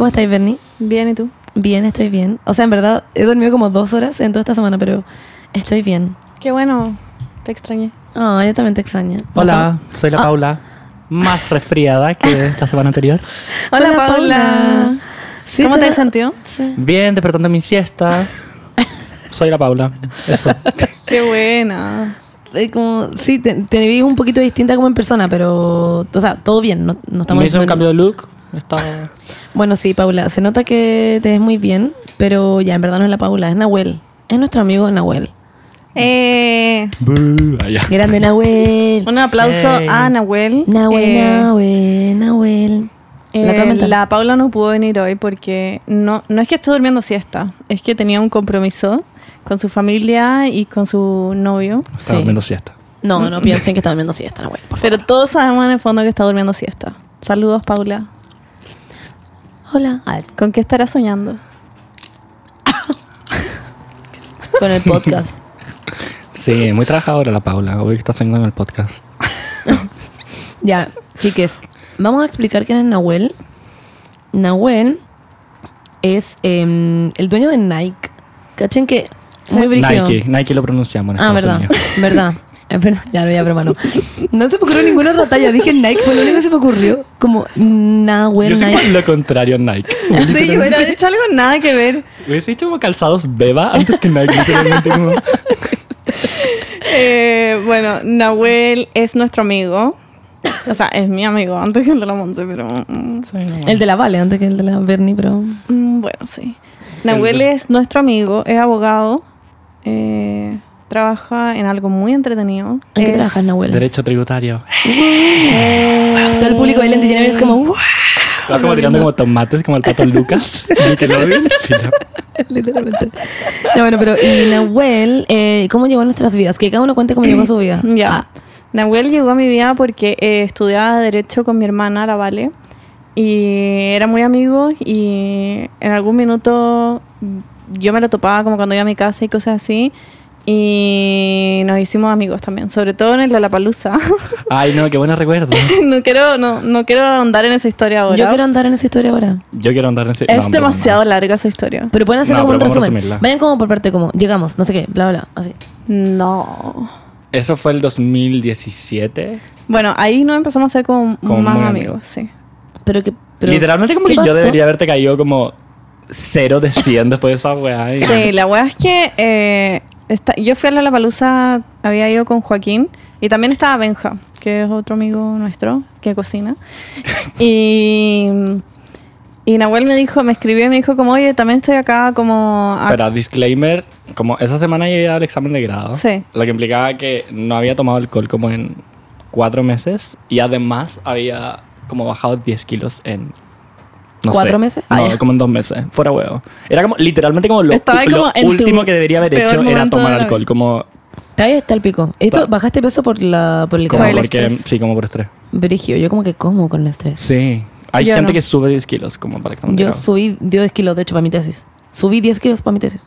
¿Cómo estáis, Bernie? Bien, ¿y tú? Bien, estoy bien. O sea, en verdad, he dormido como dos horas en toda esta semana, pero estoy bien. Qué bueno. Te extrañé. Ah, yo también te extraño. ¿No Hola, soy la Ah. Paula. Más resfriada que esta semana anterior. Hola, Hola, Paula. Paula. Sí, ¿Cómo te has sentido? Sí. Bien, despertando mi siesta. Soy la Paula. Eso. Qué buena. Eh, como, sí, te, te vi un poquito distinta como en persona, pero, o sea, todo bien. No, no estamos Me hice un cambio de look. Estaba... Bueno, sí, Paula, se nota que te ves muy bien, pero ya, en verdad no es la Paula, es Nahuel. Es nuestro amigo Nahuel. Eh, allá. Grande Nahuel. un aplauso Hey. a Nahuel. Nahuel, Eh, Nahuel, Nahuel. eh, La Paula no pudo venir hoy porque no, no es que esté durmiendo siesta, es que tenía un compromiso con su familia y con su novio. Sí. durmiendo siesta. No, no piensen que está durmiendo siesta, Nahuel. por Pero todos sabemos en el fondo que está durmiendo siesta. Saludos, Paula. Hola. A ver, ¿Con qué estará soñando? con el podcast. Sí, muy trabajadora la Paula. Hoy está haciendo en el podcast. ya, chiques, vamos a explicar quién es Nahuel. Nahuel es em, el dueño de Nike. ¿Cachen que? Muy brígido. Nike. Nike lo pronunciamos en Ah, verdad, Unidos. verdad. Es verdad, ya no, ya, broma, no. No se me ocurrió ninguna otra talla. Dije Nike, fue lo único que se me ocurrió. Como Nahuel Yo soy Nike. lo contrario a Nike. Sí, bueno, de hecho algo nada que ver. Hubiese dicho como calzados beba antes que Nike. Literalmente como... Eh, bueno, Nahuel es nuestro amigo. O sea, es mi amigo, antes que el de la Monse, pero... mm, El de la Vale, antes que el de la Bernie, pero. mm, bueno, sí. Nahuel es nuestro amigo, es abogado, eh, trabaja en algo muy entretenido. ¿En qué trabajas, Nahuel? Derecho tributario. Todo el público de Lente tiene es como. "Wow". Estaba como tirando como tomates, como el pato Lucas. Literalmente. Ya, bueno, pero. Y Nahuel, eh, ¿cómo llegó a nuestras vidas? Que cada uno cuente cómo llegó a su vida. Ya. Ah, Nahuel llegó a mi vida porque eh, estudiaba Derecho con mi hermana, la Vale. Y era muy amigos y en algún minuto yo me lo topaba como cuando iba a mi casa y cosas así. Y nos hicimos amigos también, sobre todo en el Lollapalooza. Ay, no, qué buenos recuerdos. no, quiero, no, no quiero ahondar en esa historia ahora. Yo quiero andar en esa historia ahora. Yo quiero andar en ese... es no, hombre, demasiado larga esa historia. Pero pueden hacerlo No, como un resumen. resumirla. Vayan como por parte, como llegamos, no sé qué, bla, bla, así. No. Eso fue el 2017. Bueno, ahí nos empezamos a ser como, Como más amigos, sí. Pero que. pero- Literalmente como ¿qué que yo debería haberte caído como cero de 100 después de esa weá. Sí, la weá es que eh, yo fui a la Palusa, había ido con Joaquín y también estaba Benja, que es otro amigo nuestro que cocina. y, y Nahuel me dijo, me escribió y me dijo como, oye, también estoy acá como... a- Pero disclaimer, como esa semana yo iba al examen de grado. Sí. Lo que implicaba que no había tomado alcohol como en cuatro meses y además había como bajado 10 kilos en... no ¿Cuatro sé. meses? Ah, No, ya. como en dos meses. Fuera huevo. Era como literalmente como lo, Estaba lo como en tu último que debería haber peor hecho era momento tomar de la alcohol. Como, Ahí está el pico. Esto, ¿Bajaste peso por, la, por el como el porque... estrés. Sí, como por estrés. Brigio, yo como que como con el estrés. Sí. Hay Yo gente no. que sube 10 kilos como para de Yo subí 10 kilos, de hecho, para mi tesis. Subí 10 kilos para mi tesis.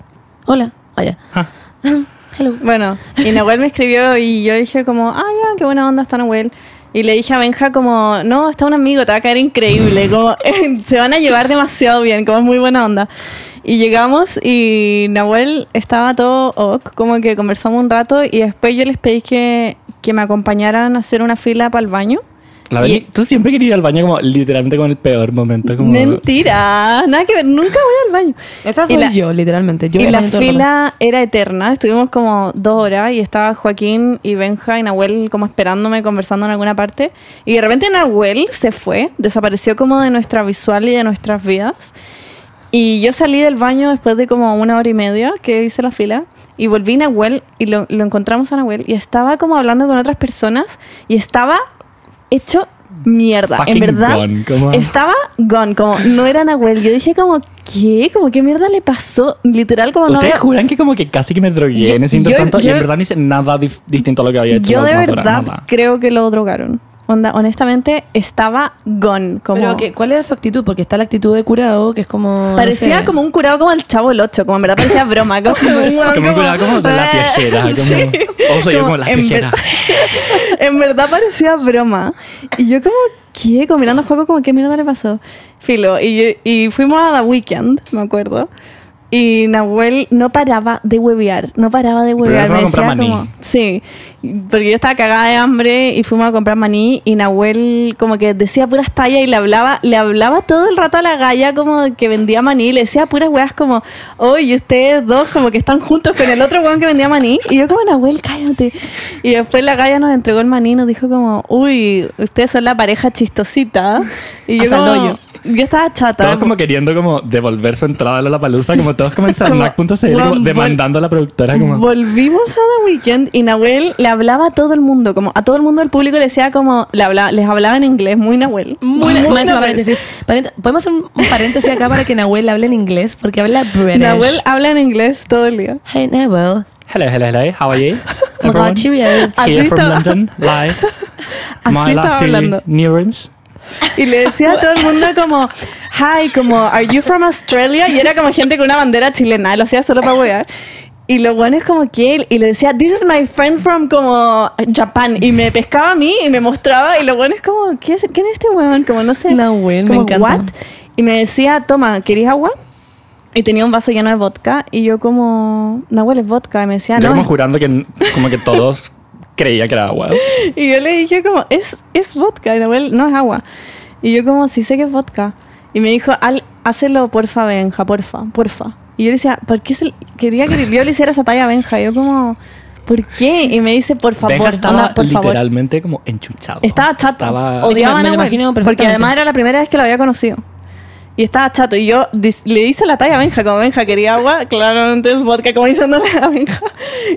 Hola, allá. Ah. Hello. Bueno, y Nahuel me escribió y yo dije como, ah, ya, qué buena onda está Nahuel. Y le dije a Benja como, no, está un amigo, te va a caer increíble, como se van a llevar demasiado bien, como es muy buena onda. Y llegamos y Nahuel estaba todo ok, como que conversamos un rato y después yo les pedí que, que me acompañaran a hacer una fila para el baño. La Y- tú siempre querías ir al baño como literalmente con el peor momento. Como... Mentira, nada que ver, nunca voy al baño. Esa Y soy la- yo, literalmente. Yo y la fila era eterna. Estuvimos como dos horas y estaba Joaquín y Benja y Nahuel como esperándome, conversando en alguna parte. Y de repente Nahuel se fue, desapareció como de nuestra visual y de nuestras vidas. Y yo salí del baño después de como una hora y media que hice la fila. Y volví a Nahuel y lo, lo encontramos a Nahuel. Y estaba como hablando con otras personas y estaba hecho mierda. Fucking en verdad, gone, como- estaba gone, como no era Nahuel. Yo dije como, ¿qué? Como, ¿qué mierda le pasó? Literal, como no Ustedes había... juran que como que casi que me drogué Yo- en ese yo- y en verdad no hice nada dif- distinto a lo que había hecho. Yo de verdad nada. creo que lo drogaron. Onda, honestamente, estaba gone. Como... Pero, ¿qué- ¿cuál era su actitud? Porque está la actitud de curado, que es como. no Parecía sé. como un curado como el chavo el 8, como en verdad parecía broma. Como, un Como, como, como de la "Ah". tijera. Como, Sí. o soy yo Como como la en tijera. ver- en verdad parecía broma. Y yo como, ¿qué? Como mirando el juego, como, ¿qué mierda le pasó? Filo. Y, y fuimos a The Weeknd, me acuerdo. Y Nahuel no paraba de huevear, no paraba de huevear. Me decía maní. como, sí, porque yo estaba cagada de hambre y fuimos a comprar maní y Nahuel como que decía puras tallas y le hablaba, le hablaba todo el rato a la galla como que vendía maní, le decía puras weas como, oye, ustedes dos como que están juntos con el otro weón que vendía maní. Y yo como, Nahuel, cállate. Y después la galla nos entregó el maní y nos dijo como, uy, ustedes son la pareja chistosita. Y yo como, hoyo. yo estaba chata. Todos como queriendo como devolver su entrada a la palusa, como todos como en sarnac.cl, demandando a la productora como... Volvimos a The Weeknd y Nahuel le hablaba a todo el mundo, como a todo el mundo del público le decía como, le hablaba, les hablaba en inglés, muy Nahuel. Muy, Muy Nahuel. paréntesis. Podemos hacer un paréntesis acá para que Nahuel hable en inglés, porque habla British. Nahuel habla en inglés todo el día. Hey, Nahuel. Hello, hello, hello, how are you? Oh my God, cheerio. Así Here from estaba- London, live. Así My estaba lovely hablando. neurons. Y le decía a todo el mundo como, hi, como, are you from Australia? Y era como gente con una bandera chilena, lo hacía solo para huear. Y lo bueno es como que él, y le decía, this is my friend from como Japan. Y me pescaba a mí y me mostraba, y lo bueno es como, ¿quién es, quién es este weón? Como no sé. Nahuel, me como, encanta. "What?". Y me decía, toma, ¿querías agua? Y tenía un vaso lleno de vodka, y yo como, Nahuel es vodka. Y me decía, Yo no. como es- jurando que como que todos creía que era agua. y yo le dije como, es, es vodka, y Nahuel, no es agua. Y yo como, sí sé que es vodka. Y me dijo, Al, hácelo porfa, Benja, porfa, porfa. Y yo le decía, ¿por qué se, quería que yo le hiciera esa talla a Benja? Y yo como, ¿por qué? Y me dice, por favor, Benja estaba anda, por favor. literalmente como enchuchado. Estaba chato. Estaba... Odiaba Me- me Nahuel, imagino Porque además era la primera vez que lo había conocido. Y estaba chato. Y yo le hice la talla a Benja. Como Benja quería agua, claramente es vodka, como diciéndole a Benja.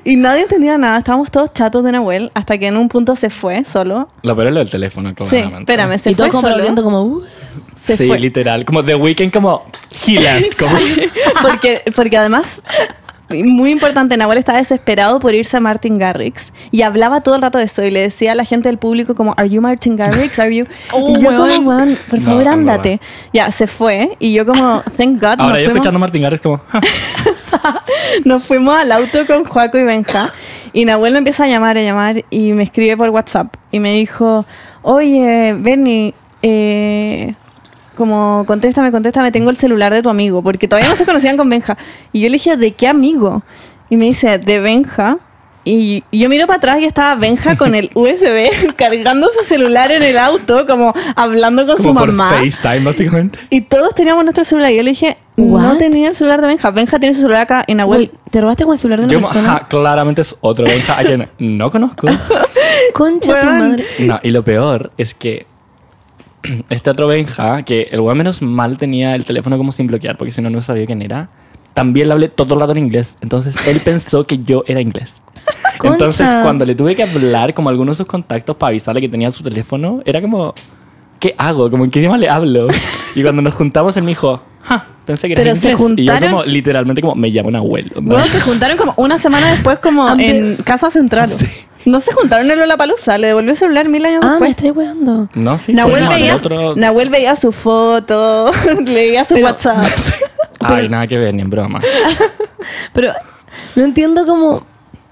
Y nadie entendía nada. Estábamos todos chatos de Nahuel. Hasta que en un punto se fue solo. Lo peor es lo del teléfono, Sí, claramente. espérame, se y todos fue como solo. viendo como... uh, Se sí, fue. literal. Como The Weeknd, como... He left. Como... porque, porque además, muy importante, Nahuel estaba desesperado por irse a Martin Garrix y hablaba todo el rato de eso y le decía a la gente del público como, ¿Are you Martin Garrix? ¿Are you? Oh, y yo weón. como, "Weón, por No, favor, en ándate. Ya, se fue y yo como, thank God, Ahora yo fuimos, escuchando a Martin Garrix como... "Ah, nos fuimos al auto con Juaco y Benja y Nahuel me empieza a llamar, a llamar y me escribe por WhatsApp y me dijo, oye, Bernie, eh, como contéstame, contéstame, tengo el celular de tu amigo, porque todavía no se conocían con Benja. Y yo le dije, ¿de qué amigo? Y me dice, de Benja. Y yo miro para atrás y estaba Benja con el USB cargando su celular en el auto, como hablando con su como por mamá. FaceTime, básicamente. Y todos teníamos nuestro celular. Y yo le dije, no What? tenía el celular de Benja. Benja tiene su celular acá en Nahuel. Güey, ¿te robaste con el celular de una Yo, persona? ajá, claramente es otro Benja a quien no conozco. Concha tu Weón. madre. No, y lo peor es que este otro Benja, que el weón menos mal tenía el teléfono como sin bloquear, porque si no, no sabía quién era, también le hablé todo el rato en inglés. Entonces él pensó que yo era inglés. Concha. Entonces cuando le tuve que hablar como a algunos de sus contactos para avisarle que tenía su teléfono, era como, ¿qué hago? Como, ¿en qué idioma le hablo? Y cuando nos juntamos, él me dijo, "Ja, pensé que era Pero se inglés. Y yo juntaron- como, literalmente como, me llamo Nahuel. onda. Bueno, se juntaron como una semana después, como Ante- en Casa Central. Sí. No se juntaron en Lollapalooza, le devolvió el celular mil años Ah, me después. estoy weando. No, sí. Nahuel fue veía, otro- Nahuel veía su foto, leía su Pero- WhatsApp. Ay, nada que ver, ni en broma. Pero no entiendo cómo...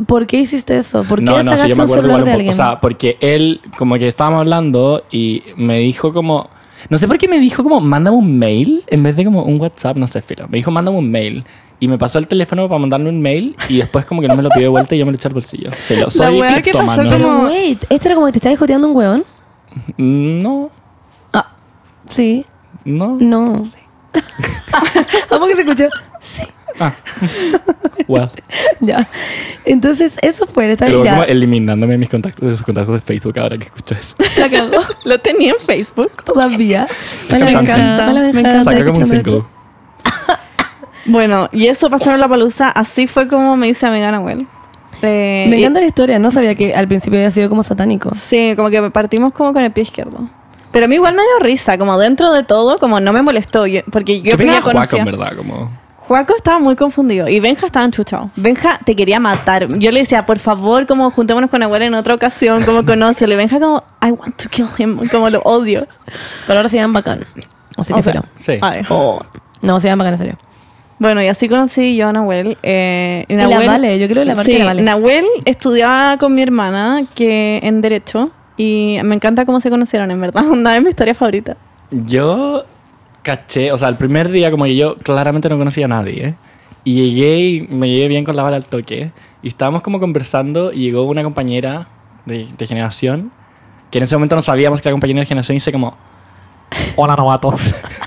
¿Por qué hiciste eso? ¿por qué no, no, sí, sacaste yo me un acuerdo celular de un poco. alguien? O sea, porque él, como que estábamos hablando y me dijo como. No sé por qué me dijo como, mándame un mail en vez de como un WhatsApp, no sé, filo. Me dijo, mándame un mail. Y me pasó el teléfono para mandarle un mail y después como que no me lo pidió de vuelta y yo me lo eché al bolsillo. Filo, soy weá que pasó como- wait, ¿esto era como que te estabas joteando un weón? No, Ah, sí, no. no. ¿Cómo que se escuchó? Sí. Ah. Well. Ya. Entonces, eso fue. Está Pero como eliminándome de mis contactos, de sus contactos de Facebook ahora que escucho eso. La cagó. Lo tenía en Facebook. Todavía. Me encanta. Benja, mala Me encanta. Saca como un escuchando single. Bueno, y eso pasó en Lollapalooza. Así fue como me dice amiga Nahuel. Eh, Me y- encanta la historia. No sabía que al principio había sido como satánico. Sí, como que partimos como con el pie izquierdo. Pero a mí igual me dio risa, como dentro de todo, como no me molestó, yo- porque yo ¿Qué opinaba ya Juaco, conocía. en verdad? Como... Juaco estaba muy confundido y Benja estaba enchuchado. Benja te quería matar. Yo le decía, por favor, como juntémonos con abuela en otra ocasión, como conócelo. Y Benja como, I want to kill him, como lo odio. Pero ahora se llaman bacán. Así que O sea. Sí. a ver. Oh, no, se llaman bacán en serio. Bueno, y así conocí yo a Nahuel. Eh, Y la Vale, yo creo que la parte sí, de la Vale. Nahuel estudiaba con mi hermana que en Derecho Y me encanta cómo se conocieron, en verdad. Una de mis historias favoritas. Yo caché, o sea, el primer día como que yo claramente no conocía a nadie, ¿eh? Y llegué y me llegué bien con la bala al toque. Y estábamos como conversando y llegó una compañera de, de generación, que en ese momento no sabíamos que era compañera de generación y dice como, hola novatos.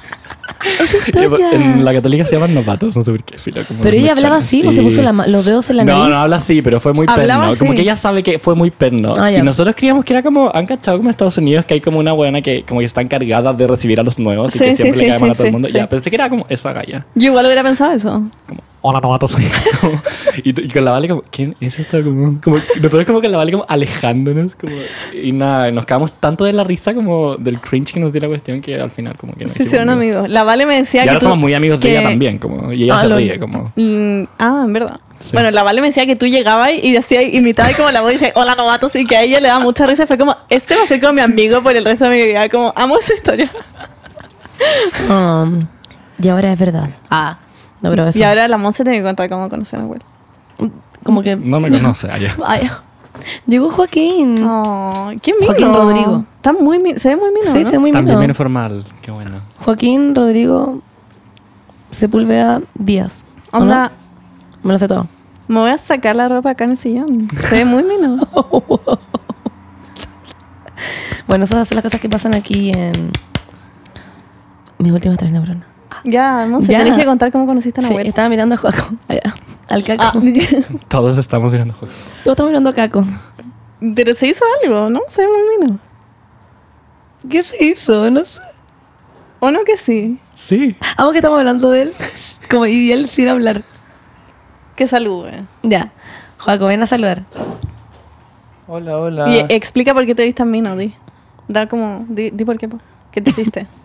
Historia. en la católica se llaman novatos, no sé por qué. filo, como Pero ella hablaba así o se y- puso la los dedos en la nariz. no, no habla así, pero fue muy Hablaba perno. Como que ella sabe que fue muy perno. Ah, y nosotros creíamos que era como, han cachado como en Estados Unidos que hay como una buena que como que está encargada de recibir a los nuevos y Sí, que sí, siempre sí, le cae mal a todo el mundo. Ya, pensé que era como esa galla. Yo igual hubiera pensado eso. Como, hola novatos. Como- y, y con la Vale como, ¿quién es esta? Como, como, nosotros como con la Vale como alejándonos. Como, y nada, nos quedamos tanto de la risa como del cringe que nos dio la cuestión que al final como que nos Se hicieron amigos. La Vale me decía Y que ahora tú- somos muy amigos de que- ella también. Como, y ella Ah, se lo- ríe como... Mm, ah, en verdad. Sí. Bueno, la Vale me decía que tú llegabas y decías, imitaba como la voz y decía, hola novatos, y que a ella le da mucha risa. Fue como, este va a ser como mi amigo por el resto de mi vida. Como, amo esa historia. Um, y ahora es verdad. Ah. No, pero eso. Y ahora la Monse tiene que contar cómo conocer a abuelo. Como que. No me conoce allá. Ay, llegó Joaquín. Oh, ¿Quién mino? Joaquín Rodrigo. Está muy, mi- se ve muy mino, sí, ¿no? se muy También mino. formal. Qué bueno. Joaquín Rodrigo Sepúlveda Díaz. ¿O Onda, no? Me lo sé todo. me voy a sacar la ropa acá en el sillón. Se ve muy mino. Bueno, esas son las cosas que pasan aquí en mis últimas tres neuronas. Ya, Monse, Ya. tenés que contar cómo conociste a Sí, Nahuel. estaba mirando a Joaco. Allá. Al Caco. Ah, Todos estamos mirando juegos. Todos estamos mirando a Caco. pero se hizo algo, ¿no? Se ve muy mino. ¿Qué se hizo? No sé. ¿O no que sí? Sí. Amo que estamos hablando de él. Como, y él sin hablar. Que salude. Ya. Joaco, ven a saludar. Hola, hola. Y explica por qué te diste tan mino, di. Da como, di, di por qué, po. ¿Qué te hiciste?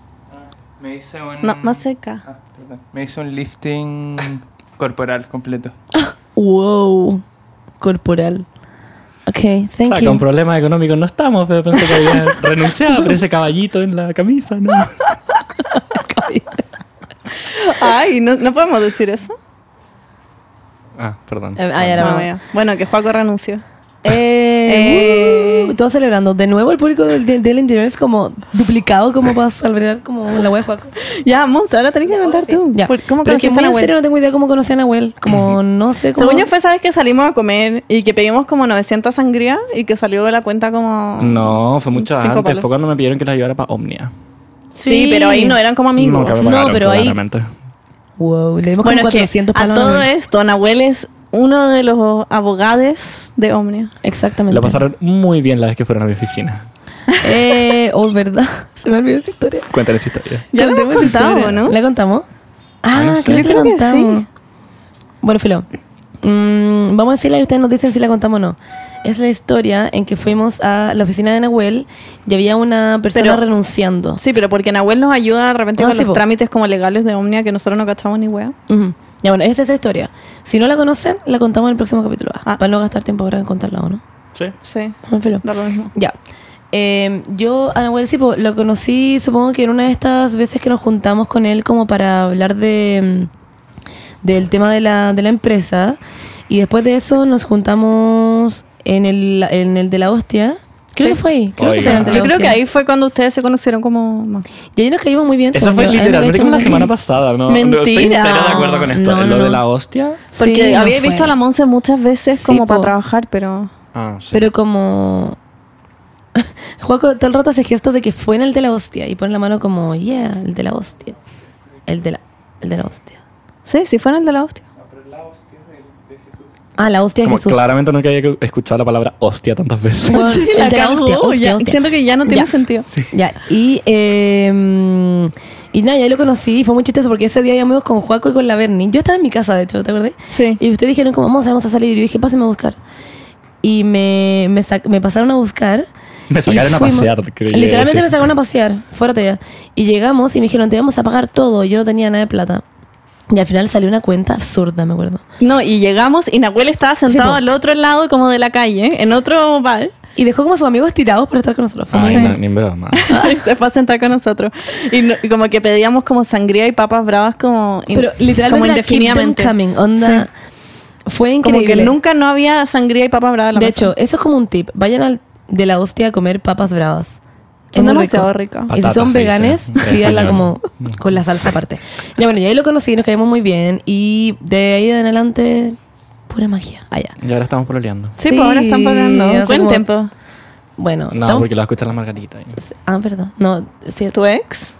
Me hice un... No, más cerca. Ah, perdón. Me hice un lifting corporal completo. Wow. Corporal. Ok, O thank sea, you. con problemas económicos no estamos, pero pensé que había renunciado por ese caballito en la camisa, ¿no? Ay, ¿no, no podemos decir eso. Ah, perdón. Eh, ah, ya la. Bueno, que Juaco renunció. Eh, Eh. uh, todos celebrando. De nuevo el público del, del, del interior es como duplicado como para celebrar como la wea de Joaco. Ya, Monza, ahora tenés que contar tú. Ya. ¿Cómo Pero que muy en serio no tengo idea cómo conocí a Nahuel. Como no sé cómo. Según yo fue, ¿sabes que salimos a comer y que pedimos como 900 sangría y que salió de la cuenta como... No, fue mucho antes. palos. Fue cuando me pidieron que la llevara para Omnia. Sí, Sí. pero ahí no eran como amigos. No, pero ahí-. Wow, le dimos Bueno, como es que 400 a todo esto, Nahuel es uno de los abogados de Omnia. Exactamente. Lo pasaron muy bien la vez que fueron a mi oficina. Eh, oh, verdad. Se me olvidó esa historia. Cuéntale esa historia. Ya lo Contemos hemos contado. ¿no? ¿La contamos? Ah, Ah, no sé. creo que la que contamos. sí. Bueno, Filo. mm, vamos a decirla y ustedes nos dicen si la contamos o no. Es la historia en que fuimos a la oficina de Nahuel y había una persona Pero- renunciando. Sí, pero porque Nahuel nos ayuda de repente Ah, con sí, los po. trámites como legales de Omnia que nosotros no gastamos ni wea. Ya bueno, esa es esa historia. Si no la conocen, la contamos en el próximo capítulo. Ah. Para no gastar tiempo ahora en contarla o no. Sí. Sí, Ah, Filo. da lo mismo. Ya. Eh, yo a Nahuel sí, po, lo conocí, supongo que en una de estas veces que nos juntamos con él como para hablar de mm, del tema de la, de la empresa. Y después de eso nos juntamos en el, en el de la hostia. Creo Sí. que fue ahí. Creo que fue Yo creo que ahí fue cuando ustedes se conocieron como más. Y ahí nos caímos muy bien. Eso fue yo. Literalmente como la semana pasada, ¿no? Mentira. No estoy cero de acuerdo con esto. No, Lo no. de la hostia. Porque Sí, no había fue. visto a la Monse muchas veces Sí, como po. para trabajar, pero... Ah, sí. Pero como... Juaco todo el rato hace gestos de que fue en el de la hostia. Y pone la mano como, yeah, el de la hostia. El de la, el de la hostia. Sí, sí fue en el de la hostia. Ah, la hostia de Como Jesús. claramente nunca había escuchado la palabra hostia tantas veces. Bueno, Sí, el la de la cagó, hostia, hostia, ya. hostia. Siento que ya no tiene Ya. sentido. Ya, y, eh, y nada, ya lo conocí y fue muy chistoso porque ese día íbamos con Juaco y con la Berni. Yo estaba en mi casa, de hecho, ¿te acordás? Sí. Y ustedes dijeron como, vamos, vamos a salir. Y yo dije, pásenme a buscar. Y me, me, sac- me pasaron a buscar. Me y sacaron a fuimos- pasear, creo que Literalmente decir. me sacaron a pasear, fuera de allá. Y llegamos y me dijeron, te vamos a pagar todo. Y yo no tenía nada de plata. Y al final salió una cuenta absurda, me acuerdo. No, y llegamos y Nahuel estaba sentado po. al otro lado como de la calle, en otro bar. Y dejó como a sus amigos tirados para estar con nosotros. Fue Ay, no, ni en broma. se fue a sentar con nosotros. Y, no- y como que pedíamos como sangría y papas bravas como, in- Pero literalmente como indefinidamente. coming, onda. Fue Como increíble. que nunca no había sangría y papas bravas en la De mesa. hecho, eso es como un tip. Vayan al. de la hostia a comer papas bravas. Son demasiado ricas. Y si son veganes, pídanla como con la salsa aparte. Ya bueno, y ahí lo conocí, nos caímos muy bien. Y de ahí en adelante, pura magia. Allá. Y ahora estamos pololeando. Sí, pues ahora están pagando. o sea, Cuenten, como- pues. Bueno, No, estamos- porque lo va a escuchar la Margarita. Ah, verdad. No, sí, ¿Tu ex?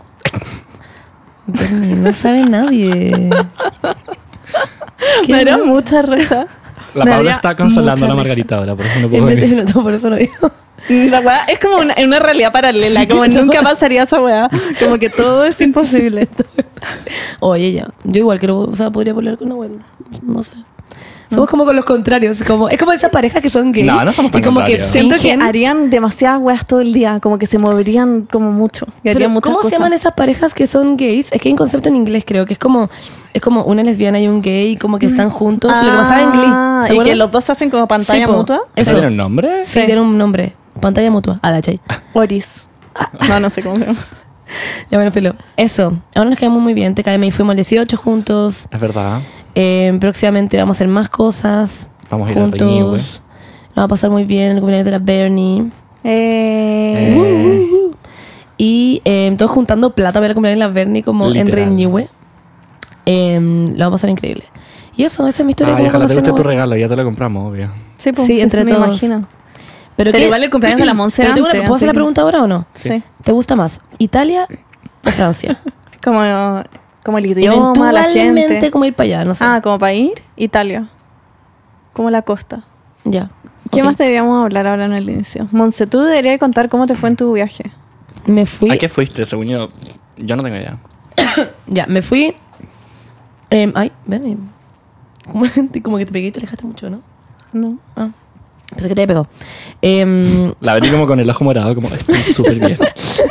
No sabe nadie. Qué Me dio raro. mucha risa. La Paula está consolando a la Margarita ahora, por eso no puedo venir. minuto, por eso no vino. La weá es como una, una realidad paralela, como nunca pasaría esa weá. Como que todo es imposible. Oye, ya. Yo igual quiero, o sea, podría volver con Nahuel. No sé. Somos como con los contrarios. Como, es como esas parejas que son gays. No, no somos tan y como que contrarios. Siento que fingen- harían demasiadas weas todo el día, como que se moverían como mucho. Y Pero, harían muchas ¿Cómo cosas. se llaman esas parejas que son gays? Es que hay un concepto en inglés, creo, que es como, es como una lesbiana y un gay, como que están juntos. lo que pasaba en Glee. Ah, ¿se y que acuerdan? los dos hacen como pantalla Sí, po. mutua. ¿Eso Eso. tiene un nombre? Sí, tiene un nombre. Pantalla mutua. Adachai. Oris. No, no sé cómo se llama. Ya bueno, Filo. Eso. Ahora nos caemos muy bien. Te cae y fuimos al 18 juntos. Es verdad. Eh, próximamente vamos a hacer más cosas. Vamos a ir a juntos. Reñihue. Nos va a pasar muy bien el cumpleaños de la Bernie. Eh, Eh, Y eh, todos juntando plata para el cumpleaños de la Bernie como en Literal. Reñihue. Eh, lo va a pasar increíble. Y eso, esa es mi historia. Cómo ojalá te a guste tu regalo, ya te lo compramos, obvio. sí, pues, Sí, entre me todos. imagino. Pero, igual el cumpleaños de la Monse ¿Puedo hacer la pregunta ahora o no? Sí. ¿Te gusta más Italia o Francia? Como, como el idioma, la gente. como ir para allá, no sé. Ah, como para ir, Italia. Como la costa. ya. ¿Qué más deberíamos hablar ahora en el inicio? Monse, tú deberías contar cómo te fue en tu viaje. Me fui. ¿A qué fuiste? Según yo, yo no tengo idea. Ya, me fui. em, ay, ven. Como, como que te pegué y te alejaste mucho, ¿no? No. Ah, pensé que te había pegado. Em, La vení como con el ojo morado, como estoy súper bien.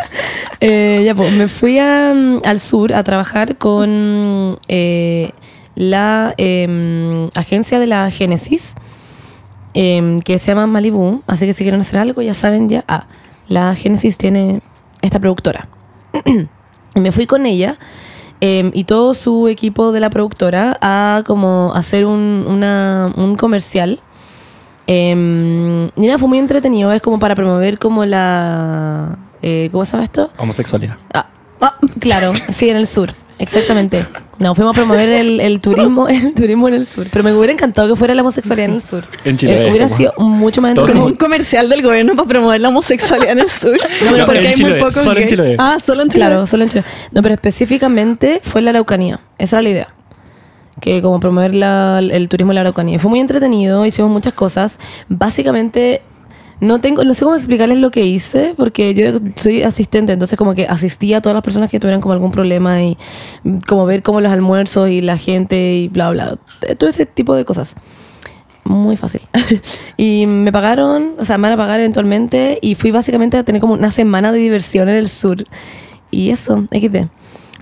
eh, ya, pues, me fui a, al sur a trabajar con eh, la em, agencia de la Génesis, em, que se llama Malibu. Así que si quieren hacer algo, ya saben ya. Ah, la Génesis tiene esta productora. y me fui con ella y todo su equipo de la productora a como hacer un, una- un comercial. Em, y nada, fue muy entretenido. Es como para promover como la... eh, ¿Cómo se llama esto? Homosexualidad. Ah, ah, claro, sí, en el sur, exactamente. No, fuimos a promover el, el turismo, el turismo en el sur. Pero me hubiera encantado que fuera la homosexualidad en el sur. En Chile Eh, hubiera como- sido mucho más entretenido. un comercial del gobierno para promover la homosexualidad en el sur. No, pero No, porque en hay Chile, muy pocos solo en. Chile. Ah, solo en Chile. Claro, solo en Chile. No, pero específicamente fue en la Araucanía. Esa era la idea. Que como promover la- el turismo en la Araucanía. Fue muy entretenido, hicimos muchas cosas. Básicamente, no tengo, no sé cómo explicarles lo que hice, porque yo soy asistente, entonces como que asistía a todas las personas que tuvieran como algún problema y como ver cómo los almuerzos y la gente y bla, bla. Todo ese tipo de cosas. Muy fácil. y me pagaron, o sea, me van a pagar eventualmente y fui básicamente a tener como una semana de diversión en el sur. Y eso, XD.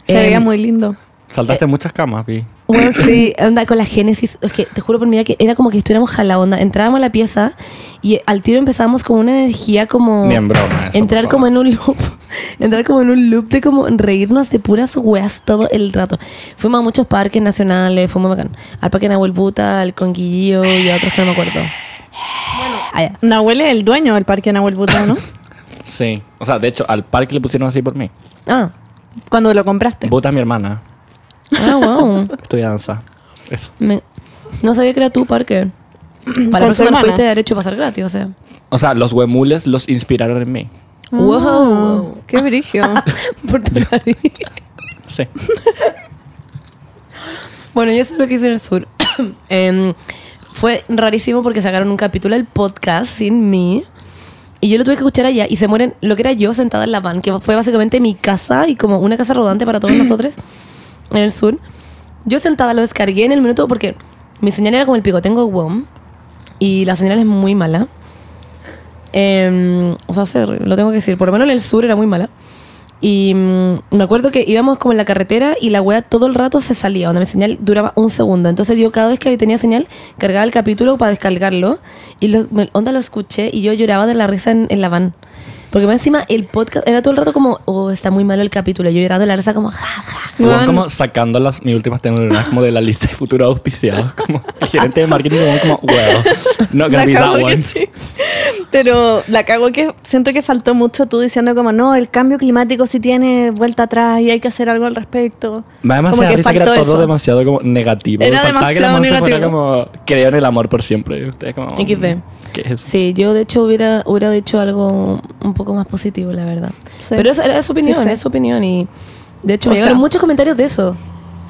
Se Em, veía muy lindo. Saltaste muchas camas, vi. Bueno, sí, onda con la génesis. Es que te juro por mi vida que era como que estuviéramos jala onda. Entrábamos a la pieza y al tiro empezábamos como una energía como. Ni en broma eso, entrar como en un loop. entrar como en un loop de como reírnos de puras weas todo el rato. Fuimos a muchos parques nacionales, fue muy bacán. Al parque Nahuel Buta, al Conquillillo y a otros que no me acuerdo. Bueno, allá. Nahuel es el dueño del parque Nahuel Butano, ¿no? Sí. O sea, de hecho, al parque le pusieron así por mí. Ah, Cuando lo compraste. Buta es mi hermana. Ah, wow. Estudia danza. Eso. Me- no sabía que era tu parque. Para Con la su próxima hermana. pudiste haber hecho pasar gratis, o sea. O sea, los huemules los inspiraron en mí. Wow. Ah, Qué brigio. Por tu nariz. Sí. Bueno, yo sé lo que hice en el sur. Em, fue rarísimo porque sacaron un capítulo del podcast sin mí. Y yo lo tuve que escuchar allá y se mueren lo que era yo sentada en la van, que fue básicamente mi casa y como una casa rodante para todos nosotros en el sur. Yo sentada lo descargué en el minuto porque mi señal era como el pico. Tengo WOM y la señal es muy mala. Em, o sea, se- lo tengo que decir. Por lo menos en el sur era muy mala. Y mm, me acuerdo que íbamos como en la carretera y la wea todo el rato se salía, donde mi señal duraba un segundo. Entonces yo cada vez que tenía señal cargaba el capítulo para descargarlo y lo, me- onda lo escuché y yo lloraba de la risa en, en la van. Porque más encima el podcast era todo el rato como, oh, está muy malo el capítulo. Yo llorando la risa como, ja, ja. Weón. como sacando las mis últimas neuronas como de la lista de futuros auspiciados. Como el gerente de marketing como, como well, not gonna be that one. sí. Pero la cago que siento que faltó mucho tú diciendo como no, el cambio climático sí tiene vuelta atrás y hay que hacer algo al respecto. Da como que risa que era faltó todo eso. demasiado como negativo. Era Faltaba que la demasiado negativo. como creo en el amor por siempre. Y Ustedes como XD. ¿Qué es? Sí, yo de hecho hubiera, hubiera dicho algo un poco más positivo, la verdad. Sí. Pero esa era su opinión, Sí, sí. es su opinión. Y de hecho O me llegaron sea- muchos comentarios de eso.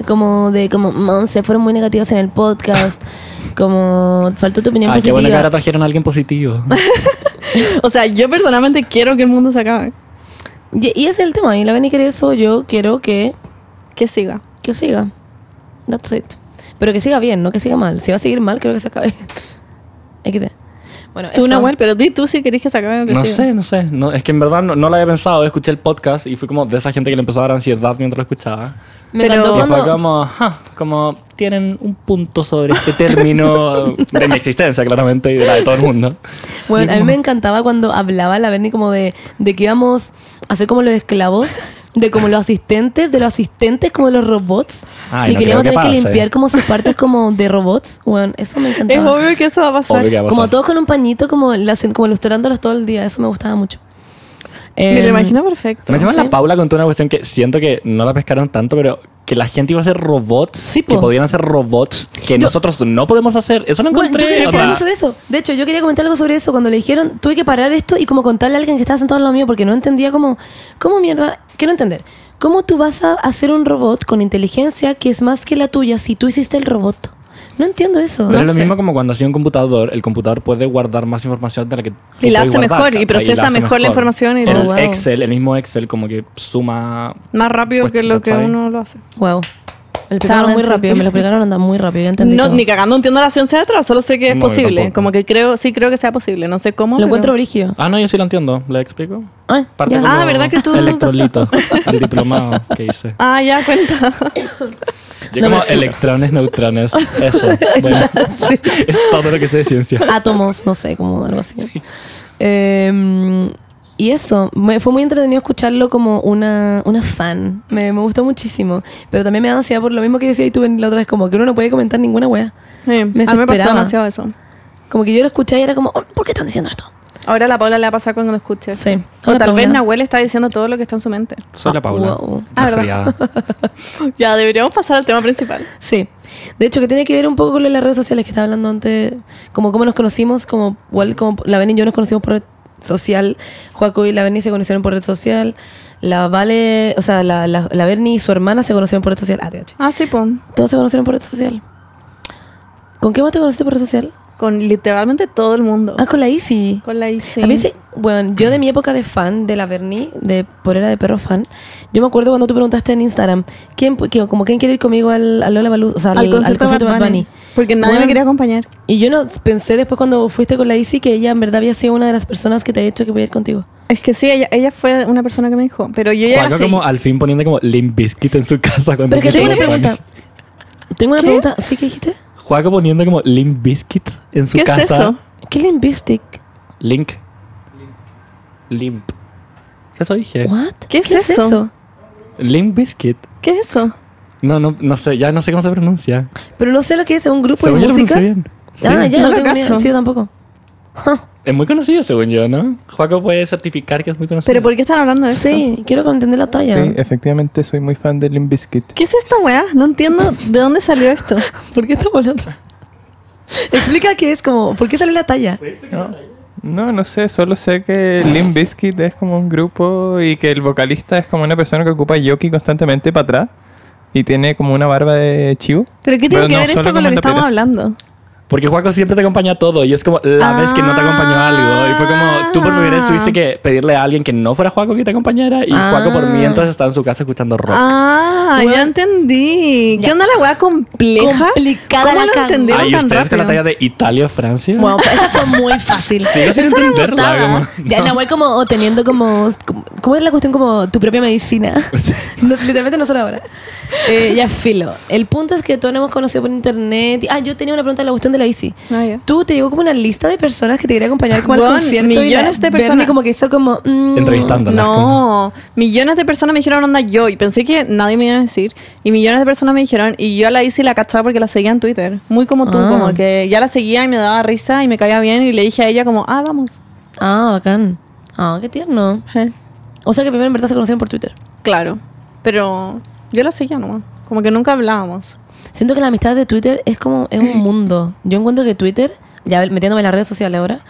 Como de, como, Monse, fueron muy negativos en el podcast. como, faltó tu opinión Ay, qué positiva. bueno que ahora trajeron a alguien positivo. O sea, yo personalmente quiero que el mundo se acabe. y, y ese es el tema. Y la Beni quiere eso, yo quiero que, Que siga. que siga. That's it. Pero que siga bien, no que siga mal. Si va a seguir mal, creo que se acabe. XD. Bueno, Tú, eso. Nahuel, pero di tú si querés que se acabe que No siga. sé, no sé. No, es que en verdad no, no lo había pensado. Escuché el podcast y fui como de esa gente que le empezó a dar ansiedad mientras lo escuchaba. Me Pero- encantó Y fue cuando... como, "Ja", como tienen un punto sobre este término de mi existencia, claramente, y de la de todo el mundo. Bueno, a mí me encantaba cuando hablaba la Berni como de, de que íbamos a ser como los esclavos, de como los asistentes, de los asistentes como los robots. Ay, y no queríamos que tener que limpiar como sus partes como de robots. Bueno, eso me Es encantaba. obvio que eso va a pasar. Va a Como todos con un pañito, como, como ilustrándolos todo el día. Eso me gustaba mucho. Me lo Em, imagino perfecto. Me encima Sí. la Paula contó una cuestión que siento que no la pescaron tanto, pero que la gente iba a hacer robots, Sí, que po. podían hacer robots que Yo- nosotros no podemos hacer. Eso Bueno, encontré. yo quería decir algo sobre eso. De hecho, yo quería comentar algo sobre eso. Cuando le dijeron, tuve que parar esto y como contarle a alguien que estaba sentado al lado mío porque no entendía cómo, cómo mierda, quiero entender. ¿Cómo tú vas a hacer un robot con inteligencia que es más que la tuya si tú hiciste el robot? No entiendo eso. Pero No es lo sé. mismo como cuando hacía un computador, el computador puede guardar más información de la que Y la hace guardar, mejor, y procesa la mejor la información y el. Oh, wow. Excel, el mismo Excel, como que suma. Más rápido Pues, que lo que uno lo hace. Wow. Me lo explicaron muy rápido, me lo explicaron anda muy rápido, ya entendí No, todo. ni cagando entiendo la ciencia detrás, solo sé que es No, posible. Como que creo, sí creo que sea posible. No sé cómo. Lo pero- encuentro brígido. Ah, no, yo sí lo entiendo. ¿Le explico? Parte como Ah, ¿verdad que tú- Electrolito, el diplomado que hice. Ah, ya, cuenta. Yo No, como electrones, neutrones, eso. Bueno, es todo lo que sé de ciencia. átomos, no sé, como algo así. Eh, y eso, me, fue muy entretenido escucharlo como una, una fan. Me, me gustó muchísimo. Pero también me da ansiedad por lo mismo que decía y tú la otra vez, como que uno no puede comentar ninguna wea. Sí, a mí me pasó demasiado eso. Como que yo lo escuché y era como, oh, ¿por qué están diciendo esto? Ahora a la Paula le va a pasar cuando lo escuche. Sí. O tal vez. Nahuel está diciendo todo lo que está en su mente. Soy la Paula. wow. Ah. Ya, deberíamos pasar al tema principal. Sí. De hecho, que tiene que ver un poco con lo de las redes sociales que estaba hablando antes, como cómo nos conocimos, como igual como la Beni y yo nos conocimos por social, Joaco y la Berni se conocieron por red social, la Vale, o sea, la, la, la Berni y su hermana se conocieron por red social, ah. Ah, sí, pues. Todos se conocieron por red social. ¿Con qué más te conociste por red social? Con literalmente todo el mundo. Ah, con la Easy. Con la IC. A mí sí, bueno, yo de mi época de fan de la Berni, de por era de perro fan, yo me acuerdo cuando tú preguntaste en Instagram, ¿quién, que- como quién quiere ir conmigo al, al Lola Balú, o sea, al, al al concierto, concierto de Bad Bunny. Porque nadie Bueno, me quería acompañar. Y yo no pensé después cuando fuiste con la Isi que ella en verdad había sido una de las personas que te había dicho que podía ir contigo. Es que sí, ella, ella fue una persona que me dijo. Pero yo ya Juaco así. como al fin poniendo como Limp Bizkit en su casa cuando Pero que tengo una pregunta. Tengo una pregunta. ¿Sí que dijiste? Juaco poniendo como Limp Bizkit en su ¿Qué casa. es eso? ¿Qué es Limbistick? Link. Limp. Eso dije. ¿What? ¿Qué es eso? Limp Bizkit. ¿Qué es eso? No, no, no sé, ya no sé cómo se pronuncia. Pero no sé lo que es, ¿es un grupo Según de yo lo música? pronuncié bien. Sí. Ah, ya, No no, lo tengo ni idea. cacho. Sí, yo tampoco. Es muy conocido según yo, ¿no? Juaco puede certificar que es muy conocido. ¿Pero por qué están hablando de eso? Sí, quiero entender la talla. Sí, efectivamente soy muy fan de Limp Bizkit. ¿Qué es esta weá? No entiendo de dónde salió esto. ¿Por qué estamos hablando? Explica qué es como, ¿por qué sale la talla? No, no, no sé, solo sé que Limp Bizkit es como un grupo y que el vocalista es como una persona que ocupa yoki constantemente para atrás y tiene como una barba de chivo. ¿Pero qué tiene Pero que no, ver esto con lo que estamos hablando? Porque Juaco siempre te acompaña a todo y es como la vez que no te acompañó a algo. Y fue como tú por primera vez tuviste que pedirle a alguien que no fuera Juaco que te acompañara y Ah. Juaco por mientras estaba en su casa escuchando rock. Ah, Bueno. ya entendí. ¿Qué Ya. onda la weá compleja? Complicada ¿Cómo la lo entendieron Ay, tan ustedes con la talla de Italia o Francia. Bueno, pues esa fue muy fácil. Sigo sin entenderla, como- Ya, Nahuel como teniendo como, como ¿Cómo es la cuestión como tu propia medicina? No, literalmente no solo ahora. Eh, ya filo. El punto es que todos nos hemos conocido por internet. Ah, yo tenía una pregunta en la cuestión de la ICI. Ah, ya. Tú te llegó como una lista de personas que te quería acompañar como al concierto y la millones de personas. como que hizo como mm, Entrevistándolas. como- No, millones de personas me dijeron onda yo y pensé que nadie me iba a decir. Y millones de personas me dijeron y yo a la hice y la cachaba porque la seguía en Twitter. Muy como tú, Ah. como que ya la seguía y me daba risa y me caía bien y le dije a ella como, ah, vamos. Ah, bacán. Ah, qué tierno. O sea que primero en verdad se conocieron por Twitter. Claro, pero yo la seguía nomás. Como que nunca hablábamos. Siento que la amistad de Twitter es como es un mundo. Yo encuentro que Twitter, ya metiéndome en las redes sociales ahora,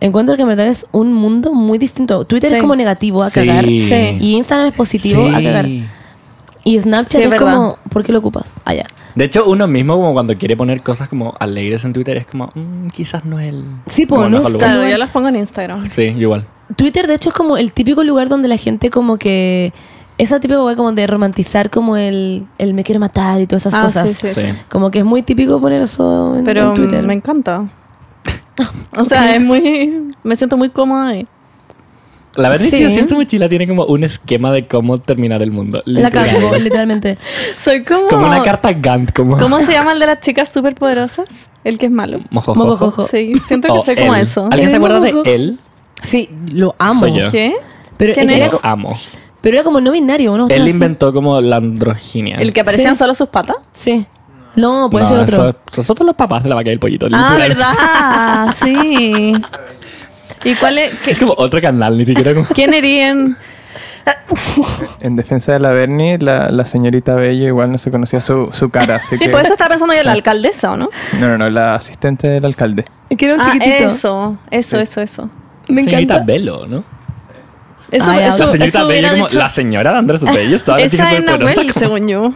encuentro que en verdad es un mundo muy distinto. Twitter Sí. es como negativo a Sí. cagar. Sí. Y Instagram es positivo a cagar. Y Snapchat Sí, es como, ¿por qué lo ocupas? Allá. De hecho, uno mismo, como cuando quiere poner cosas como alegres en Twitter, es como, "Mm, quizás no es el. Sí, el no mejor es lugar". Claro. Yo las pongo en Instagram. Sí, igual. Twitter, de hecho, es como el típico lugar donde la gente como que... Esa típica weá como de romantizar como el, el me quiero matar y todas esas Ah, cosas. sí, sí. Sí. Como que es muy típico poner eso en, Pero en Twitter. me encanta. O sea, es muy... Me siento muy cómoda ahí. La verdad es que yo siento que Mochila tiene como un esquema de cómo terminar el mundo. La cago, literalmente. Soy como... Como una carta Gantt, como. ¿Cómo se llama el de las chicas superpoderosas? El que es malo. Mojojojo. Mojojojo. Sí, siento que O soy como él. eso. ¿Alguien se acuerda de él? Sí, lo amo. Soy yo. ¿Qué? Pero, ¿Quién era, es? Lo amo. Pero era como no binario, ¿no? Él Así. inventó como la androginia. ¿El que aparecían Sí. solo sus patas? Sí. No, puede no, ser otro. eso- nosotros los papás de la vaca y el pollito. Ah, literal. ¿verdad? sí. ¿Y cuál es? qué- Es como otro canal, ni siquiera como... ¿Quién irían? En defensa de la Bernie, la, la señorita Bello igual no se conocía su, su cara. Así Sí, que- por eso estaba pensando yo en la alcaldesa, ¿o no? No, no, no, la asistente del alcalde. Que era un Ah, chiquitito. eso, eso, eso, eso. Me Señorita encanta. Bello, ¿no? Eso, Ah, ya. eso, la señorita eso Bello como dicho- la señora de Andrés Bello. Estaba Esa es Nahuel, como- según yo.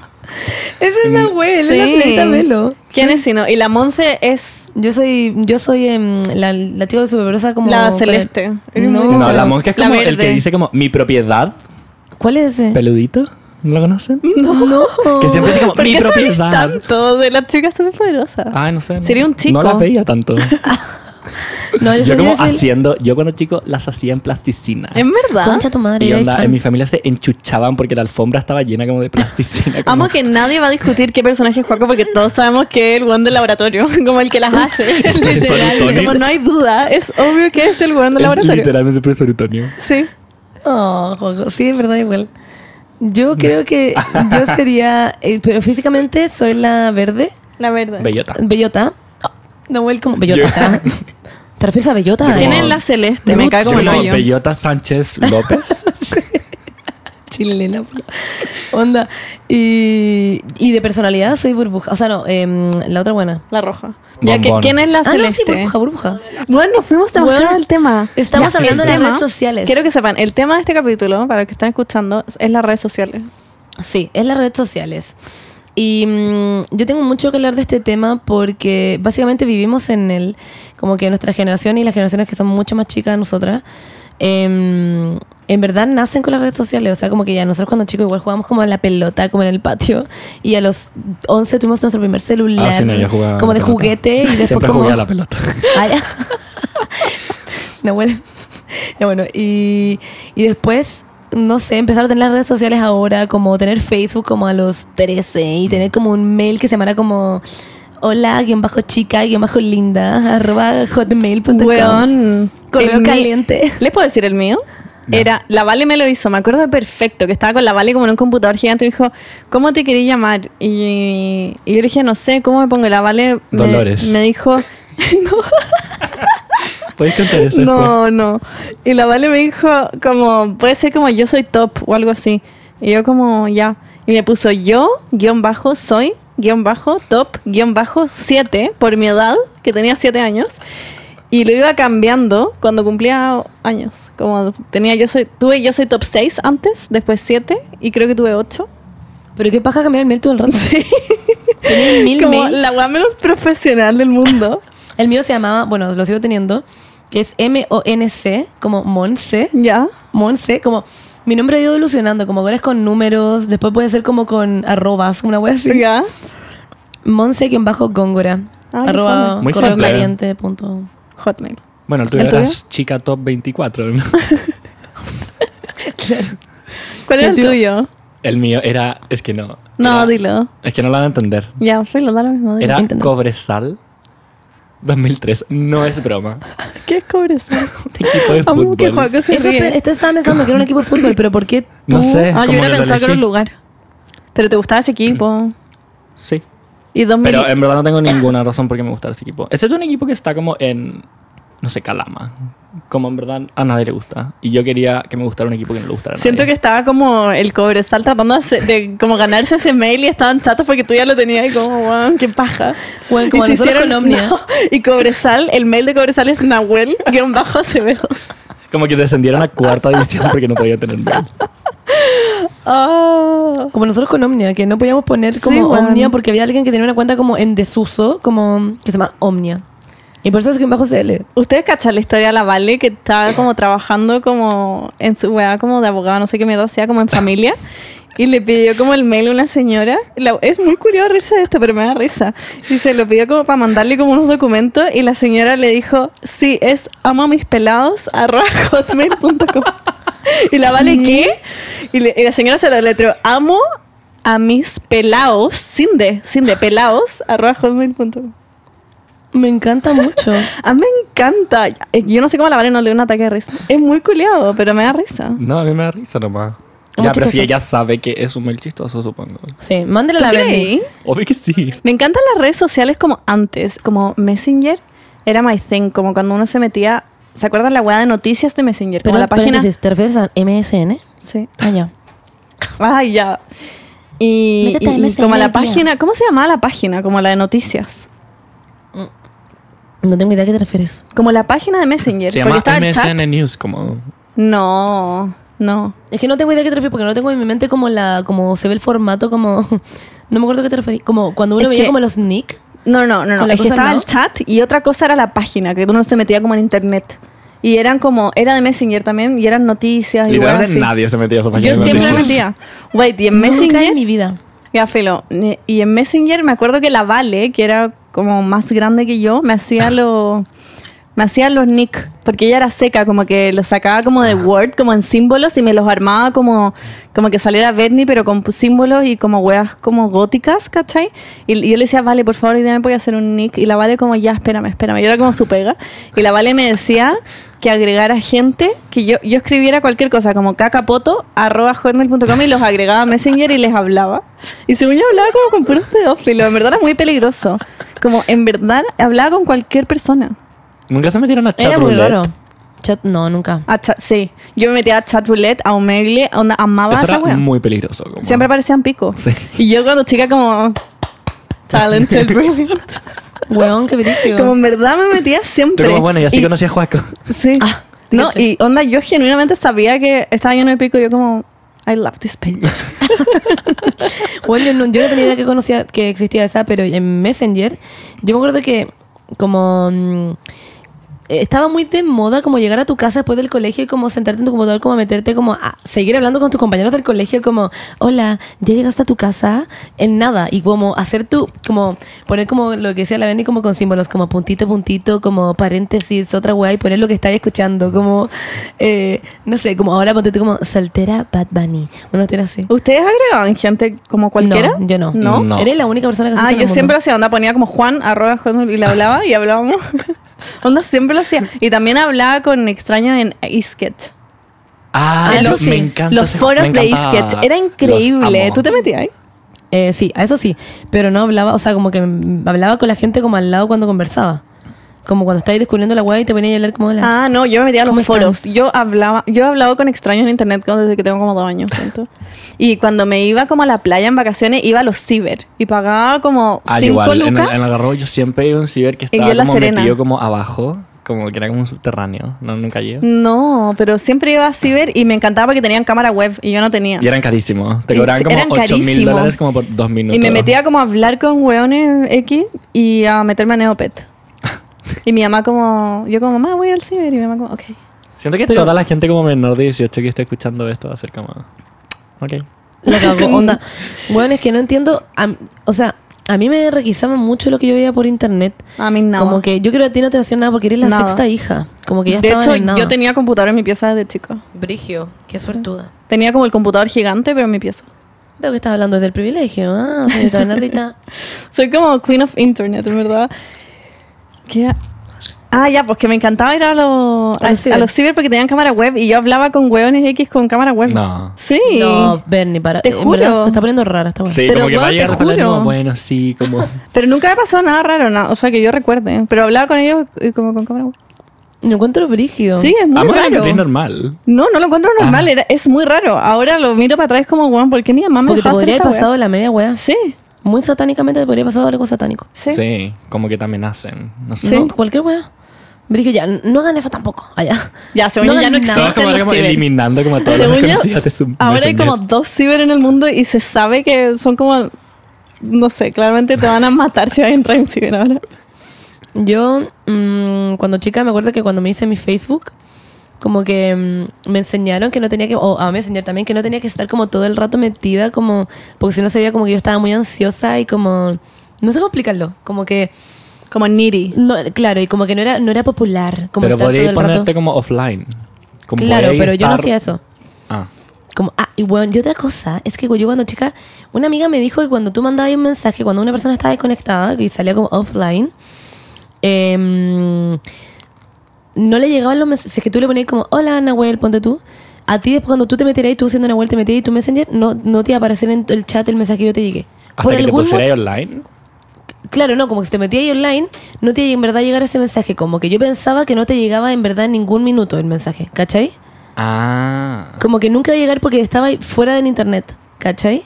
Esa es Nahuel, es la Sí. señorita Melo. ¿Quién es si no? Y la Monse es Yo soy, yo soy em, la, la chica de superpoderosa como... la celeste. No. No, la monja es como el que dice como mi propiedad, ¿Cuál es ese? peludito. ¿No lo conocen? No. Que siempre dice como ¿Por mi propiedad. tanto de las chicas superpoderosas? Ay, no sé. no- Sería un chico. No las veía tanto. No, yo, como haciendo, yo cuando chico las hacía en plasticina. ¿En verdad? Concha tu madre. Y onda, en mi familia se enchuchaban porque la alfombra estaba llena como de plasticina. como- Amo que nadie va a discutir qué personaje es Juaco porque todos sabemos que es el buen del laboratorio, como el que las hace. Utonio. Como no hay duda, es obvio que es el buen del es laboratorio. literalmente el profesor Utonio. Sí. Oh, Joco. Sí, es verdad, igual. Yo creo que yo sería... eh, pero físicamente soy la verde. La verdad. Bellota. Bellota. Nahuel como... Bellota, Yo- o sea... ¿Te refieres a Bellota? ¿Quién es la celeste? Me cae como el Como hoyo. Bellota Sánchez López. Chilena. Onda. Y, y de personalidad soy burbuja. O sea, no, em, la otra buena. La roja. Ya, que, Bombón. ¿Quién es la Ah, no, sí, celeste? burbuja, burbuja. Bueno, fuimos demasiado Bueno, al tema. estamos Ya, hablando de las redes sociales. Quiero que sepan, el tema de este capítulo, para los que están escuchando, es las redes sociales. Sí, es las redes sociales. Y mm, yo tengo mucho que hablar de este tema porque básicamente vivimos en él, como que nuestra generación y las generaciones que son mucho más chicas de nosotras, em, en verdad nacen con las redes sociales. O sea, como que ya nosotros cuando chicos igual jugábamos como a la pelota, como en el patio, y a los 11 tuvimos nuestro primer celular, Ah, sí, no, yo jugaba como de pelota. juguete, y después Siempre como... jugué a la pelota. Ah, ya. No, bueno. Ya, bueno, y, y después, no sé, empezar a tener las redes sociales ahora, como tener Facebook como a los 13 y tener como un mail que se llamara como hola, guion bajo chica, guion bajo linda, arroba hotmail.com. Weón. Correo mi- caliente. ¿Les puedo decir el mío? Era, la Vale me lo hizo, me acuerdo perfecto, que estaba con la Vale como en un computador gigante y me dijo, ¿cómo te quería llamar? Y, y yo le dije, no sé, ¿cómo me pongo? Y La Vale me, Dolores. me dijo, ¿Puedes contar eso después? no, no. Y la Vale me dijo, como, puede ser como yo soy top o algo así. Y yo como, ya. Y me puso yo, guion bajo, soy, guion bajo, top, guion bajo, 7, por mi edad, que tenía 7 años. Y lo iba cambiando cuando cumplía años. Como tenía yo soy, tuve yo soy top 6 antes, después 7 y creo que tuve 8. Pero qué paja cambiar el mail todo el rato. Sí. Tenía mil Como mails. la weá menos profesional del mundo. El mío se llamaba, bueno, lo sigo teniendo, que es M-O-N-C, como Monse. ya. Monse, como mi nombre ha ido evolucionando, como ahora es con números, después puede ser como con arrobas, una wea así. Ya. Monse que bajo góngora. Ay, arroba. Muy correo simple. caliente punto. Hotmail. Bueno, el tuyo ¿El tuyo? eras chica top 24, ¿no? ¿Cuál era el El tuyo. tuyo? El mío era. Es que no. No, Era- dilo. Es que no lo van a entender. Ya, filo, da lo mismo. dilo. Era Intenta. Cobresal 2003. No es broma. ¿Qué es cobresal? Un equipo de que fútbol. Juaco se Eso, ríe. pe- esto estaba pensando que era un equipo de fútbol, pero ¿por qué tú? No sé. Ah, yo como hubiera que lo pensado que era un elegí. lugar. Pero te gustaba ese equipo. Sí. Y 2000. Pero en verdad no tengo ninguna razón por qué me gustara ese equipo. Este es un equipo que está como en. No sé, Calama. Como en verdad a nadie le gusta. Y yo quería que me gustara un equipo que no le gustara a Siento que estaba como el cobresal tratando de, hacer- de como ganarse ese mail y estaban chatos porque tú ya lo tenías y como, weón, qué paja. Bueno, como y se nosotros con Omnia. no, y cobresal, el mail de cobresal es Nahuel, guion bajo Acevedo. Como que descendieron a cuarta división porque no podían tener mail. Oh. Como nosotros con Omnia, que no podíamos poner como Sí. Omnia porque había alguien que tenía una cuenta como en desuso, como que se llama Omnia. Y por eso es que bajo CL. ¿Ustedes cachan la historia de la Vale que estaba como trabajando como en su weá como de abogada, no sé qué mierda sea, como en familia? Y le pidió como el mail a una señora. La- es muy curioso reírse de esto, pero me da risa. Y se lo pidió como para mandarle como unos documentos y la señora le dijo, sí, es amo a mis pelados arroba hotmail.com. Y la Vale, ¿qué? Y, le- y la señora se lo letreó, amo a mis pelados, sin de, sin de, pelados arroba hotmail.com. Me encanta mucho. A mí me encanta. Yo no sé cómo la Vale no le dio un ataque de risa. Es muy culiado, pero me da risa. No, a mí me da risa nomás. Ya, pero si ella sabe que es un mail chistoso, supongo. Sí, mándale a ¿Tú la? Benny. Obvio que sí. Me encantan las redes sociales como antes, como Messenger era my thing, como cuando uno se metía, ¿se acuerdan la weá de noticias de Messenger? Pero Como la página. ¿te refieres a MSN? Sí. Ah, ya. Ay, ya. Y, Métete a y- y MSN, como la página, ¿cómo se llamaba la página? Como la de noticias. No tengo idea a qué te refieres. Como la página de Messenger. Se porque llama estaba el chat. MSN News, como... No, no. Es que no tengo idea a qué te refieres porque no tengo en mi mente como la como se ve el formato como no me acuerdo a qué te referís, como cuando uno Es veía que- como los nick. No, no, no, no. ¿Con la Es que cosa al estaba el chat y otra cosa era la página, que uno se metía como en internet. Y eran como, era de Messenger también, y eran noticias y weas Literalmente así. nadie se metía a esa página Yo de siempre me noticias. metía. Wait, y en Nunca Messenger. en mi vida. Ya, filo. Y en Messenger me acuerdo que la Vale, que era como más grande que yo, me hacía los. Me hacía los nick, porque ella era seca, como que los sacaba como de Word, como en símbolos, y me los armaba como, como que saliera Bernie, pero con símbolos y como weas como góticas, ¿cachai? Y, y yo le decía, vale, por favor, hoy día me voy a hacer un nick. Y la Vale como, ya, espérame, espérame. Yo era como su pega. Y la Vale me decía que agregara gente, que yo, yo escribiera cualquier cosa, como cacapoto, arroba hotmail.com y los agregaba a Messenger y les hablaba. Y según yo hablaba como con puros pedófilos, en verdad era muy peligroso. Como en verdad hablaba con cualquier persona. Nunca se metieron a chat Era muy roulette. raro. Chat, no, nunca. A chat, sí. Yo me metía a chat roulette, a Omegle, onda, amaba Eso esa era wea. muy peligroso. como- Siempre aparecían picos. Sí. Y yo cuando chica como talented, brilliant. Weón, qué brillo. Como en verdad me metía siempre. Pero como, bueno, y así Y- conocí a Juaco. Sí. Ah, no, y onda, yo genuinamente sabía que estaba lleno de pico y yo como, I love this page. Bueno, yo no, yo no tenía idea que conocía que existía esa, pero en Messenger, yo me acuerdo que como mm, estaba muy de moda como llegar a tu casa después del colegio y como sentarte en tu computador, como meterte como a seguir hablando con tus compañeros del colegio, como, hola, ya llegaste a tu casa, en nada, y como hacer tu, como poner como lo que decía la Benny como con símbolos, como puntito, puntito, como paréntesis, otra weá, y poner lo que estáis escuchando, como, eh, no sé, como ahora ponte tú como soltera Bad Bunny, una cuestión así. ¿Ustedes agregaban gente como cualquiera? No, yo no. ¿No? No. Eres la única persona que Ah, yo siempre hacía onda, ponía como Juan, arroba y le hablaba y hablábamos. onda, siempre lo hacía. Y también hablaba con extraños en Isket. Ah, Ah, eso los, sí. me encanta. Los foros me de. Isket. Era increíble. ¿Tú te metías ahí? Eh, sí, a eso sí. Pero no hablaba, o sea, como que hablaba con la gente como al lado cuando conversaba. Como cuando estáis descubriendo la weá y te ponías a hablar como la. Ah, no, yo me metía a los foros. Yo hablaba, yo he hablado con extraños en internet desde que tengo como dos años. Y cuando me iba como a la playa en vacaciones, iba a los ciber y pagaba como Ah, 5 igual. En el, lucas. en el Algarrobo yo siempre iba a un ciber que estaba en como Serena. metido como abajo. Como que era como un subterráneo. No, nunca llegué. No, pero siempre iba a ciber y me encantaba porque tenían cámara web y yo no tenía. Y eran carísimos. Te cobraban como eran 8 mil dólares como por dos minutos. Y me metía como a hablar con weones X y a meterme a Neopet. Y mi mamá como, yo como, mamá, voy al ciber. Y mi mamá como, ok. Siento que Pero- toda la gente como menor de 18 que esté escuchando esto va a ser como... Ok. La cagó, onda. Bueno, es que no entiendo. o sea, a mí me requisaban mucho lo que yo veía por internet. A mí nada. Como que yo creo que a ti no te hacía nada porque eres la Nada. sexta hija. Como que ya de hecho, en nada. yo tenía computador en mi pieza desde chica. Brigio, qué suertuda. Tenía como el computador gigante, pero en mi pieza. Veo que estás hablando desde el privilegio. Ah, señorita Bernardita. Soy como Queen of Internet, en verdad. ¿Qué? Ah, ya, pues que me encantaba ir a los, A a, los ciber. a los ciber porque tenían cámara web y yo hablaba con hueones X con cámara web. No. Sí. No, Bernie, para. Te juro. verdad se está poniendo rara esta weá. Sí, Pero, como que va a te juro. no, bueno, sí, como... Pero nunca me pasó nada raro, no, o sea, que yo recuerde. Pero hablaba con ellos eh, como con cámara web. Me encuentro brigio. Sí, es muy lo raro. normal. No, no lo encuentro normal, Ah. era, es muy raro. Ahora lo miro para atrás como, weón, ¿por qué mi mamá me Porque te podría haber pasado la media weá? Sí, Muy satánicamente te podría pasar algo satánico. sí. Sí. como que te amenacen. No sé. Sí. No, cualquier weá. Brigio, ya, no hagan eso tampoco. Allá. Ya, según No yo ya no existen como, los como ciber. eliminando como Según los yo, de ahora hay como dos ciber en el mundo y se sabe que son como, no sé, claramente te van a matar si vas a entrar en ciber ahora. Yo, mm, cuando chica, me acuerdo que cuando me hice mi Facebook, como que mm, me enseñaron que no tenía que, o a mí me enseñaron también que no tenía que estar como todo el rato metida, como, porque si no se veía como que yo estaba muy ansiosa y como, no sé cómo explicarlo, como que, Como needy. no, claro, y como que no era, no era popular, como Pero podrías ponerte rato. como offline. Como Claro, pero yo no hacía eso. Ah. Como, ah, y bueno, y otra cosa, es que yo cuando chica, una amiga me dijo que cuando tú mandabas un mensaje, cuando una persona estaba desconectada y salía como offline, em, no le llegaban los mensajes, que tú le ponías como, hola Nahuel, ponte tú, a ti después cuando tú te metieras y tú siendo Nahuel te metías y tu messenger, no, no te iba a aparecer en el chat el mensaje que yo te llegué. Hasta que te algún pusieras online. Claro, no, como que si te metías online, no te iba en verdad a llegar ese mensaje, como que yo pensaba que no te llegaba en verdad en ningún minuto el mensaje, ¿cachai? Ah. Como que nunca iba a llegar porque estaba ahí fuera del internet, ¿cachai?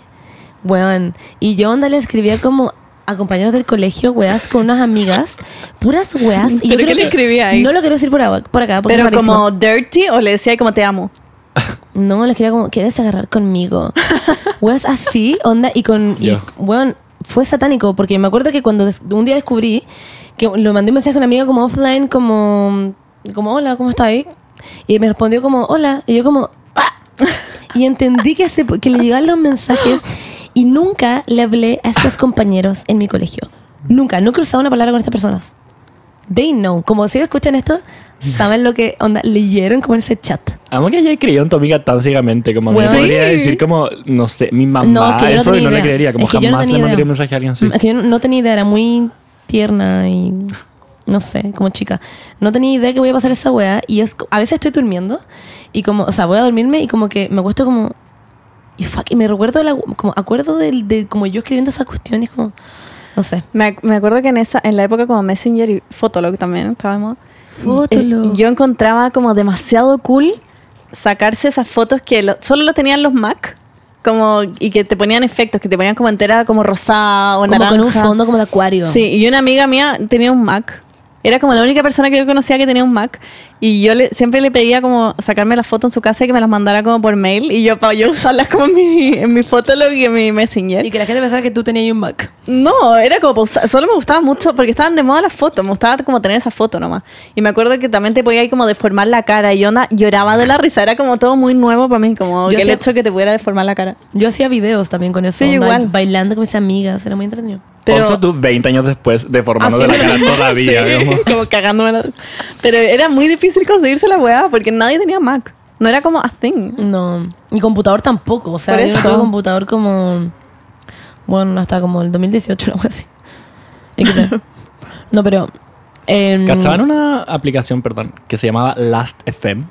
Weón. Y yo onda le escribía como a compañeros del colegio, weas, con unas amigas, puras weas. Y yo ¿Pero creo qué le que escribía ahí? No lo quiero decir por, agua- por acá, porque Pero es como dirty o le decía como te amo. No, les quería como, ¿quieres agarrar conmigo? Weas así, onda, y con... Y, Yo. weón, fue satánico, porque me acuerdo que cuando un día descubrí que lo mandé un mensaje a una amiga como offline, como... Como, hola, ¿cómo estás? Y me respondió como, hola. Y yo como, "Ah". Y entendí que, se, que le llegaban los mensajes y nunca le hablé a estos compañeros en mi colegio. Nunca, no he cruzado una palabra con estas personas. They know. Como si escuchan esto, saben lo que onda, leyeron como en ese chat. Amo que haya creído en tu amiga tan ciegamente. Como me podría Sí. decir como, no sé, mi mamá. No, que yo no eso y no le idea. creería. Como Es que no jamás tenía le mandaría un mensaje a alguien así. Es que yo no, no tenía idea, era muy tierna y no sé, como chica. No tenía idea que voy a pasar esa weá y es, a veces estoy durmiendo y como, o sea, voy a dormirme y como que me acuesto como y fuck, y me recuerdo de la, como acuerdo del- de, como yo escribiendo esas cuestiones como no sé. Me, me acuerdo que en esa en la época como Messenger y Fotolog también estaba de moda. Fotolog. Eh, yo encontraba como demasiado cool sacarse esas fotos que lo- solo lo tenían los Mac. Como, y que te ponían efectos, que te ponían como entera como rosada o Como naranja. con un fondo como de acuario. Sí, y una amiga mía tenía un Mac. Era como la única persona que yo conocía que tenía un Mac. Y yo le, siempre le pedía como sacarme las fotos en su casa y que me las mandara como por mail. Y yo para yo usarlas como en mi, en mi Fotolog y en mi Messenger. Y que la gente pensara que tú tenías un Mac. No, era como, solo me gustaba mucho porque estaban de moda las fotos, me gustaba como tener esa foto nomás. Y me acuerdo que también te podía ir como deformar la cara y yo onda, lloraba de la risa, era como todo muy nuevo para mí, como que el hecho que te pudiera deformar la cara. Yo hacía videos también con eso. Sí, igual. Bailando con mis amigas, era muy entretenido. Pero Pero tú 20 años después deformando de la Haciendo cara todavía. sí, como- cagándome la. Pero era muy difícil conseguirse la weá porque nadie tenía Mac. No era como a thing. No, mi computador tampoco. O sea, Por yo tuve computador como. Bueno, hasta como el 2018, algo así. No, pero. em, ¿Cachaban una aplicación, perdón, que se llamaba Last FM?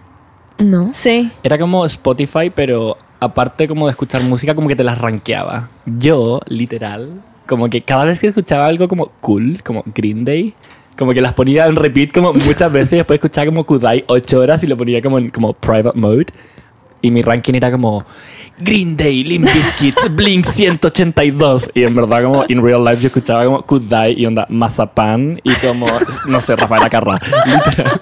No. Sí. Era como Spotify, pero aparte como de escuchar música, como que te las rankeaba. Yo, literal, como que cada vez que escuchaba algo como cool, como Green Day, como que las ponía en repeat como muchas veces y después escuchaba como Kudai 8 horas y lo ponía como en como private mode. Y mi ranking era como Green Day, Limp Bizkit, Blink 182. Y en verdad como in real life yo escuchaba como Kudai y onda Mazapán y como, no sé, Rafael Acarra. Literal.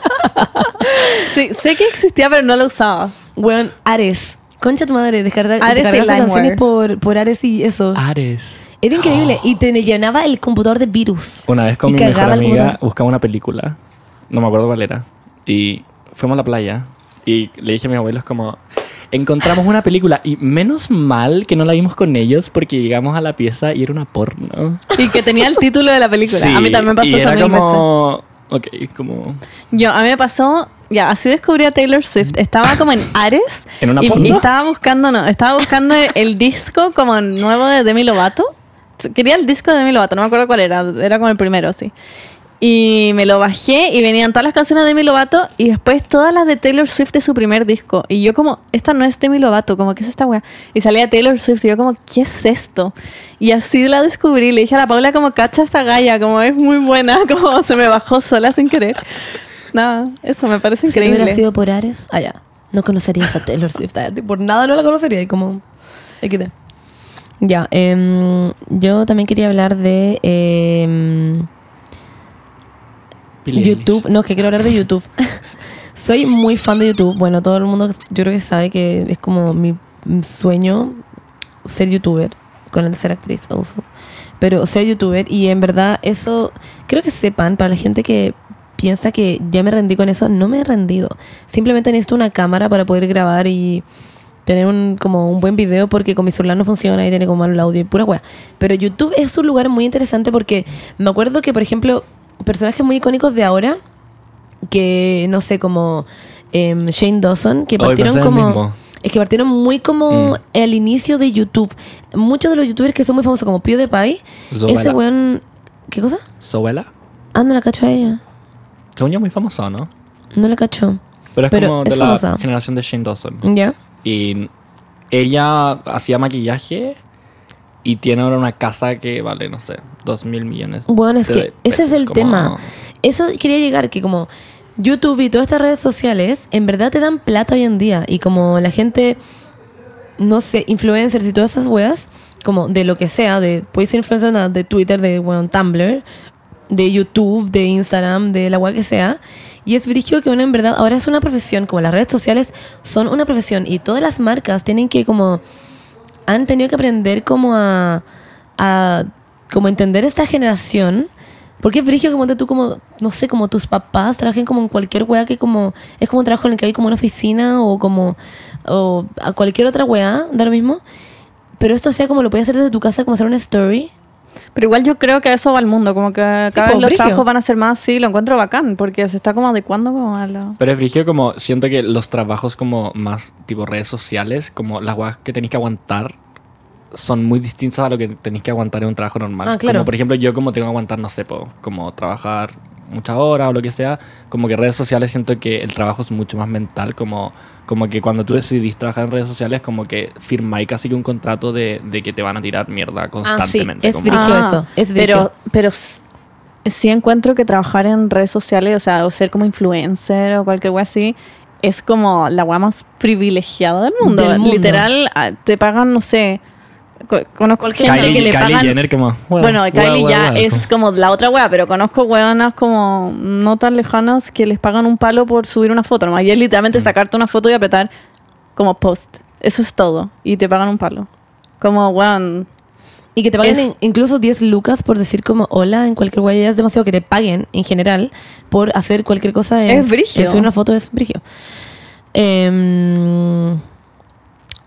Sí, sé que existía, pero no la usaba. Weón, Ares. Concha tu madre, descargar, Ares descargar LimeWire. canciones por, por Ares y eso. Ares. Era increíble. Y te llenaba el computador de virus. Una vez con Y mi mejor el amiga computador. buscaba una película. No me acuerdo cuál era. Y fuimos a la playa. Y le dije a mis abuelos como... encontramos una película y menos mal que no la vimos con ellos porque llegamos a la pieza y era una porno. Y que tenía el título de la película. Sí, a mí también me pasó y eso era mil veces. como... Ok, como... Yo, a mí me pasó, ya, así descubrí a Taylor Swift. Estaba como en Ares. ¿En una y, porno? y estaba buscando, no, estaba buscando el, el disco como nuevo de Demi Lovato. Quería el disco de Demi Lovato, no me acuerdo cuál era, era como el primero, sí. Y me lo bajé y venían todas las canciones de Demi Lovato y después todas las de Taylor Swift de su primer disco. Y yo como, esta no es Demi Lovato, como, ¿qué es esta wea? Y salía Taylor Swift y yo como, ¿qué es esto? Y así la descubrí. Le dije a la Paula como, cacha esta galla, como es muy buena, como se me bajó sola sin querer. Nada, eso me parece Si no increíble. hubiera sido por Ares, allá. no conocerías a Taylor Swift. ah, Por nada no la conocería. Y como. XD. Ya, em, yo también quería hablar de em, YouTube. No, que quiero hablar de YouTube. Soy muy fan de YouTube. Bueno, todo el mundo yo creo que sabe que es como mi sueño ser youtuber con el de ser actriz also. Pero ser youtuber y en verdad eso creo que sepan para la gente que piensa que ya me rendí con eso, no me he rendido. Simplemente necesito una cámara para poder grabar y tener un, como un buen video porque con mi celular no funciona y tiene como mal el audio y pura wea. Pero YouTube es un lugar muy interesante porque me acuerdo que, por ejemplo, personajes muy icónicos de ahora, que no sé, como em, Shane Dawson, que partieron como... Es que partieron muy como Mm. el inicio de YouTube. Muchos de los youtubers que son muy famosos, como PewDiePie, ese weón... ¿Qué cosa? ¿Sobela? Ah, no la cacho a ella. Según yo, muy famoso, ¿no? No la cacho. Pero es Pero como de es la famosa. generación de Shane Dawson. ¿Ya? Y ella hacía maquillaje y tiene ahora una casa que vale, no sé, dos mil millones. Bueno, es de que ese es el como- tema. Eso quería llegar, que como YouTube y todas estas redes sociales en verdad te dan plata hoy en día. Y como la gente, no sé, influencers y todas esas weas, como de lo que sea, de puedes ser influencer de Twitter, de bueno, Tumblr, de YouTube, de Instagram, de la wea que sea. Y es brígido que uno en verdad ahora es una profesión, como las redes sociales son una profesión y todas las marcas tienen que como han tenido que aprender como a, a entender esta generación. Porque es brígido como tú, como, no sé, como tus papás trabajen como en cualquier wea que como, es como un trabajo en el que hay como una oficina o como, o a cualquier otra wea, da lo mismo. Pero esto sea como lo puedes hacer desde tu casa, como hacer una story. Pero igual yo creo que a eso va el mundo, como que cada Sí, vez po, los trabajos van a ser más así, lo encuentro bacán, porque se está como adecuando como a la... Pero es frigio como siento que los trabajos como más tipo redes sociales, como las guas que tenéis que aguantar, son muy distintas a lo que tenéis que aguantar en un trabajo normal. Ah, claro. Como por ejemplo yo como tengo que aguantar, no sé, po, como trabajar muchas horas o lo que sea, como que redes sociales siento que el trabajo es mucho más mental, como, como que cuando tú decidís trabajar en redes sociales, como que firmáis casi que un contrato de, de que te van a tirar mierda constantemente. Ah, es como- Brigio eso, es brigio. pero, pero sí encuentro que trabajar en redes sociales, o sea, o ser como influencer o cualquier wea así, es como la wea más privilegiada del mundo. Del mundo. Literal, ah, te pagan, no sé, conozco gente Kylie, que le Kylie pagan... Jenner como... Bueno, wea, Kylie wea, ya wea, es como la otra wea, pero conozco weonas como no tan lejanas que les pagan un palo por subir una foto. Nomás y es literalmente Mm. sacarte una foto y apretar como post. Eso es todo. Y te pagan un palo. Como, weón. Y que te paguen Es- incluso 10 lucas por decir como hola en cualquier wea. Ya es demasiado que te paguen en general por hacer cualquier cosa. En, Es brigio. en subir una foto es brigio. Em,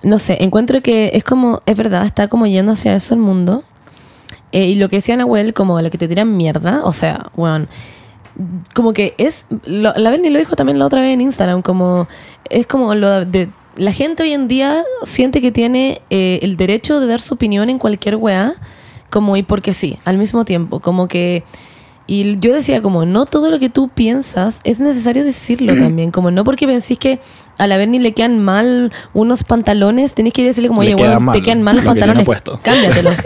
no sé, encuentro que es como, es verdad, está como yendo hacia eso el mundo. Eh, y lo que decía Nahuel, como lo que te tiran mierda, o sea, weón, como que es, lo- la Benny lo dijo también la otra vez en Instagram, como es como lo de, la gente hoy en día siente que tiene eh, el derecho de dar su opinión en cualquier weá, como y porque sí, al mismo tiempo, como que y yo decía como no todo lo que tú piensas es necesario decirlo también, como no porque pensís que a la Berni le quedan mal unos pantalones, tenés que ir a decirle como, oye, quedan weón, te mal, quedan mal los lo pantalones, puesto". cámbiatelos.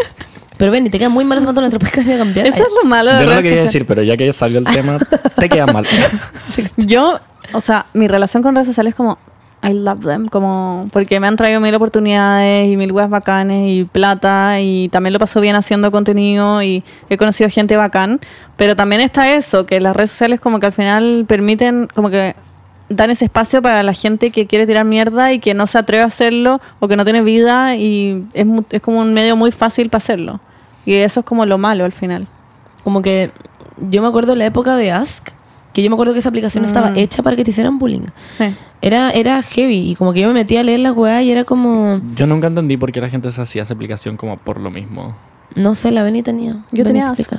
Pero Benny, te quedan muy mal los pantalones, te los puedes cambiar. Eso es lo malo de Yo no lo quería decir, pero ya que salió el tema, te queda mal. Yo, o sea, mi relación con redes sociales es como, I love them, como, porque me han traído mil oportunidades y mil weas bacanes y plata y también lo paso bien haciendo contenido y he conocido gente bacán, pero también está eso, que las redes sociales como que al final permiten, como que dan ese espacio para la gente que quiere tirar mierda y que no se atreve a hacerlo o que no tiene vida y es, es como un medio muy fácil para hacerlo. Y eso es como lo malo al final. Como que yo me acuerdo de la época de Ask, que yo me acuerdo que esa aplicación estaba Mm. hecha para que te hicieran bullying. Sí. Era, era heavy. Y como que yo me metía a leer las weas y era como. Yo nunca entendí por qué la gente se hacía esa aplicación como por lo mismo. No sé, la Beni tenía. Yo Beni tenía asco.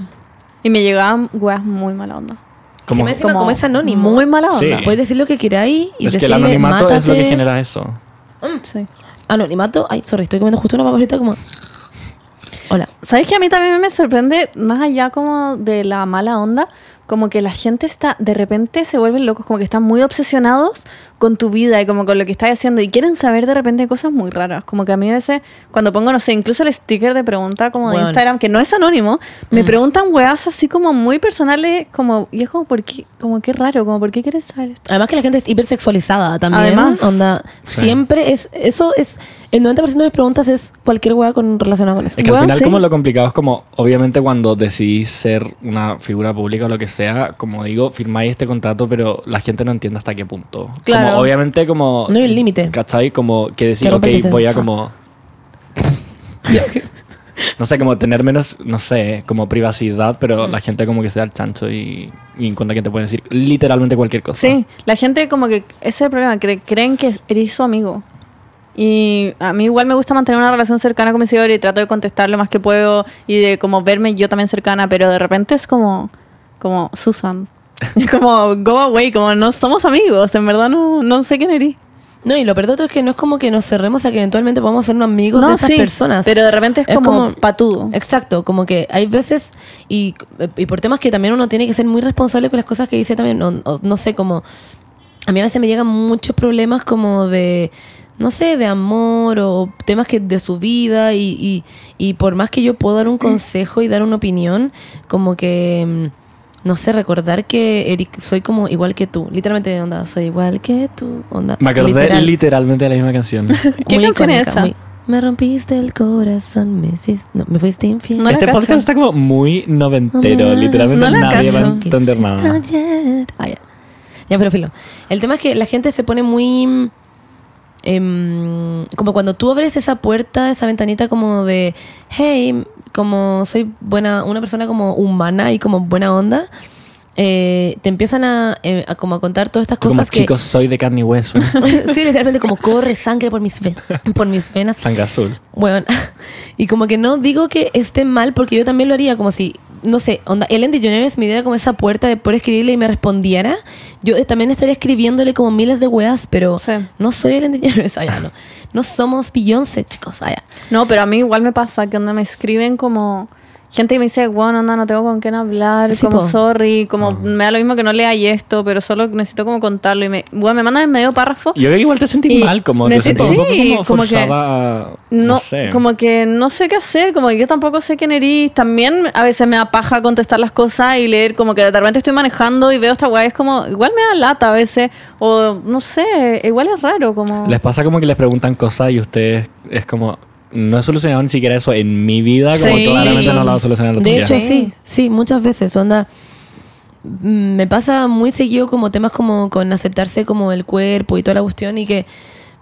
Y me llegaban weas muy mala onda. Como, Que Encima, como es anónimo. Muy mala Sí. onda. Puedes decir lo que queráis y es que decirle, el anonimato es lo que "Mátate". genera eso. Sí. Anonimato. Ay, sorry, estoy comiendo justo una papa frita como. Hola. ¿Sabes que a mí también me sorprende, más allá como de la mala onda, como que la gente está, de repente se vuelven locos, como que están muy obsesionados con tu vida y como con lo que estás haciendo y quieren saber de repente cosas muy raras. Como que a mí a veces, cuando pongo, no sé, incluso el sticker de pregunta como de Bueno. Instagram, que no es anónimo, me preguntan weas así como muy personales, como, y es como, ¿por qué? Como qué raro, como, ¿por qué quieres saber esto? Además que la gente es hipersexualizada también. Además. onda, Sí. siempre es. Eso es. El 90% de mis preguntas es cualquier wea con, relacionada con eso. Es que al final sí. como lo complicado es como, obviamente cuando decidís ser una figura pública o lo que sea, como digo, firmáis este contrato, pero la gente no entiende hasta qué punto. Claro. Como, obviamente como... No hay un límite. ¿Cachai? Como que decir, ok, voy a como... no sé, como tener menos, no sé, como privacidad, pero Mm. la gente como que se da el chancho y, y encuentra que te pueden decir literalmente cualquier cosa. Sí, la gente como que ese es el problema, cre- creen que eres su amigo. Y a mí igual me gusta mantener una relación cercana con mi seguidor y trato de contestar lo más que puedo y de como verme yo también cercana, pero de repente es como, como Susan. Es como, go away, como no somos amigos, en verdad no, no sé quién eres. No, y lo peor de todo es que no es como que nos cerremos a que eventualmente podamos ser unos amigos de No, esas sí, personas. pero de repente es, como, patudo. Exacto, como que hay veces, y, y por temas que también uno tiene que ser muy responsable con las cosas que dice también, no, no sé, como a mí a veces me llegan muchos problemas como de, no sé, de amor o temas que de su vida y, y, y por más que yo puedo dar un consejo y dar una opinión, como que, mm, no sé, recordar que Eric, soy como igual que tú, literalmente, onda, soy igual que tú, onda. Me acordé literal. literalmente de la misma canción. ¿Qué Muy canción es esa? muy- me rompiste el corazón, me, hiciste- no, me fuiste infiel. No este cacho. podcast está como muy noventero, No me literalmente nadie va a entender nada. ayer. Ah, ya. Ya, pero filo. El tema es que la gente se pone muy. em, como cuando tú abres esa puerta, esa ventanita como de. Hey, como soy buena, una persona como humana y como buena onda. eh, te empiezan a, eh, a como a contar todas estas Como cosas que. chicos, soy de carne y hueso. sí, literalmente como corre sangre por mis, ve- por mis venas. Sangre azul. Bueno, y como que no digo que esté mal porque yo también lo haría, como si, no sé, onda, Ellen DeGeneres me diera como esa puerta de poder escribirle y me respondiera, yo también estaría escribiéndole como miles de weas, pero Sí. no soy Ellen DeGeneres, allá no. No somos Beyoncé, chicos, allá. No, pero a mí igual me pasa que onda me escriben como gente que me dice, bueno, onda, no tengo con quién hablar, Sí, como po. sorry, como me da lo mismo que no lea y esto, pero solo necesito como contarlo y me, bueno, me mandan en medio párrafo. Yo creo que igual te sentí mal, como te necesito- sentí un poco sí, como como que- No, no sé. como que no sé qué hacer, como que yo tampoco sé quién eres. También a veces me da paja contestar las cosas y leer, como que de repente estoy manejando y veo esta weá, es como, igual me da lata a veces, o no sé, igual es raro, como... Les pasa como que les preguntan cosas y ustedes es como, no he solucionado ni siquiera eso en mi vida, como Sí. claramente hecho- no lo solucionar la De tuya. hecho, Sí. sí, sí, muchas veces, onda. mm, Me pasa muy seguido como temas como con aceptarse como el cuerpo y toda la cuestión y que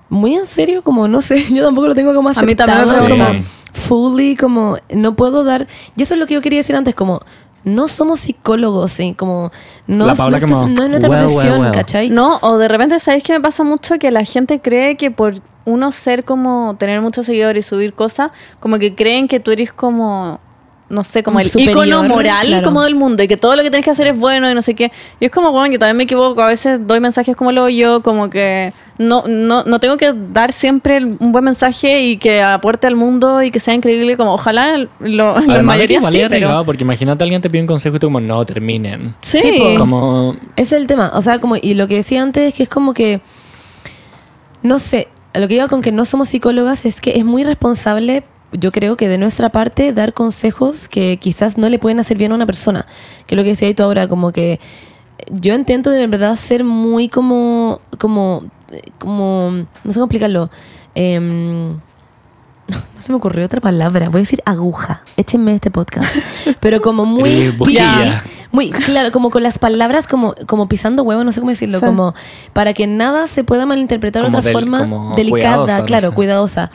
muy en serio como no sé, yo tampoco lo tengo como A mí también me aceptado preocupa. como fully como no puedo dar y eso es lo que yo quería decir antes como no somos psicólogos, ¿sí? como no, La es- Paula no, es, no es nuestra well, well, profesión, well. ¿cachai? No, o de repente, ¿sabéis que me pasa mucho? Que la gente cree que por uno ser como, tener muchos seguidores y subir cosas, como que creen que tú eres como, no sé, como el Superior, ícono moral claro. como del mundo y que todo lo que tienes que hacer es bueno y no sé qué. Y es como, bueno, yo también me equivoco, a veces doy mensajes como lo yo, como que no, no, no tengo que dar siempre un buen mensaje y que aporte al mundo y que sea increíble, como ojalá el- lo, la Además de que mayoría sí, pero... porque imagínate alguien te pide un consejo y tú como, no, terminen. Sí, Sí. Como, es el tema. O sea, como, y lo que decía antes es que es como que, no sé, lo que iba con que no somos psicólogas es que es muy responsable, yo creo que de nuestra parte, dar consejos que quizás no le pueden hacer bien a una persona. Que es lo que decía tú ahora, como que yo intento de verdad ser muy como, como, como, no sé cómo explicarlo. Em, no se me ocurrió otra palabra. Voy a decir aguja. Échenme este podcast. Pero como muy... Eh, muy, claro, como con las palabras como, como pisando huevo, no sé cómo decirlo, Sí. como para que nada se pueda malinterpretar de otra del- forma delicada, cuidadosa, no claro, sé. cuidadosa.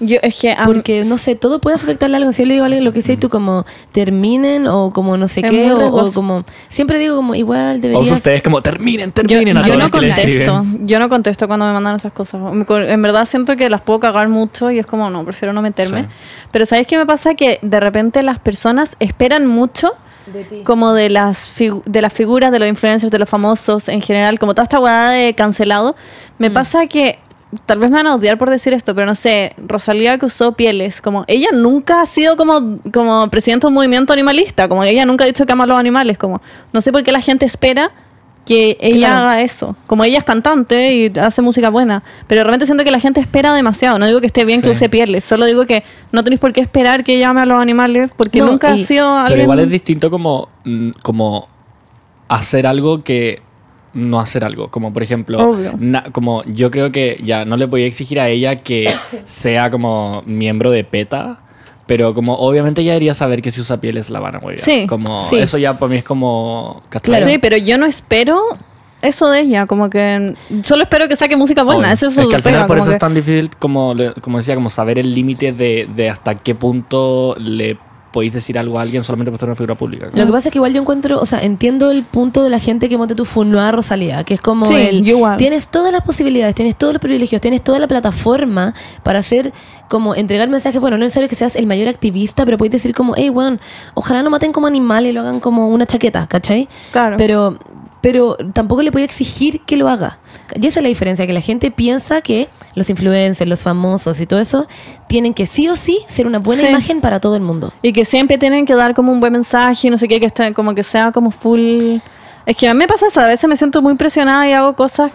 Yo, es que mí- Porque, no sé, todo puede afectarle a algo. Si yo le digo a alguien lo que sea y tú como terminen o como no sé qué, o, o como... Siempre digo como igual O deberías... sea, ustedes como terminen, yo, terminen a yo no contesto. Yo no contesto cuando me mandan esas cosas. En verdad siento que las puedo cagar mucho y es como, no, prefiero no meterme. Sí. Pero ¿sabéis qué me pasa? Que de repente las personas esperan mucho como de las, de las figuras, de los influencers, de los famosos en general, como toda esta hueá de cancelado. Me pasa que, tal vez me van a odiar por decir esto, pero no sé, Rosalía que usó pieles, como ella nunca ha sido como, como presidenta de un movimiento animalista, como ella nunca ha dicho que ama a los animales, como no sé por qué la gente espera que ella Claro. haga eso. Como ella es cantante y hace música buena, pero realmente siento que la gente espera demasiado. No digo que esté bien que use pieles, solo digo que no tenéis por qué esperar que ella ame a los animales porque No, nunca y- ha sido alguien... Pero igual es distinto como, mm, como hacer algo que no hacer algo. Como por ejemplo, na- como yo creo que ya no le podía exigir a ella que sea como miembro de PETA. Pero como obviamente ella debería saber que si usa pieles la van a huevear. Sí, Como sí. eso ya para mí es como... ¿cachai? Sí, pero yo no espero eso de ella, como que solo espero que saque música buena, eso es es que al final por como eso que- es tan difícil como, como decía, como saber el límite de, de hasta qué punto le podéis decir algo a alguien solamente por ser una figura pública. Lo que pasa es que igual yo encuentro, o sea, entiendo el punto de la gente que monte tu funó a Rosalía, que es como Sí, el igual. tienes todas las posibilidades, tienes todos los privilegios, tienes toda la plataforma para hacer como entregar mensajes, bueno, no es necesario que seas el mayor activista, pero puedes decir como, hey, weón, ojalá no maten como animal y lo hagan como una chaqueta, ¿cachai? Claro. Pero pero tampoco le puede exigir que lo haga. Y esa es la diferencia, que la gente piensa que los influencers, los famosos y todo eso tienen que sí o sí ser una buena Sí. imagen para todo el mundo. Y que siempre tienen que dar como un buen mensaje, no sé qué, que esté, como que sea como full. Es que a mí me pasa eso, a veces me siento muy presionada y hago cosas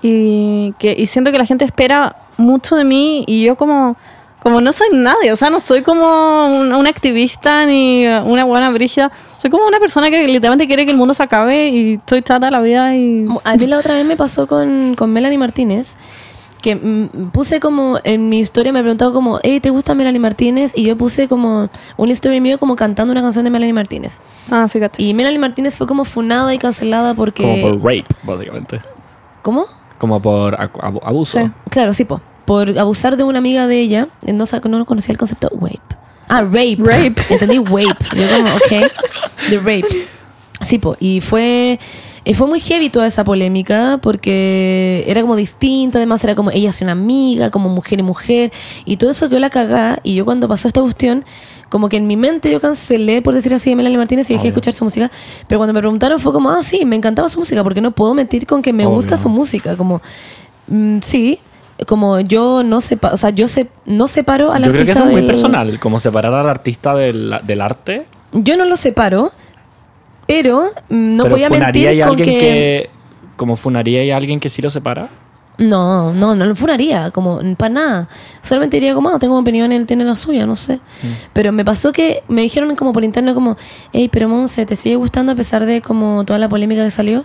y, que, y siento que la gente espera mucho de mí y yo como, como no soy nadie, o sea, no soy como un- una activista ni una buena brígida, soy como una persona que literalmente quiere que el mundo se acabe y estoy chata de la vida y... A mí la otra vez me pasó con, con Melanie Martínez, que mm, puse como en mi historia, me preguntaba como, hey, ¿te gusta Melanie Martínez? Y yo puse como una historia mío como cantando una canción de Melanie Martínez. Ah, sí, caché. Y Melanie Martínez fue como funada y cancelada porque... Como por rape, básicamente. ¿Cómo? Como por abuso. Sí. Claro, sí, po. Por abusar de una amiga de ella. eh, No, no conocía el concepto rape. Ah, rape. Rape. Entendí rape. Yo como, ok. De rape. Sí, po. Y fue, y fue muy heavy toda esa polémica porque era como distinta. Además, era como ella es una amiga, como mujer y mujer. Y todo eso quedó la cagada. Y yo cuando pasó esta cuestión, como que en mi mente yo cancelé, por decir así, a Melanie Martínez y dejé de escuchar su música. Pero cuando me preguntaron fue como, ah, sí, me encantaba su música porque no puedo mentir con que me Obvio. gusta su música. Como, mm, sí, como yo no separo, o sea, yo se, no separo al Yo creo que artista es muy personal, como separar al artista del, del arte. Yo no lo separo, pero mm, no pero a funaría mentir con que... que... Como funaría y alguien que sí lo separa. No, no, no lo funaría, como para nada. Solamente diría como, ah, tengo una opinión, él tiene la suya, no sé. Pero me pasó que me dijeron como por interno como, hey, pero Monse, ¿te sigue gustando a pesar de como toda la polémica que salió?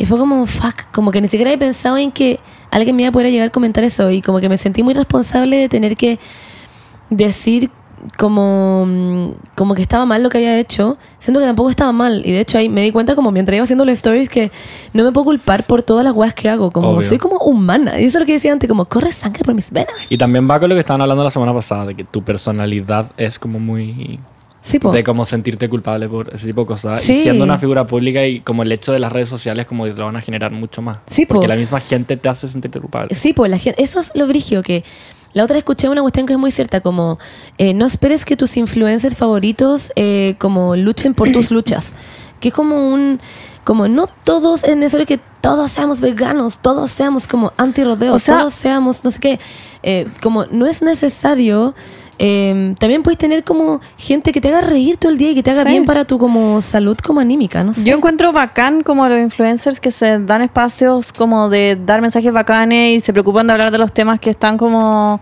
Y fue como, fuck, como que ni siquiera he pensado en que alguien me iba a poder llegar a comentar eso. Y como que me sentí muy responsable de tener que decir como, mm, como que estaba mal lo que había hecho, siento que tampoco estaba mal. Y de hecho ahí me di cuenta como mientras iba haciendo los stories que no me puedo culpar por todas las weas que hago. Como Obvio. soy como humana. Y eso es lo que decía antes, como corre sangre por mis venas. Y también va con lo que estaban hablando la semana pasada, de que tu personalidad es como muy... Sí, po. De como sentirte culpable por ese tipo de cosas. Sí. Y siendo una figura pública y como el hecho de las redes sociales como que te lo van a generar mucho más. Sí, po. Porque la misma gente te hace sentirte culpable. Sí, pues la gente, eso es lo brigio que la otra escuché una cuestión que es muy cierta, como eh, no esperes que tus influencers favoritos eh, como luchen por tus luchas, que es como un, como no todos es necesario que todos seamos veganos, todos seamos como anti rodeos, O sea- todos seamos no sé qué, Eh, como no es necesario. Eh, también puedes tener como gente que te haga reír todo el día y que te haga Sí. bien para tu como salud como anímica, no sé. Yo encuentro bacán como los influencers que se dan espacios como de dar mensajes bacanes y se preocupan de hablar de los temas que están como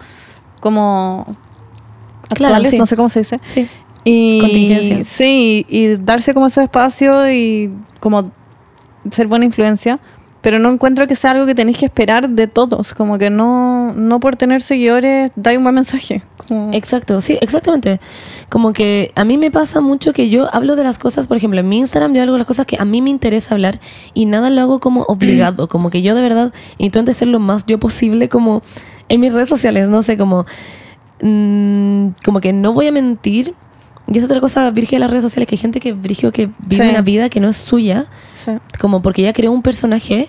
como Claro, actuales, sí. no sé cómo se dice. Sí. Y Contingencia. sí, y darse como ese espacio y como ser buena influencia, pero no encuentro que sea algo que tenéis que esperar de todos, como que no no por tener seguidores dais un buen mensaje. Como- Exacto, sí, exactamente. Como que a mí me pasa mucho que yo hablo de las cosas, por ejemplo, en mi Instagram yo hablo de las cosas que a mí me interesa hablar y nada lo hago como obligado, como que yo de verdad intento ser lo más yo posible como en mis redes sociales, no sé, como mm, como que no voy a mentir. Y es otra cosa, virgen de las redes sociales, que hay gente que, Virgio, que vive Sí. una vida que no es suya, Sí. como porque ya creó un personaje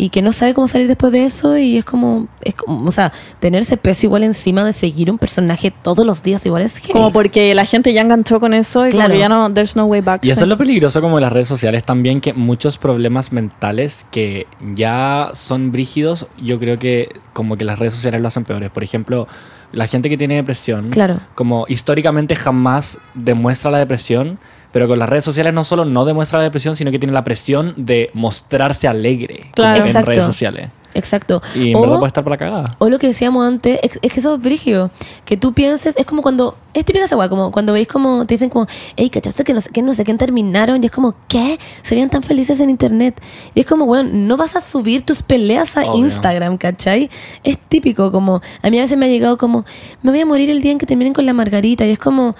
y que no sabe cómo salir después de eso y es como, es como o sea, tenerse peso igual encima de seguir un personaje todos los días igual es heavy. Como porque la gente ya enganchó con eso y Claro. como que ya no, there's no way back. Y eso es lo peligroso como de las redes sociales también, que muchos problemas mentales que ya son brígidos, yo creo que como que las redes sociales lo hacen peores. Por ejemplo, la gente que tiene depresión, Claro. como históricamente jamás demuestra la depresión, pero con las redes sociales no solo no demuestra la depresión, sino que tiene la presión de mostrarse alegre Claro. en redes sociales. Exacto. Y en O- verdad puede estar para la cagada. O lo que decíamos antes, es, es que eso es brígido. Que tú pienses, es como cuando, es típica esa weá, como cuando veis como, te dicen como, hey, ¿cachaste que no sé qué, no sé quién terminaron? Y es como, ¿qué? Se veían tan felices en internet. Y es como, bueno, no vas a subir tus peleas a Obvio. Instagram, ¿cachai? Es típico, como, a mí a veces me ha llegado como, me voy a morir el día en que terminen con la margarita. Y es como,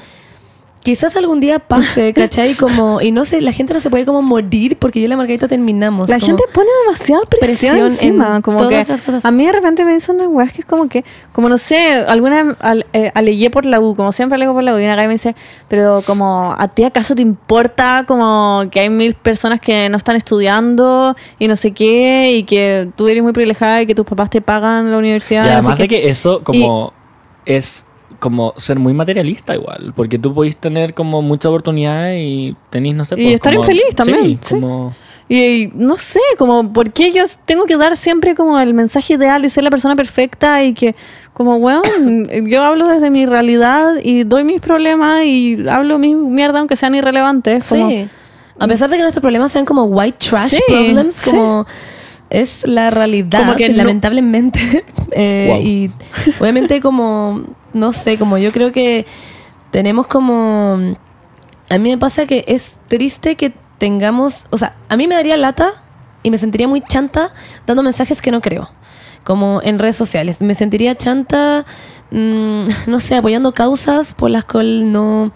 quizás algún día pase, ¿cachai? Como, y no sé, la gente no se puede como morir porque yo y la margarita terminamos. La como- gente pone demasiada presión, presión encima. en como todas que las cosas. a mí de repente me dicen unas weas que es como que, como no sé, alguna vez al, eh, alegué por la U, como siempre alego por la U, y una acá me dice, pero como, ¿a ti acaso te importa como que hay mil personas que no están estudiando y no sé qué, y que tú eres muy privilegiada y que tus papás te pagan la universidad? Y no sé además qué"? de que eso como es como ser muy materialista igual, porque tú podéis tener como mucha oportunidad y tenéis, no sé, Y pues, estar como- infeliz también, Sí, sí. como... Y, y no sé, como, ¿por qué yo tengo que dar siempre como el mensaje ideal y ser la persona perfecta y que, como, weón, yo hablo desde mi realidad y doy mis problemas y hablo mi mierda aunque sean irrelevantes? Como, Sí. A pesar de que nuestros problemas sean como white trash Sí, problems, sí. como es la realidad, Como que no- lamentablemente. Eh, Wow. Y obviamente como, no sé, como yo creo que tenemos como... A mí me pasa que es triste que tengamos, o sea, a mí me daría lata y me sentiría muy chanta dando mensajes que no creo, como en redes sociales. Me sentiría chanta, mm, no sé, apoyando causas por las cuales no...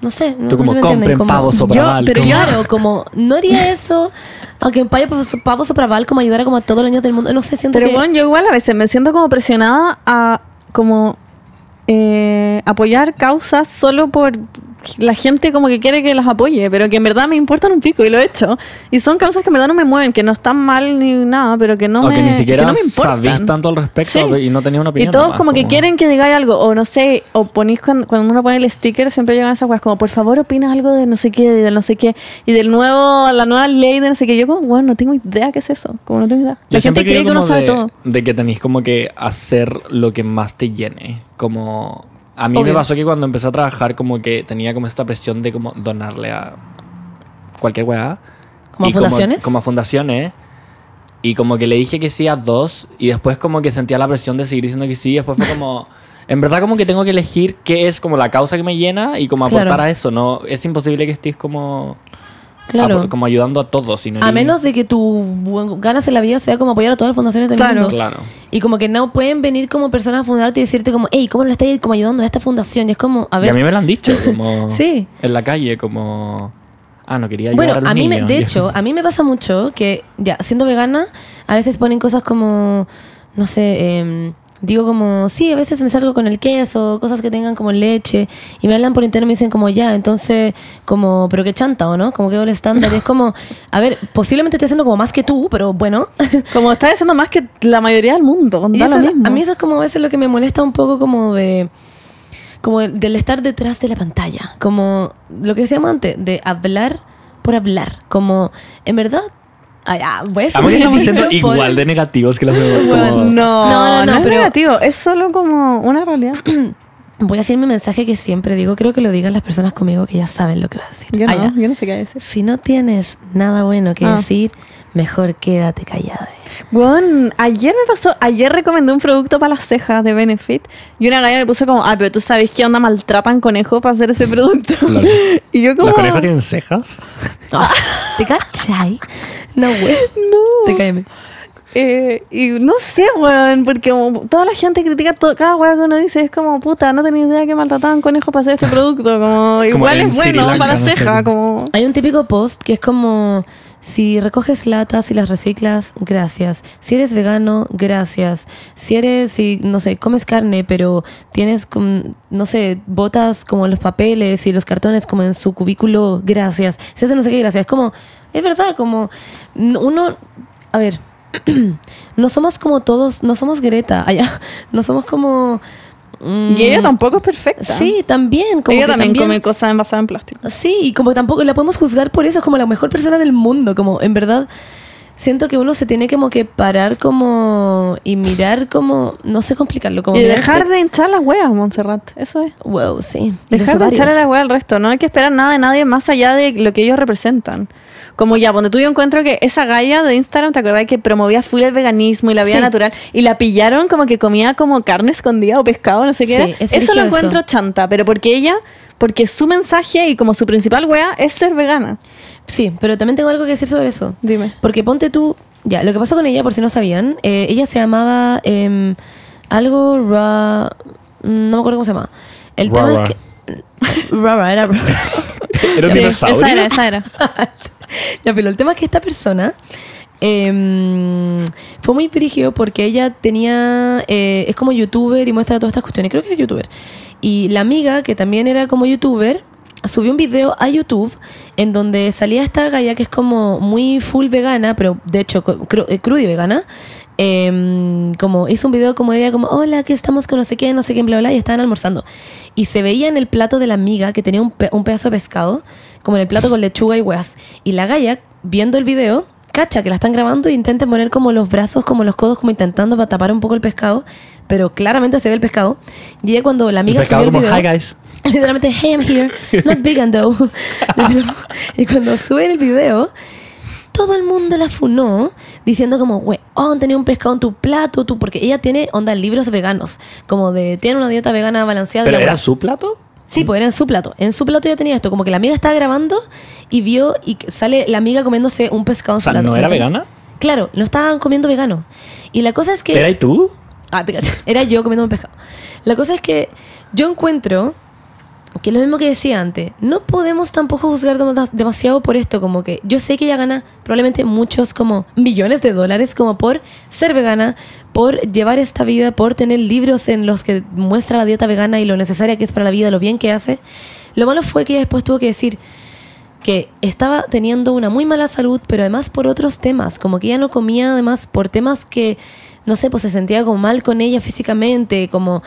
No sé, no, Tú no se me entienden, compren como- pavo sopraval. Yo, pero como- claro, como no haría eso, aunque un pavo, pavo sopraval como ayudara como a todos los niños del mundo, no sé, siento Pero que... bueno, yo igual a veces me siento como presionada a como eh, apoyar causas solo por la gente como que quiere que las apoye, pero que en verdad me importan un pico y lo he hecho. Y son causas que en verdad no me mueven, que no están mal ni nada, pero que no o me que ni siquiera que no me importan. sabéis tanto al respecto Sí. y no tenías una opinión. Y todos nomás, como que quieren que digáis algo, o no sé, o ponís cuando, cuando uno pone el sticker, siempre llegan esas cosas como, por favor, opina algo de no sé qué, de no sé qué, y del nuevo, la nueva ley de no sé qué. Yo como, bueno, no tengo idea qué es eso, como no tengo idea. Yo La gente cree que uno como sabe de, todo. De que tenéis como que hacer lo que más te llene. Como. A mí me Obvio. pasó que cuando empecé a trabajar, como que tenía como esta presión de como donarle a cualquier weá. ¿Como a fundaciones? Como, a fundaciones. Y como que le dije que sí a dos. Y después como que sentía la presión de seguir diciendo que sí. Y después fue como. En verdad como que tengo que elegir qué es como la causa que me llena y como aportar Claro. a eso. No, es imposible que estés como, Claro. como ayudando a todos. sino A eres- menos de que tu ganas en la vida sea como apoyar a todas las fundaciones del Claro. mundo. Claro. Y como que no pueden venir como personas a fundarte y decirte como, hey, ¿cómo lo estás como ayudando a esta fundación? Y es como, a y ver... a mí me lo han dicho, como Sí. en la calle, como ah, no quería ayudar Bueno, a los a mí, me, niños. de Y- hecho, a mí me pasa mucho que, ya, siendo vegana, a veces ponen cosas como, no sé, em, digo como, sí, a veces me salgo con el queso, cosas que tengan como leche, y me hablan por internet y me dicen como, ya, entonces, como, pero qué chanta, ¿o no? Como que doble estándar, y es como, a ver, posiblemente estoy haciendo como más que tú, pero bueno. Como estás haciendo más que la mayoría del mundo, Y eso- lo mismo. a mí eso es como a veces lo que me molesta un poco como de como del estar detrás de la pantalla, como lo que decíamos antes, de hablar por hablar, como en verdad, ay, ah, voy a decir Estamos por- igual de negativos que los demás. Bueno, como- no, No, no, no, es pero- negativo, es solo como una realidad. Voy a decir mi mensaje que siempre digo, creo que lo digan las personas conmigo que ya saben lo que voy a decir. Yo no, ya. yo no sé qué decir. Si no tienes nada bueno que Ah. decir, mejor quédate callada. Bueno, ayer me pasó, ayer recomendé un producto para las cejas de Benefit y una galla me puso como, ah, pero tú sabes que onda maltratan conejos para hacer ese producto. Y yo como, ¿Los conejos tienen cejas? ¿Te cachai? No, güey. no. Te cállame. Eh, y no sé, weón, porque como toda la gente critica todo, cada weón que uno dice es como, puta, no tenía idea que maltrataban conejos para hacer este producto. Como, igual es bueno Lanka, para la no sé. ceja, como... Hay un típico post que es como si recoges latas y las reciclas, gracias. Si eres vegano, gracias. Si eres, si, no sé, comes carne, pero tienes, no sé, botas como los papeles y los cartones como en su cubículo, gracias. Si haces no sé qué, gracias. Como, es verdad, como uno, a ver, no somos como todos, no somos Greta, allá, no somos como... mm, Y ella tampoco es perfecta. Sí, también. Como ella que también, come cosas envasadas en plástico. Sí, y como tampoco la podemos juzgar por eso, es como la mejor persona del mundo, como en verdad siento que uno se tiene como que parar como y mirar como, no sé complicarlo, como Y dejar de hinchar las huevas, Montserrat. Eso es. Wow, sí. Dejar de ovarios. echarle la hueá al resto. No hay que esperar nada de nadie más allá de lo que ellos representan. Como ya, donde tú yo encuentro que esa galla de Instagram, ¿te acordás que promovía full el veganismo y la vida Sí. natural? Y la pillaron como que comía como carne escondida o pescado, no sé qué. Sí, era. es eso lo encuentro chanta, pero porque ella, porque su mensaje y como su principal wea es ser vegana. Sí, pero también tengo algo que decir sobre eso. Dime. Porque ponte tú, ya, lo que pasó con ella, por si no sabían, eh, ella se llamaba em, algo ra, no me acuerdo cómo se llama. El tema es que Rara, era ¿Era un Sí, dinosaurio? esa era, esa era. ya, pero el tema es que esta persona em, fue muy brígido porque ella tenía, eh, es como youtuber y muestra todas estas cuestiones, creo que era youtuber. Y la amiga, que también era como youtuber, subió un video a YouTube en donde salía esta galla que es como muy full vegana, pero de hecho eh, cruda y vegana. Em, como hizo un video como ella como hola que estamos con no sé qué no sé qué bla bla y estaban almorzando y se veía en el plato de la amiga que tenía un, pe- un pedazo de pescado como en el plato con lechuga y hueas y la galla viendo el video cacha que la están grabando e intenta poner como los brazos como los codos como intentando para tapar un poco el pescado pero claramente se ve el pescado y ella cuando la El amiga pescado subió el como, video hi guys. Literalmente, hey, I'm here, not vegan though. y cuando suben el video, todo el mundo la funó diciendo como, weón, tenía un pescado en tu plato, tú, porque ella tiene, onda, libros veganos, como de, tiene una dieta vegana balanceada. ¿Pero era su plato? Sí, pues era en su plato. En su plato ya tenía esto, como que la amiga estaba grabando y vio y sale la amiga comiéndose un pescado en O su plato. ¿no era vegana? Claro, lo estaban comiendo vegano. Y la cosa es que... ¿Era y tú? Ah, te cacho. Era yo comiendo un pescado. La cosa es que yo encuentro que es lo mismo que decía antes, no podemos tampoco juzgar dem- demasiado por esto, como que yo sé que ella gana probablemente muchos como millones de dólares como por ser vegana, por llevar esta vida, por tener libros en los que muestra la dieta vegana y lo necesaria que es para la vida, lo bien que hace. Lo malo fue que ella después tuvo que decir que estaba teniendo una muy mala salud, pero además por otros temas, como que ella no comía además por temas que, no sé, pues se sentía como mal con ella físicamente, como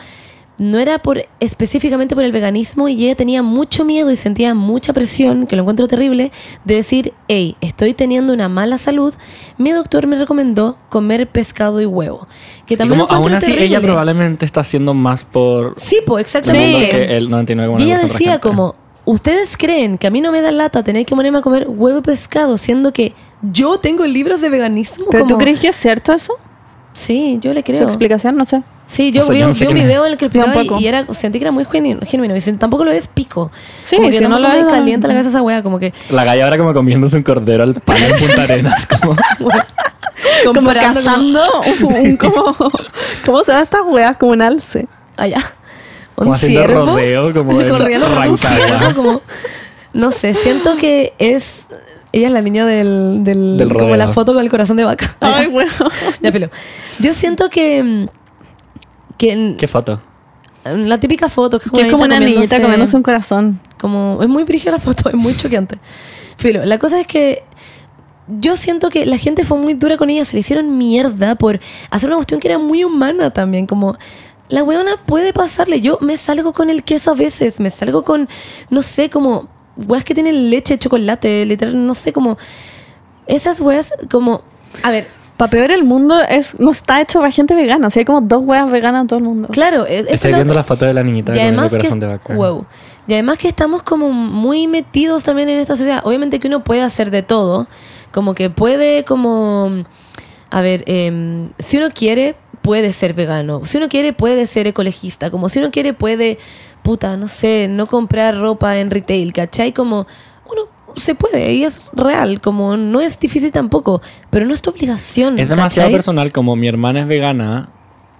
no era por específicamente por el veganismo y ella tenía mucho miedo y sentía mucha presión, que lo encuentro terrible, de decir, hey, estoy teniendo una mala salud, mi doctor me recomendó comer pescado y huevo. Que Y también como lo encuentro aún así terrible. ella probablemente está haciendo más por Sí, pues exactamente. que el 99,9% Y ella de la decía como, ¿ustedes creen que a mí no me da lata tener que ponerme a comer huevo y pescado, siendo que yo tengo libros de veganismo? ¿Pero tú Como- crees que es cierto eso? Sí, yo le Su creo. explicación, no sé. Sí, yo O sea, vi, yo no vi un video en el que explicaba Tampoco. y era, sentí que era muy genuino. Y tampoco lo es pico. Sí, como que si no lo me es, calienta la no. cabeza esa wea, como que... La galla ahora como comiéndose un cordero al pan en Punta Arenas. Como, Como cazando un, un- como, ¿Cómo se llaman estas weas? Como un alce. allá. como Un haciendo ciervo. rodeo, como de corriendo como un ciervo, como... No sé, siento que es... Ella es la niña del... del, Del como la foto con el corazón de vaca. Ay, bueno. Ya, filo. Yo siento que... mm, que ¿Qué foto? La típica foto que es Que es como una niñita comiéndose- comiéndose un corazón. Como, es muy brígida la foto, es muy choqueante. Filo, la cosa es que yo siento que la gente fue muy dura con ella, se le hicieron mierda por hacer una cuestión que era muy humana también, como la weona puede pasarle, yo me salgo con el queso a veces, me salgo con, no sé, como weas que tienen leche, chocolate, literal, no sé, como esas weas como, a ver, Para peor el mundo es, no está hecho para gente vegana. O sea, hay como dos weas veganas en todo el mundo. claro, es, esa es Estoy la viendo otra- la foto de la niñita y además que corazón de vaca. wow. y además que estamos como muy metidos también en esta sociedad obviamente que uno puede hacer de todo como que puede como a ver em, si uno quiere puede ser vegano si uno quiere puede ser ecologista como si uno quiere puede puta no sé no comprar ropa en retail ¿cachai? como uno se puede y es real como no es difícil tampoco pero no es tu obligación Es demasiado ¿cachai? personal, como mi hermana es vegana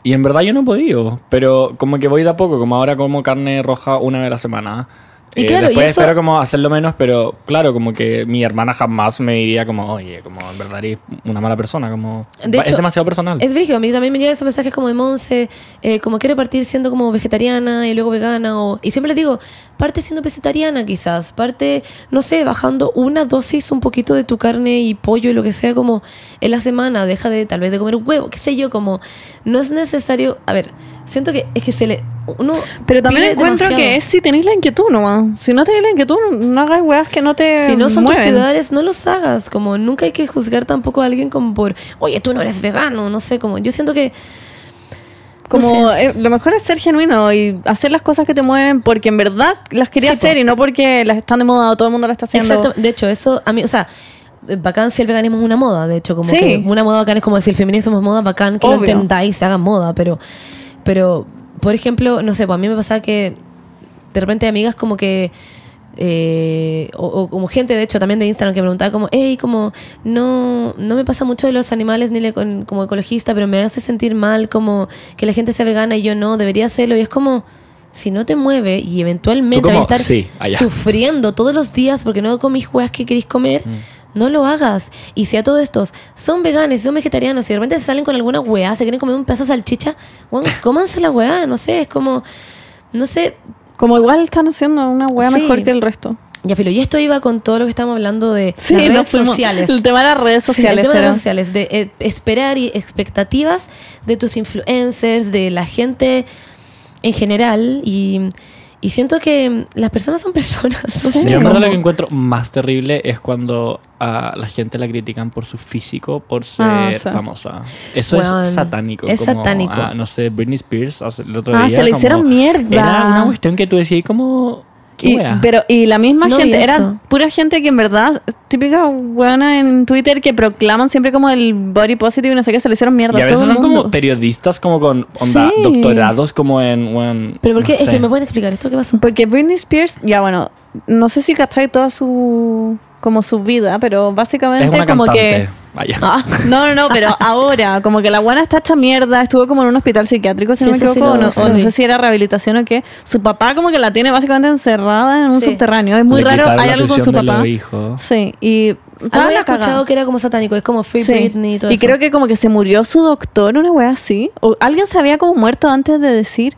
y en verdad yo no he podido, pero como que voy de a poco, como ahora como carne roja una vez a la semana Y Eh, claro, y después eso- espero como hacerlo menos, pero claro, como que mi hermana jamás me diría como, oye, como en verdad eres una mala persona, como... De hecho, es demasiado personal. Es brígido, a mí también me llegan esos mensajes como de Monse, eh, como quiero partir siendo como vegetariana y luego vegana. O, y siempre les digo, parte siendo vegetariana quizás, parte, no sé, bajando una dosis un poquito de tu carne y pollo y lo que sea como en la semana, deja de tal vez de comer huevo, qué sé yo, como no es necesario, a ver, siento que es que se le... Uno Pero también encuentro demasiado. que es si tenéis la inquietud nomás. Si no tenéis la inquietud, no hagas weas que no te Si no son tus ideales, no los hagas. Como nunca hay que juzgar tampoco a alguien como por, oye, tú no eres vegano, no sé, como yo siento que Como eh, lo mejor es ser genuino y hacer las cosas que te mueven porque en verdad las querías Sí, hacer y no porque las están de moda o todo el mundo las está haciendo. Exacto. De hecho, eso a mí, o sea, bacán si el veganismo es una moda. De hecho, como Sí. que una moda bacán es como si el feminismo es moda, bacán que lo Obvio. entendáis, se haga moda. Pero, pero, por ejemplo, no sé, pues a mí me pasa que de repente amigas como que eh, o, o como gente de hecho también de Instagram que me preguntaba como hey como no no me pasa mucho de los animales ni le- con- como ecologista pero me hace sentir mal como que la gente sea vegana y yo no debería hacerlo y es como si no te mueve y eventualmente vas a estar sí, sufriendo todos los días porque no comís juegas que queréis comer no lo hagas. Y si a todos estos son veganos, son vegetarianos, y de repente salen con alguna weá, se quieren comer un pedazo de salchicha, bueno, cómanse la weá, no sé, es como, no sé, Como igual están haciendo una wea Sí. mejor que el resto. Ya, Filo, y esto iba con todo lo que estamos hablando de Sí, las redes fuimos- sociales. El tema de las redes Sí, el sociales. tema de las redes sociales, de eh, esperar y expectativas de tus influencers, de la gente en general. Y, y siento que las personas son personas. no sé, Yo en verdad como- lo que encuentro más terrible es cuando a la gente la critican por su físico, por ser Ah, sí. famosa. Eso es satánico. es como, satánico. ah, no sé, Britney Spears el otro Ah, día. se le como- hicieron mierda. Era una cuestión que tú decías como... ¿qué Y, pero, y la misma No gente, era pura gente que en verdad, típica buena en Twitter que proclaman siempre como el body positive y no sé qué, se le hicieron mierda y a veces todo el son mundo. como periodistas como con onda, Sí. doctorados como en... weón, Pero ¿por no qué? Es sé. que me pueden explicar esto, ¿qué pasó? Porque Britney Spears, ya bueno, no sé si cacháis toda su como su vida, pero básicamente Es una como cantante. que Vaya. Ah, no, no, no, pero ahora, como que la buena está hecha mierda, estuvo como en un hospital psiquiátrico, si Sí, no me sí equivoco, lo- o no, o no sé si era rehabilitación o qué. Su papá como que la tiene básicamente encerrada en un Sí. subterráneo. Es muy Le raro, hay algo con su papá. Sí, y había escuchado que era como satánico, es como Free Sí. Britney y todo y eso. creo que como que se murió su doctor, una wea así. O alguien se había como muerto antes de decir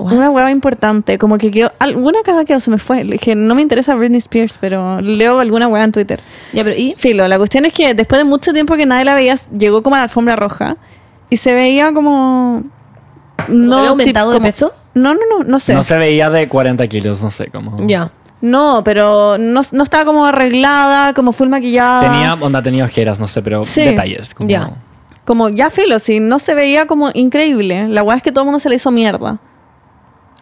What? una wea importante. Como que quedó, alguna caga quedó, se me fue. Le dije, no me interesa Britney Spears, pero leo alguna wea en Twitter. Ya, pero ¿y? Filo, la cuestión es que después de mucho tiempo que nadie la veía, llegó como a la alfombra roja y se veía como... No, ¿Había aumentado de peso? No, no, no, no sé. No se veía de 40 kilos, no sé cómo. Ya. No, pero no, no estaba como arreglada, como full maquillada. Tenía, onda, tenía ojeras, no sé, pero Sí. detalles. Como, Ya. Como ya filo, sí, no se veía como increíble. La weá es que todo el mundo se le hizo mierda.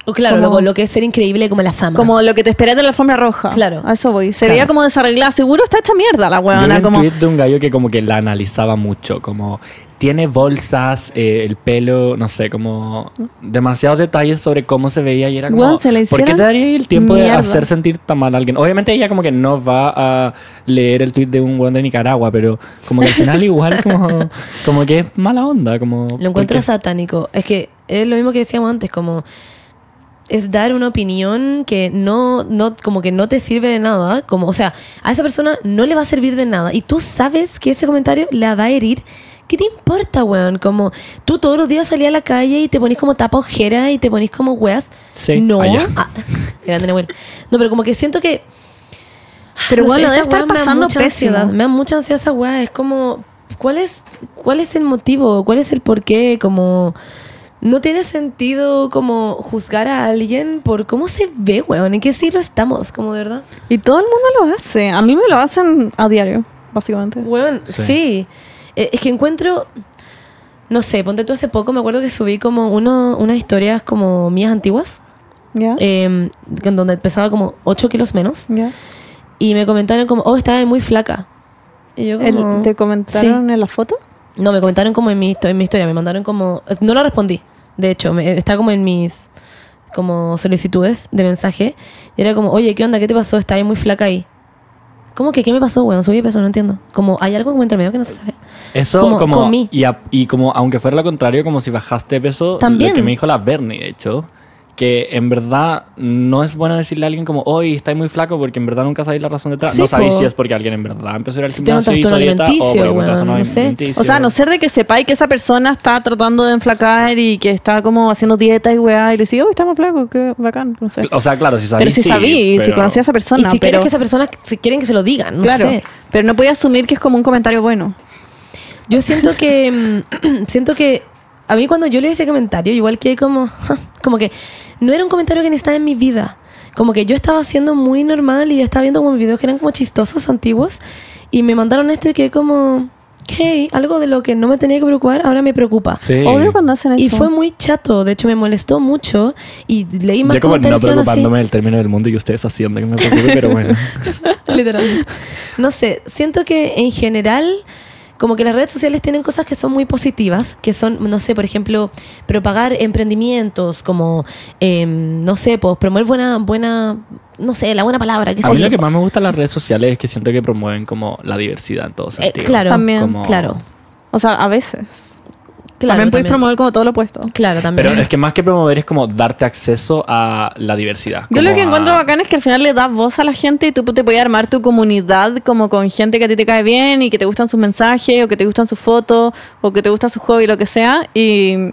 O claro, Como- lo, lo que es ser increíble como la fama. Como lo que te esperas de la alfombra roja. Claro. A eso voy. Se Claro. veía como desarreglada. Seguro está hecha mierda la Yo vi weona. un Como... tweet de un gallo que como que la analizaba mucho, como tiene bolsas, eh, el pelo, no sé, como demasiados detalles sobre cómo se veía y era como, Weón, se le ¿por qué te daría el tiempo de hacer sentir tan mal a alguien? Obviamente ella como que no va a leer el tweet de un weón de Nicaragua, pero como que al final igual como, como que es mala onda, como... Lo encuentro porque- satánico. Es que es lo mismo que decíamos antes, como es dar una opinión que no, no, como que no te sirve de nada. Como, o sea, a esa persona no le va a servir de nada. Y tú sabes que ese comentario la va a herir. ¿Qué te importa, weón? Como tú todos los días salías a la calle y te ponís como tapa ojera y te ponís como weas. Sí, No. Ah, grande Nahuel. No, pero como que siento que. Pero No sé, bueno, debe esa estar me pasando pésimo. ansiedad. Me da mucha ansiedad esa weá. Es como, ¿cuál es, ¿cuál es el motivo? ¿Cuál es el porqué? Como, no tiene sentido como juzgar a alguien por cómo se ve, weón. ¿En qué siglo estamos? Como de verdad. Y todo el mundo lo hace. A mí me lo hacen a diario, básicamente. Weón, Sí. sí. Eh, Es que encuentro, no sé, ponte tú hace poco, me acuerdo que subí como uno, unas historias como mías antiguas, ¿Ya? eh, con donde pesaba como 8 kilos menos. ¿Ya? Y me comentaron como, oh, estaba muy flaca. Y yo como... ¿Te comentaron en la foto? No, me comentaron como en mi, histo- en mi historia, me mandaron como... No lo respondí, de hecho, me- está como en mis como solicitudes de mensaje. Y era como, oye, ¿qué onda? ¿Qué te pasó? Estás muy flaca ahí. ¿Cómo que qué me pasó, weón? Subí de peso, no entiendo. Como, hay algo como entre medio que no se sabe. Eso Como como, comí. Y, a- y como aunque fuera lo contrario, como si bajaste de peso, También. lo que me dijo la Bernie, de hecho, que en verdad no es bueno decirle a alguien como, hoy está muy flaco porque en verdad nunca sabéis la razón detrás. Sí, no sabéis po. si es porque alguien en verdad empezó a ir al Si gimnasio y hizo trastorno dieta o trastorno no sé. alimenticio. O sea, a no ser de que sepáis que esa persona está tratando de enflacar y que está como haciendo dieta y weá, y le digo, oh, está más flaco, qué bacán, no sé. O sea, claro, si sabéis Pero si sí, sabí, si pero- conocía a esa Y persona, si pero... quieres que esa persona, si quieren que se lo digan, no claro, sé. pero no podía asumir que es como un comentario bueno. Yo siento que. siento que. A mí cuando yo leí ese comentario, igual que como. Como que no era un comentario que necesitaba en mi vida. Como que yo estaba siendo muy normal y yo estaba viendo como videos que eran como chistosos, antiguos. Y me mandaron esto y que como. Ok, algo de lo que no me tenía que preocupar ahora me preocupa. Sí. Odio cuando hacen eso. Y fue muy chato, de hecho me molestó mucho y leí más Yo como no preocupándome del término del mundo y ustedes haciendo que me preocupe, pero bueno. Literalmente. No sé, siento que en general, como que las redes sociales tienen cosas que son muy positivas, que son, no sé, por ejemplo, propagar emprendimientos, como, em, no sé, pues promover buena, buena, no sé, la buena palabra, que A mí lo que más me gusta de las redes sociales es que siento que promueven como la diversidad en todo Eh, sentido. claro, También. Como- claro, O sea, a veces. Claro. también podéis promover como todo lo opuesto. Claro, también. Pero es que más que promover es como darte acceso a la diversidad. Yo lo que a- encuentro bacán es que al final le das voz a la gente y tú te puedes armar tu comunidad como con gente que a ti te cae bien y que te gustan sus mensajes o que te gustan sus fotos o que te gusta su hobby, lo que sea. Y,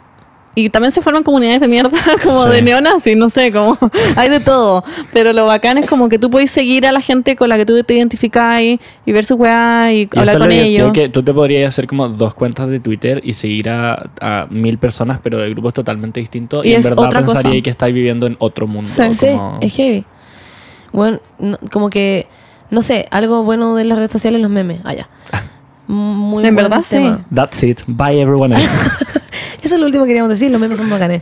y también se forman comunidades de mierda como Sí. de neonazis, no sé, como hay de todo. Pero lo bacán es como que tú puedes seguir a la gente con la que tú te identificas y, y ver su weá y, Y hablar con ellos. que tú te podrías hacer como dos cuentas de Twitter y seguir a, a mil personas, pero de grupos totalmente distintos. Y, Y en verdad otra cosa. pensaría que estáis viviendo en otro mundo. Sí. Sí, como- es heavy. Bueno, no- como que, no sé, algo bueno de las redes sociales, los memes. Ah, ya. Muy En buen verdad, sí. tema. That's it. Bye everyone else. Eso es lo último que queríamos decir, los memes son bacanes.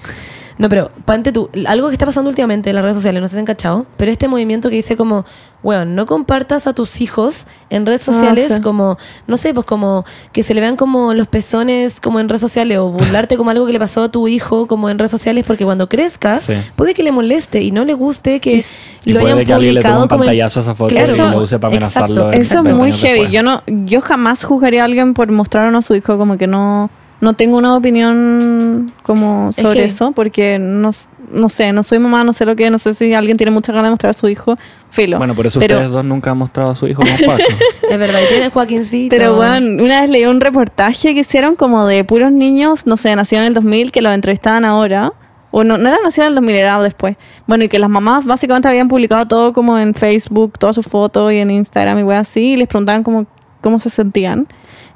No, pero, pante tú, algo que está pasando últimamente en las redes sociales, no sé si han cachado, pero este movimiento que dice como, bueno, no compartas a tus hijos en redes Ah, sociales sí. como, no sé, pues como que se le vean como los pezones como en redes sociales o burlarte como algo que le pasó a tu hijo como en redes sociales porque cuando crezca Sí. puede que le moleste y no le guste que Y lo puede hayan que le publicado un como en- pantallazo a esa foto Claro, y lo use para exacto. en Eso es 20 muy heavy. después. Yo no, yo jamás juzgaría a alguien por mostrar o no a su hijo, como que no, no tengo una opinión como Es sobre eso, porque no, no sé, no soy mamá, no sé lo que, no sé si alguien tiene muchas ganas de mostrar a su hijo, filo. Bueno, por eso pero, ustedes dos nunca han mostrado a su hijo como Paco. Es verdad, y tiene Joaquincito. Pero bueno, una vez leí un reportaje que hicieron como de puros niños, no sé, nacidos en el 2000, que los entrevistaban ahora. O no, no era nacido en el 2000, era después. Bueno, y que las mamás básicamente habían publicado todo como en Facebook, todas sus fotos y en Instagram y wey así, y les preguntaban como, cómo se sentían.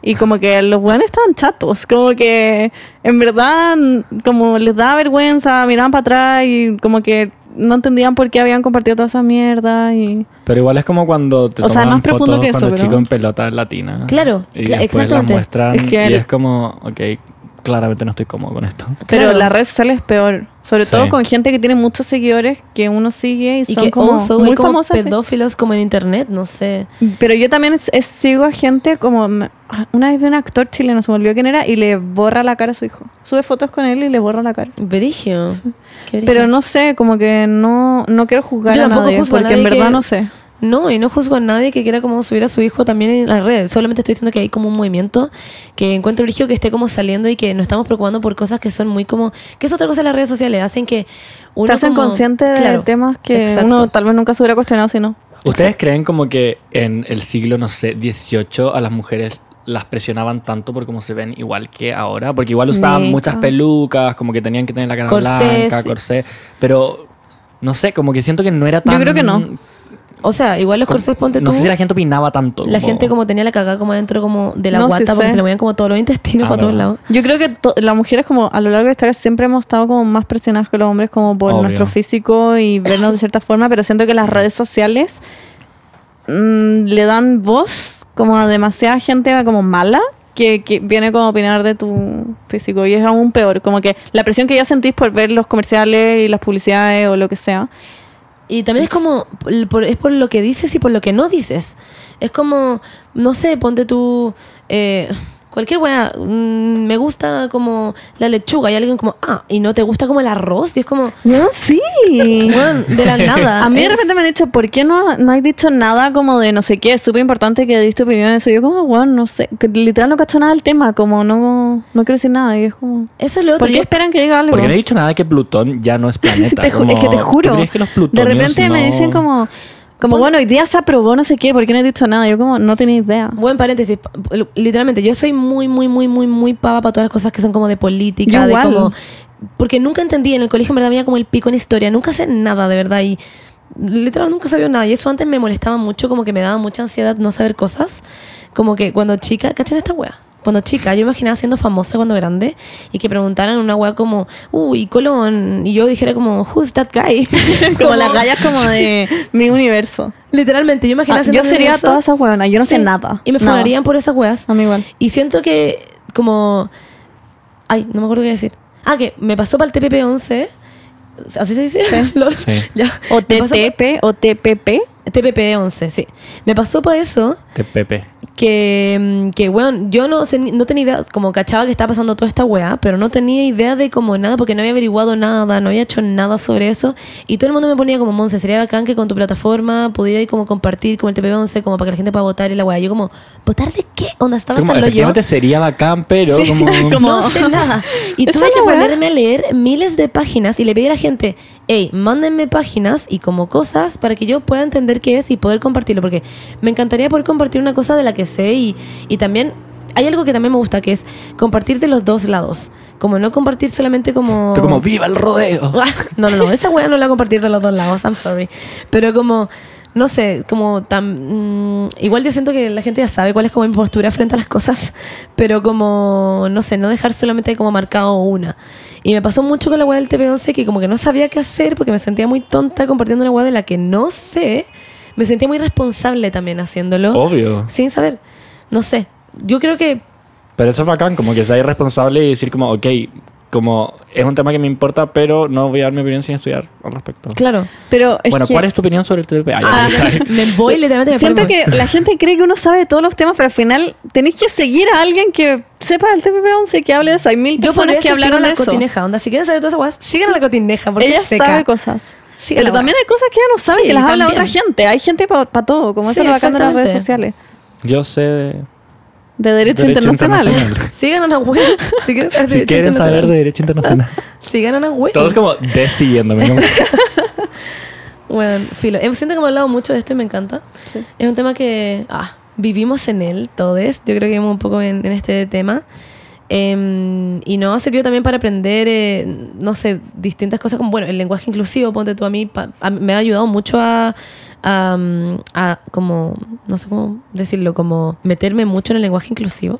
Y como que los buenos estaban chatos, como que en verdad como les daba vergüenza, miraban para atrás y como que no entendían por qué habían compartido toda esa mierda y... Pero igual es como cuando te O sea, más profundo fotos que eso, cuando pero- chico en pelota latina. Claro, y cla- después exactamente. las muestran Es que y el- es como, ok, claramente no estoy cómodo con esto. Pero Claro. las redes sociales es peor. Sobre Sí. todo con gente que tiene muchos seguidores que uno sigue y, Y son que como also muy como famosas. ¿sí? pedófilos como en internet, no sé. Pero yo también es- es- sigo a gente como... me- Una vez vi un actor chileno, se me olvidó quién era, y le borra la cara a su hijo. Sube fotos con él y le borra la cara. Berigio. Qué Pero no sé, como que no, no quiero juzgar Yo a nadie, a porque en verdad que- no sé. No, y no juzgo a nadie que quiera como subir a su hijo también en las redes. Solamente estoy diciendo que hay como un movimiento que encuentro religio que esté como saliendo y que nos estamos preocupando por cosas que son muy como... que es otra cosa en las redes sociales? Hacen que uno Te hacen como- consciente de Claro, temas que exacto. uno tal vez nunca se hubiera cuestionado si no. ¿Ustedes creen como que en el siglo, no sé, 18 a las mujeres las presionaban tanto por cómo se ven igual que ahora? Porque igual usaban Neta. muchas pelucas, como que tenían que tener la cara Corsés, blanca, sí. corsé, pero no sé, como que siento que no era tan... Yo creo que no. O sea, igual los como- corsés, ponte No tú... sé si la gente opinaba tanto. La gente como tenía la cagada como adentro como de la No, sí guata porque sé. se le movían como todos los intestinos Ah, para todos lados. Yo creo que to- las mujeres como a lo largo de esta vida siempre hemos estado como más presionadas que los hombres como por Obvio. nuestro físico y vernos de cierta forma, pero siento que las redes sociales mm, le dan voz como a demasiada gente como mala que, que viene como a opinar de tu físico y es aún peor, como que la presión que ya sentís por ver los comerciales y las publicidades o lo que sea. Y también es como, por- es por lo que dices y por lo que no dices. Es como, no sé, ponte tú, eh, cualquier weá, mm, me gusta como la lechuga y alguien como, ah, y no te gusta como el arroz, y es como, No, sí. weón, de la nada. A mí de repente me han dicho, ¿por qué no, no has dicho nada como de no sé qué? Es súper importante que diste opinión en eso. Yo como, bueno, no sé. que literal no cacho nada del tema. Como no, no quiero decir nada. Y es como... Eso es lo otro. ¿Por qué esperan que diga algo? Porque no he dicho nada de que Plutón ya no es planeta. Como- es que te ¿tú juro. crees que los de repente me dicen como... Como, bueno, hoy día se aprobó no sé qué, ¿por qué no he dicho nada? Yo como, no tenía idea. Buen paréntesis. pa- Literalmente, yo soy muy, muy, muy, muy, muy pava para todas las cosas que son como de política, Yo de igual. como. Porque nunca entendí, en el colegio en verdad había como el pico en historia, nunca sé nada de verdad y literal nunca sabía nada y eso antes me molestaba mucho, como que me daba mucha ansiedad no saber cosas, como que cuando chica, ¿cachan esta wea? Cuando chica, yo imaginaba siendo famosa cuando grande y que preguntaran una wea como, uy, Colón, y yo dijera como, who's that guy? Como las gallas como de mi universo. Literalmente, yo imaginaba Ah, siendo yo sería toda esa huevona, yo no sé Sí, nada. Y me funarían por esas weas. A mí igual. Y siento que, como. Ay, no me acuerdo qué decir. Ah, que me pasó para el TPP-11. ¿Así se dice? Lol. Sí. Ya. O TTP o TPP. Pa- TPP-11, sí. Me pasó para eso Pepe. que, mm, que weón, yo no, no tenía idea, como cachaba que estaba pasando toda esta weá, pero no tenía idea de como nada, porque no había averiguado nada, no había hecho nada sobre eso. Y todo el mundo me ponía como, Monse, sería bacán que con tu plataforma pudiera ir como compartir como el TPP-11, como para que la gente pueda votar y la weá. Yo como, ¿votar de qué? Onda, estaba Como, efectivamente sería bacán, pero Sí, como... no sé nada. Y tuve que weá. ponerme a leer miles de páginas y le pedí a la gente, hey, mándenme páginas y como cosas para que yo pueda entender qué es y poder compartirlo. Porque me encantaría poder compartir una cosa de la que sé y, y también hay algo que también me gusta que es compartir de los dos lados. Como no compartir solamente como... Tú como, ¡viva el rodeo! No, no, no, esa wea no la compartir de los dos lados, I'm sorry. Pero como, no sé, como tan... mm, igual yo siento que la gente ya sabe cuál es como mi postura frente a las cosas, pero como, no sé, no dejar solamente como marcado una. Y me pasó mucho con la wea del TP11 que como que no sabía qué hacer porque me sentía muy tonta compartiendo una wea de la que no sé. Me sentía muy responsable también haciéndolo. Obvio. Sin saber. No sé. Yo creo que Pero eso es bacán, como que sea irresponsable y decir como, ok, como es un tema que me importa, pero no voy a dar mi opinión sin estudiar al respecto. Claro. Pero es Bueno, que ¿cuál es tu opinión sobre el TP? Ah, Ah, me voy literalmente me siento que la gente cree que uno sabe de todos los temas, pero al final tenéis que seguir a alguien que sepa el TPP-11, que hable de eso. Hay mil Yo personas que hablaron de la eso. cotineja, onda. Si quieren saber todas esas cosas, sigan a la cotineja porque Ella seca. sabe cosas. Sí, pero la también hay cosas que ella no sabe Sí, que las habla también. otra gente. Hay gente para todo, como Sí, eso es lo bacán de las redes sociales. Yo sé de De derecho, derecho internacional. internacional. Sigan a la web. Si quieren saber de si derecho quieren saber internacional, de derecho internacional. Sigan a la web. Todos como desiguiéndome. como- Bueno, filo. Eh, Siento que hemos hablado mucho de esto y me encanta. Sí. Es un tema que ah, vivimos en él, todos. Yo creo que vivimos un poco en, en este tema. Em, y nos ha servido también para aprender, eh, no sé, distintas cosas como, bueno, el lenguaje inclusivo, ponte tú a mí, pa- a- me ha ayudado mucho a, a, a como, no sé cómo decirlo, como meterme mucho en el lenguaje inclusivo.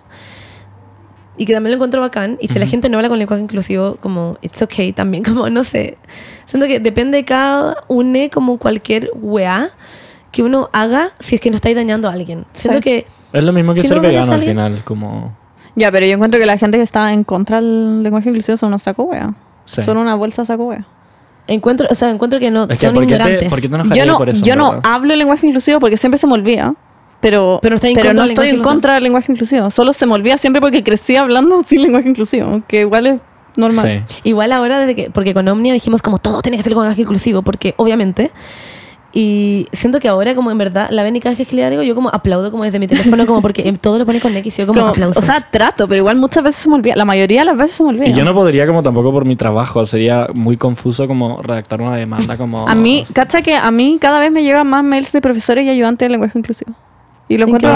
Y que también lo encuentro bacán. Y si la gente no habla con lenguaje inclusivo, como, it's okay también, como, no sé. Siento que depende de cada une, como cualquier weá que uno haga si es que no estáis dañando a alguien. Siento Sí. que Es lo mismo que Si ser vegano al final, como... Ya, pero yo encuentro que la gente que está en contra del lenguaje inclusivo son unos saco wea. Sí. Son una bolsa saco wea. Encuentro, o sea, encuentro que no Es que, son ¿por qué te- ignorantes. por qué te Yo no, por eso, yo en no verdad? hablo el lenguaje inclusivo porque siempre se me olvida. Pero, Pero en contra no del estoy lenguaje en inclusivo. contra del lenguaje inclusivo. Solo se me olvida siempre porque crecí hablando sin lenguaje inclusivo, que igual es normal. Sí. Igual ahora, desde que, porque con Omnia dijimos como todo tiene que ser lenguaje inclusivo, porque obviamente. Y siento que ahora, como en verdad, la cada vez que le digo, yo como aplaudo como desde mi teléfono, como porque todo lo pone con X y yo como, Como- aplausos. o sea, trato, pero igual muchas veces se me olvida. La mayoría de las veces se me olvida. Y yo no podría como tampoco por mi trabajo, sería muy confuso como redactar una demanda como... A mí, cacha que a mí cada vez me llegan más mails de profesores y ayudantes de lenguaje inclusivo. Y lo encuentro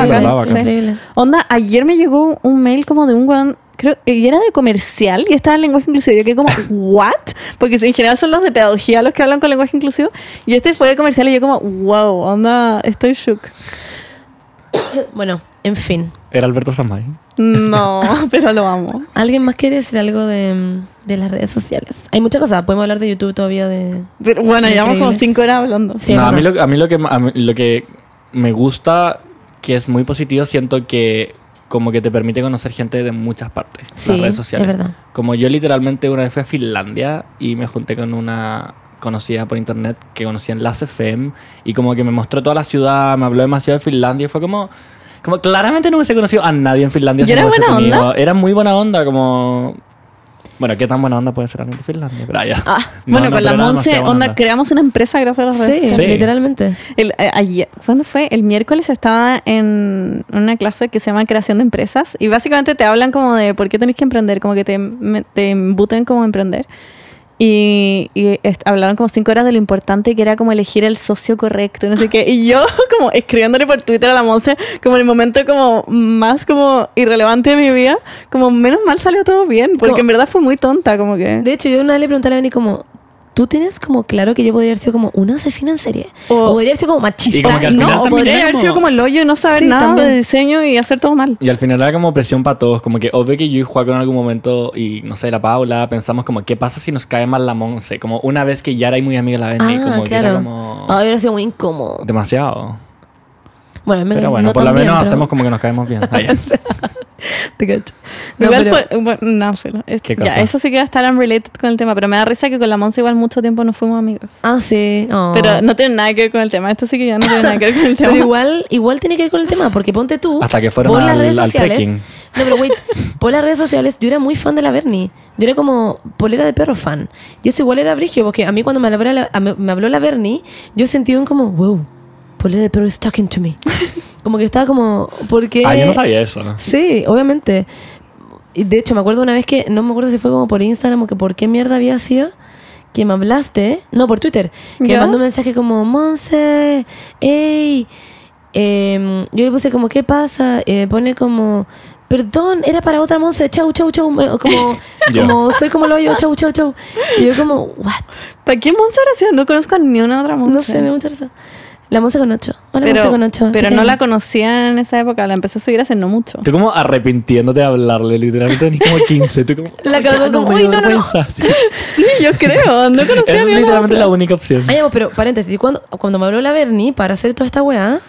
sí. Increíble. Onda, ayer me llegó un mail como de un weón, creo, y era de comercial y estaba en lenguaje inclusivo. Yo quedé como, ¿what? Porque en general son los de pedagogía los que hablan con lenguaje inclusivo. Y este fue de comercial y yo como, wow, onda, estoy shook. Bueno, en fin. Era Alberto Samay. No, pero lo amo. ¿Alguien más quiere decir algo de, de las redes sociales? Hay muchas cosas. Podemos hablar de YouTube todavía de... Pero bueno, llevamos como cinco horas hablando. Sí, no, a mí, verdad. lo, a mí lo que a mí lo que me gusta que es muy positivo siento que como que te permite conocer gente de muchas partes Sí, las redes sociales es verdad. como yo literalmente una vez fui a Finlandia y me junté con una conocida por internet que conocía en Las FM y como que me mostró toda la ciudad me habló demasiado de Finlandia y fue como Como claramente no hubiese conocido a nadie en Finlandia. ¿Y si era buena onda? Era muy buena onda, como... Bueno, ¿qué tan buena onda puede ser alguien de Finlandia? Pero ah, ya. Ah, No, bueno, no, con la pero Monse, onda, creamos una empresa gracias a las redes Sí, sociales. Sí. literalmente. El, eh, ayer, ¿cuándo fue? El miércoles estaba en una clase que se llama creación de empresas y básicamente te hablan como de por qué tenés que emprender, como que te, me- te embuten como emprender. Y, hablaron como cinco horas de lo importante que era como elegir el socio correcto, y no sé qué. Y yo como escribiéndole por Twitter a la Monse, como en el momento como más como irrelevante de mi vida, como menos mal salió todo bien, porque Como- en verdad fue muy tonta, como que... De hecho, yo una vez le pregunté a la como, ¿tú tienes como claro que yo podría haber sido como una asesina en serie? O- O, podría haber sido como machista. Y como no, final o podría era haber como- sido como el hoyo y no saber Sí, nada también. de diseño y hacer todo mal. Y al final era como presión para todos, como que obvio que yo y Juaco en algún momento, y no sé, la Paula, pensamos como, ¿qué pasa si nos cae mal la Monse? Como una vez que ya era muy amiga la Benny, Ah, como que era claro. como... Ah, hubiera sido muy incómodo. Demasiado. Bueno, me- Pero bueno, no por lo menos pero- hacemos como que nos caemos bien. Ya. Te cacho. No, igual, pero- por- bueno, no, filo. Es- ¿Qué ya, cosa? eso sí que va a estar unrelated con el tema, pero me da risa que con la Monza igual mucho tiempo no fuimos amigos. Ah, sí. Oh. Pero no tiene nada que ver con el tema. Esto sí que ya no tiene nada que ver con el tema. Pero igual, igual tiene que ver con el tema, porque ponte tú. Hasta que fueron las al- redes al sociales. trekking. No, pero wait, por las redes sociales, yo era muy fan de la Bernie. Yo era como polera de perro fan. Y eso igual era brigio, porque a mí cuando me habló la, me habló la Bernie, yo sentí un como, wow, polera de perro is talking to me. como que estaba como, porque. Ah, yo no sabía eso. Sí, obviamente. Y de hecho, me acuerdo una vez que, no me acuerdo si fue como por Instagram o que por qué mierda había sido, que me hablaste, no, por Twitter, que ¿Ya? me mandó un mensaje como, Monse, hey, Em, yo le puse como, ¿qué pasa? Y me pone como, perdón, era para otra Monse, chau, chau, chau, me- como, Yo. como soy como lo yo, chau, chau, chau. Y yo como, what? ¿Para qué Monza gracias? No conozco a ni una otra Monza. No sé, me da mucha. La Monse con ocho. Hola, pero, Monse con ocho. pero ¿Qué no la conocía en esa época. La empecé a seguir hace no mucho. Tú como arrepintiéndote de hablarle, literalmente tenés como 15. Tú como, La "Ay, cagó no como, me "Uy, dio no, no, no". vergüenza". Sí. Yo creo. No conocía Es a una literalmente otra. la única opción. Ya, pero paréntesis, cuando, cuando me habló la Bernie para hacer toda esta weá,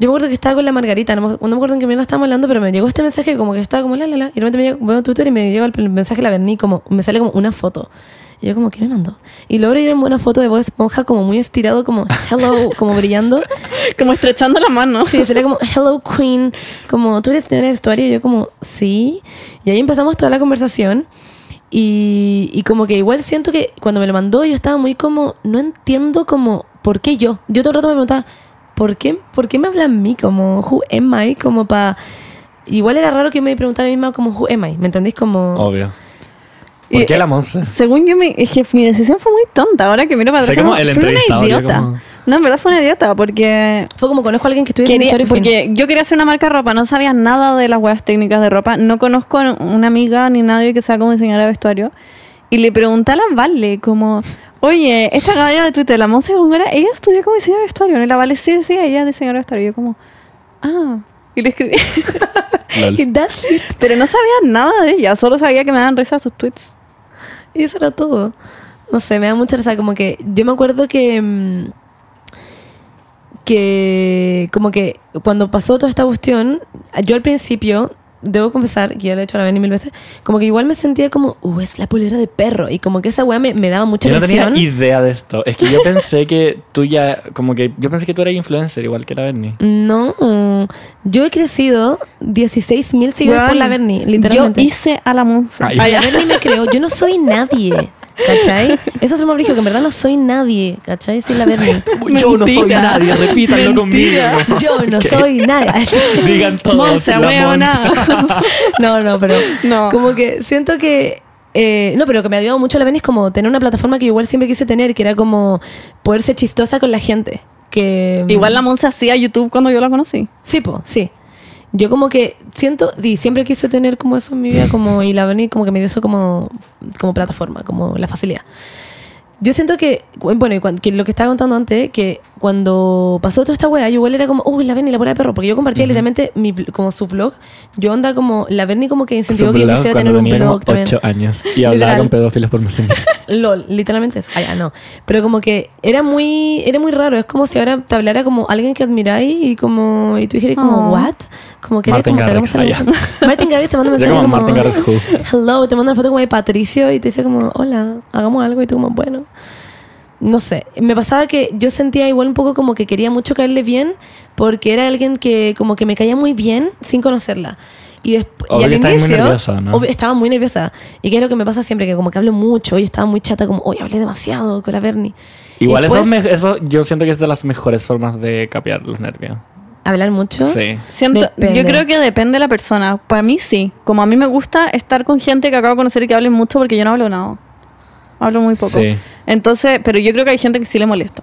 yo me acuerdo que estaba con la Margarita, no me, no me acuerdo en qué mierda estábamos hablando, pero me llegó este mensaje como que estaba como la la la, y de repente me llega, veo Twitter y me llega el, el mensaje de la Bernie como, me sale como una foto. Y yo como, ¿qué me mandó? Y logro ir en una foto de Bob Esponja como muy estirado, como hello, como brillando. Como estrechando la mano. Sí, sería como hello queen, como tú eres señora de vestuario, y yo como sí. Y ahí empezamos toda la conversación. Y, y como que igual siento que cuando me lo mandó yo estaba muy como, no entiendo como, ¿por qué yo? Yo todo el rato me preguntaba, ¿por qué, ¿por qué me habla a mí? Como, who am I? Como para... Igual era raro que me preguntara a mí misma como, who am I? ¿Me entendís? Como... Obvio. ¿Por Y, qué eh, la Monse? Según yo, mi, es que mi decisión fue muy tonta. Ahora que miro para atrás, como el fui una idiota. como- No, en verdad fue una idiota porque Fue como conozco a alguien que estudia en Quería- historia y fin. porque yo quería hacer una marca de ropa, no sabía nada de las huevas técnicas de ropa, no conozco una amiga ni nadie que sea como diseñadora de vestuario. Y le pregunté a la Vale, como, oye, esta galla de Twitter, la Monse Góngora, ella estudió como diseñadora de vestuario. ¿no? Y la Vale, sí, sí, ella es diseñadora de vestuario. Y yo como, ah, y le escribí. Lol. Y that's it. Pero no sabía nada de ella, solo sabía que me daban risa sus tweets. Y eso era todo. No sé, me da mucha risa. Como que yo me acuerdo que. mm, Que. Como que cuando pasó toda esta cuestión, yo al principio. Debo confesar, que ya lo he hecho a la Benny mil veces, como que igual me sentía como, uh, es la polera de perro. Y como que esa weá me, me daba mucha Yo no tenía idea de esto. Es que yo pensé que tú ya, como que yo pensé que tú eras influencer, igual que la Bernie. No, yo he crecido 16 mil seguidores por Weón, la Bernie, literalmente. Yo hice a la Monse. Ay. Ay, la Bernie me creó. Yo no soy nadie. ¿Cachai? Eso es lo más que en verdad no soy nadie. ¿Cachai? Sin la Bernie. Yo no soy nadie, repítanlo conmigo. Yo no soy nadie. Digan todos. Monse, la weona. No, no, pero No. como que siento que... eh, no, pero que me ha ayudado mucho la Bernie es como tener una plataforma que igual siempre quise tener, que era como poder ser chistosa con la gente. Que, Igual la Monse hacía YouTube cuando yo la conocí. Sí, po, sí. Yo como que siento, y siempre quise tener como eso en mi vida, como, y la Bernie como que me dio eso como, como plataforma, como la facilidad. Yo siento que, bueno, y que lo que estaba contando antes, que cuando pasó toda esta weá, yo igual era como, uy, la Bernie, la pura de perro, porque yo compartía literalmente mi, como su vlog. Yo onda como, la Bernie como que incentivó que yo quisiera tener un como blog también. ocho años y hablaba con pedófilos por Messenger. LOL, literalmente eso. Ah, ya, no. Pero como que era muy, era muy raro. Es como si ahora te hablara como alguien que admiráis y como, y tú dijeras como, Oh. what? Como que Martin como que hagamos Garrix, algo. Martin Garrix te manda un mensaje como como, Martin Garrix who. hello, te manda una foto como de Patricio y te dice como, hola, hagamos algo y tú como, bueno. No sé, me pasaba que yo sentía igual un poco como que quería mucho caerle bien porque era alguien que como que me caía muy bien sin conocerla. Y, después, y al estabas muy inicio nerviosa, ¿no? obvio, estaba muy nerviosa. Y que es lo que me pasa siempre, que como que hablo mucho y estaba muy chata como, oye, hablé demasiado con la Bernie. Igual eso, es después, me- eso yo siento que es de las mejores formas de capear los nervios. Hablar mucho. Sí. Siento, Depende. yo creo que depende de la persona. Para mí sí. Como a mí me gusta estar con gente que acabo de conocer y que hablen mucho porque yo no hablo nada. Hablo muy poco. Sí. Entonces, pero yo creo que hay gente que sí le molesta.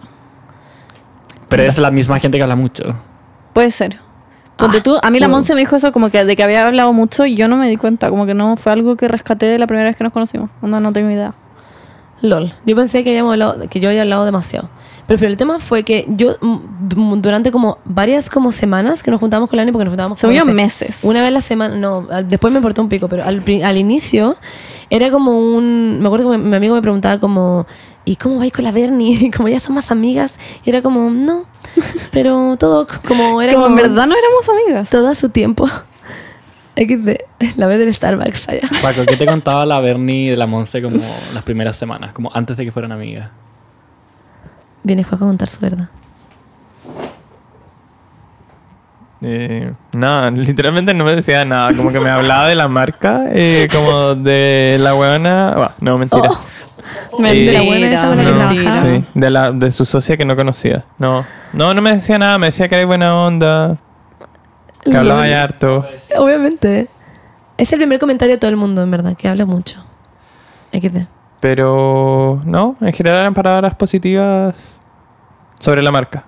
Pero es la misma gente que habla mucho. Puede ser. Ponte Ah, tú, a mí la wow. Monse me dijo eso como que de que había hablado mucho y yo no me di cuenta. Como que no fue algo que rescaté de la primera vez que nos conocimos. Onda, no tengo idea. LOL. Yo pensé que, habíamos hablado, que yo había hablado demasiado. Pero, pero el tema fue que yo, mm, du- durante como varias como semanas que nos juntamos con la Ani, porque nos juntábamos Según yo, no sé, meses. Una vez a la semana, no, al- después me importó un pico, pero al, al inicio era como un. Me acuerdo que mi, mi amigo me preguntaba como. ¿Y cómo vais con la Bernie? Y como ya son más amigas. Y era como, no. Pero todo como era como como. en verdad no éramos amigas. Todo a su tiempo. XD. La vez del Starbucks allá. Paco, ¿qué te contaba la Bernie de la Monse como las primeras semanas? Como antes de que fueran amigas. Viene Juan a contar su verdad. Eh, nada, literalmente no me decía nada. Como que me hablaba de la marca, eh, como de la buena. Bah, no, mentira. Mentira, de la buena esa con la que No, trabajaba. sí, de, la, de su socia que no conocía. No, no, no me decía nada. Me decía que era buena onda, que hablaba ya harto. Obviamente. Es el primer comentario de todo el mundo, en verdad, que habla mucho. XD. Pero no, en general eran palabras positivas sobre la marca.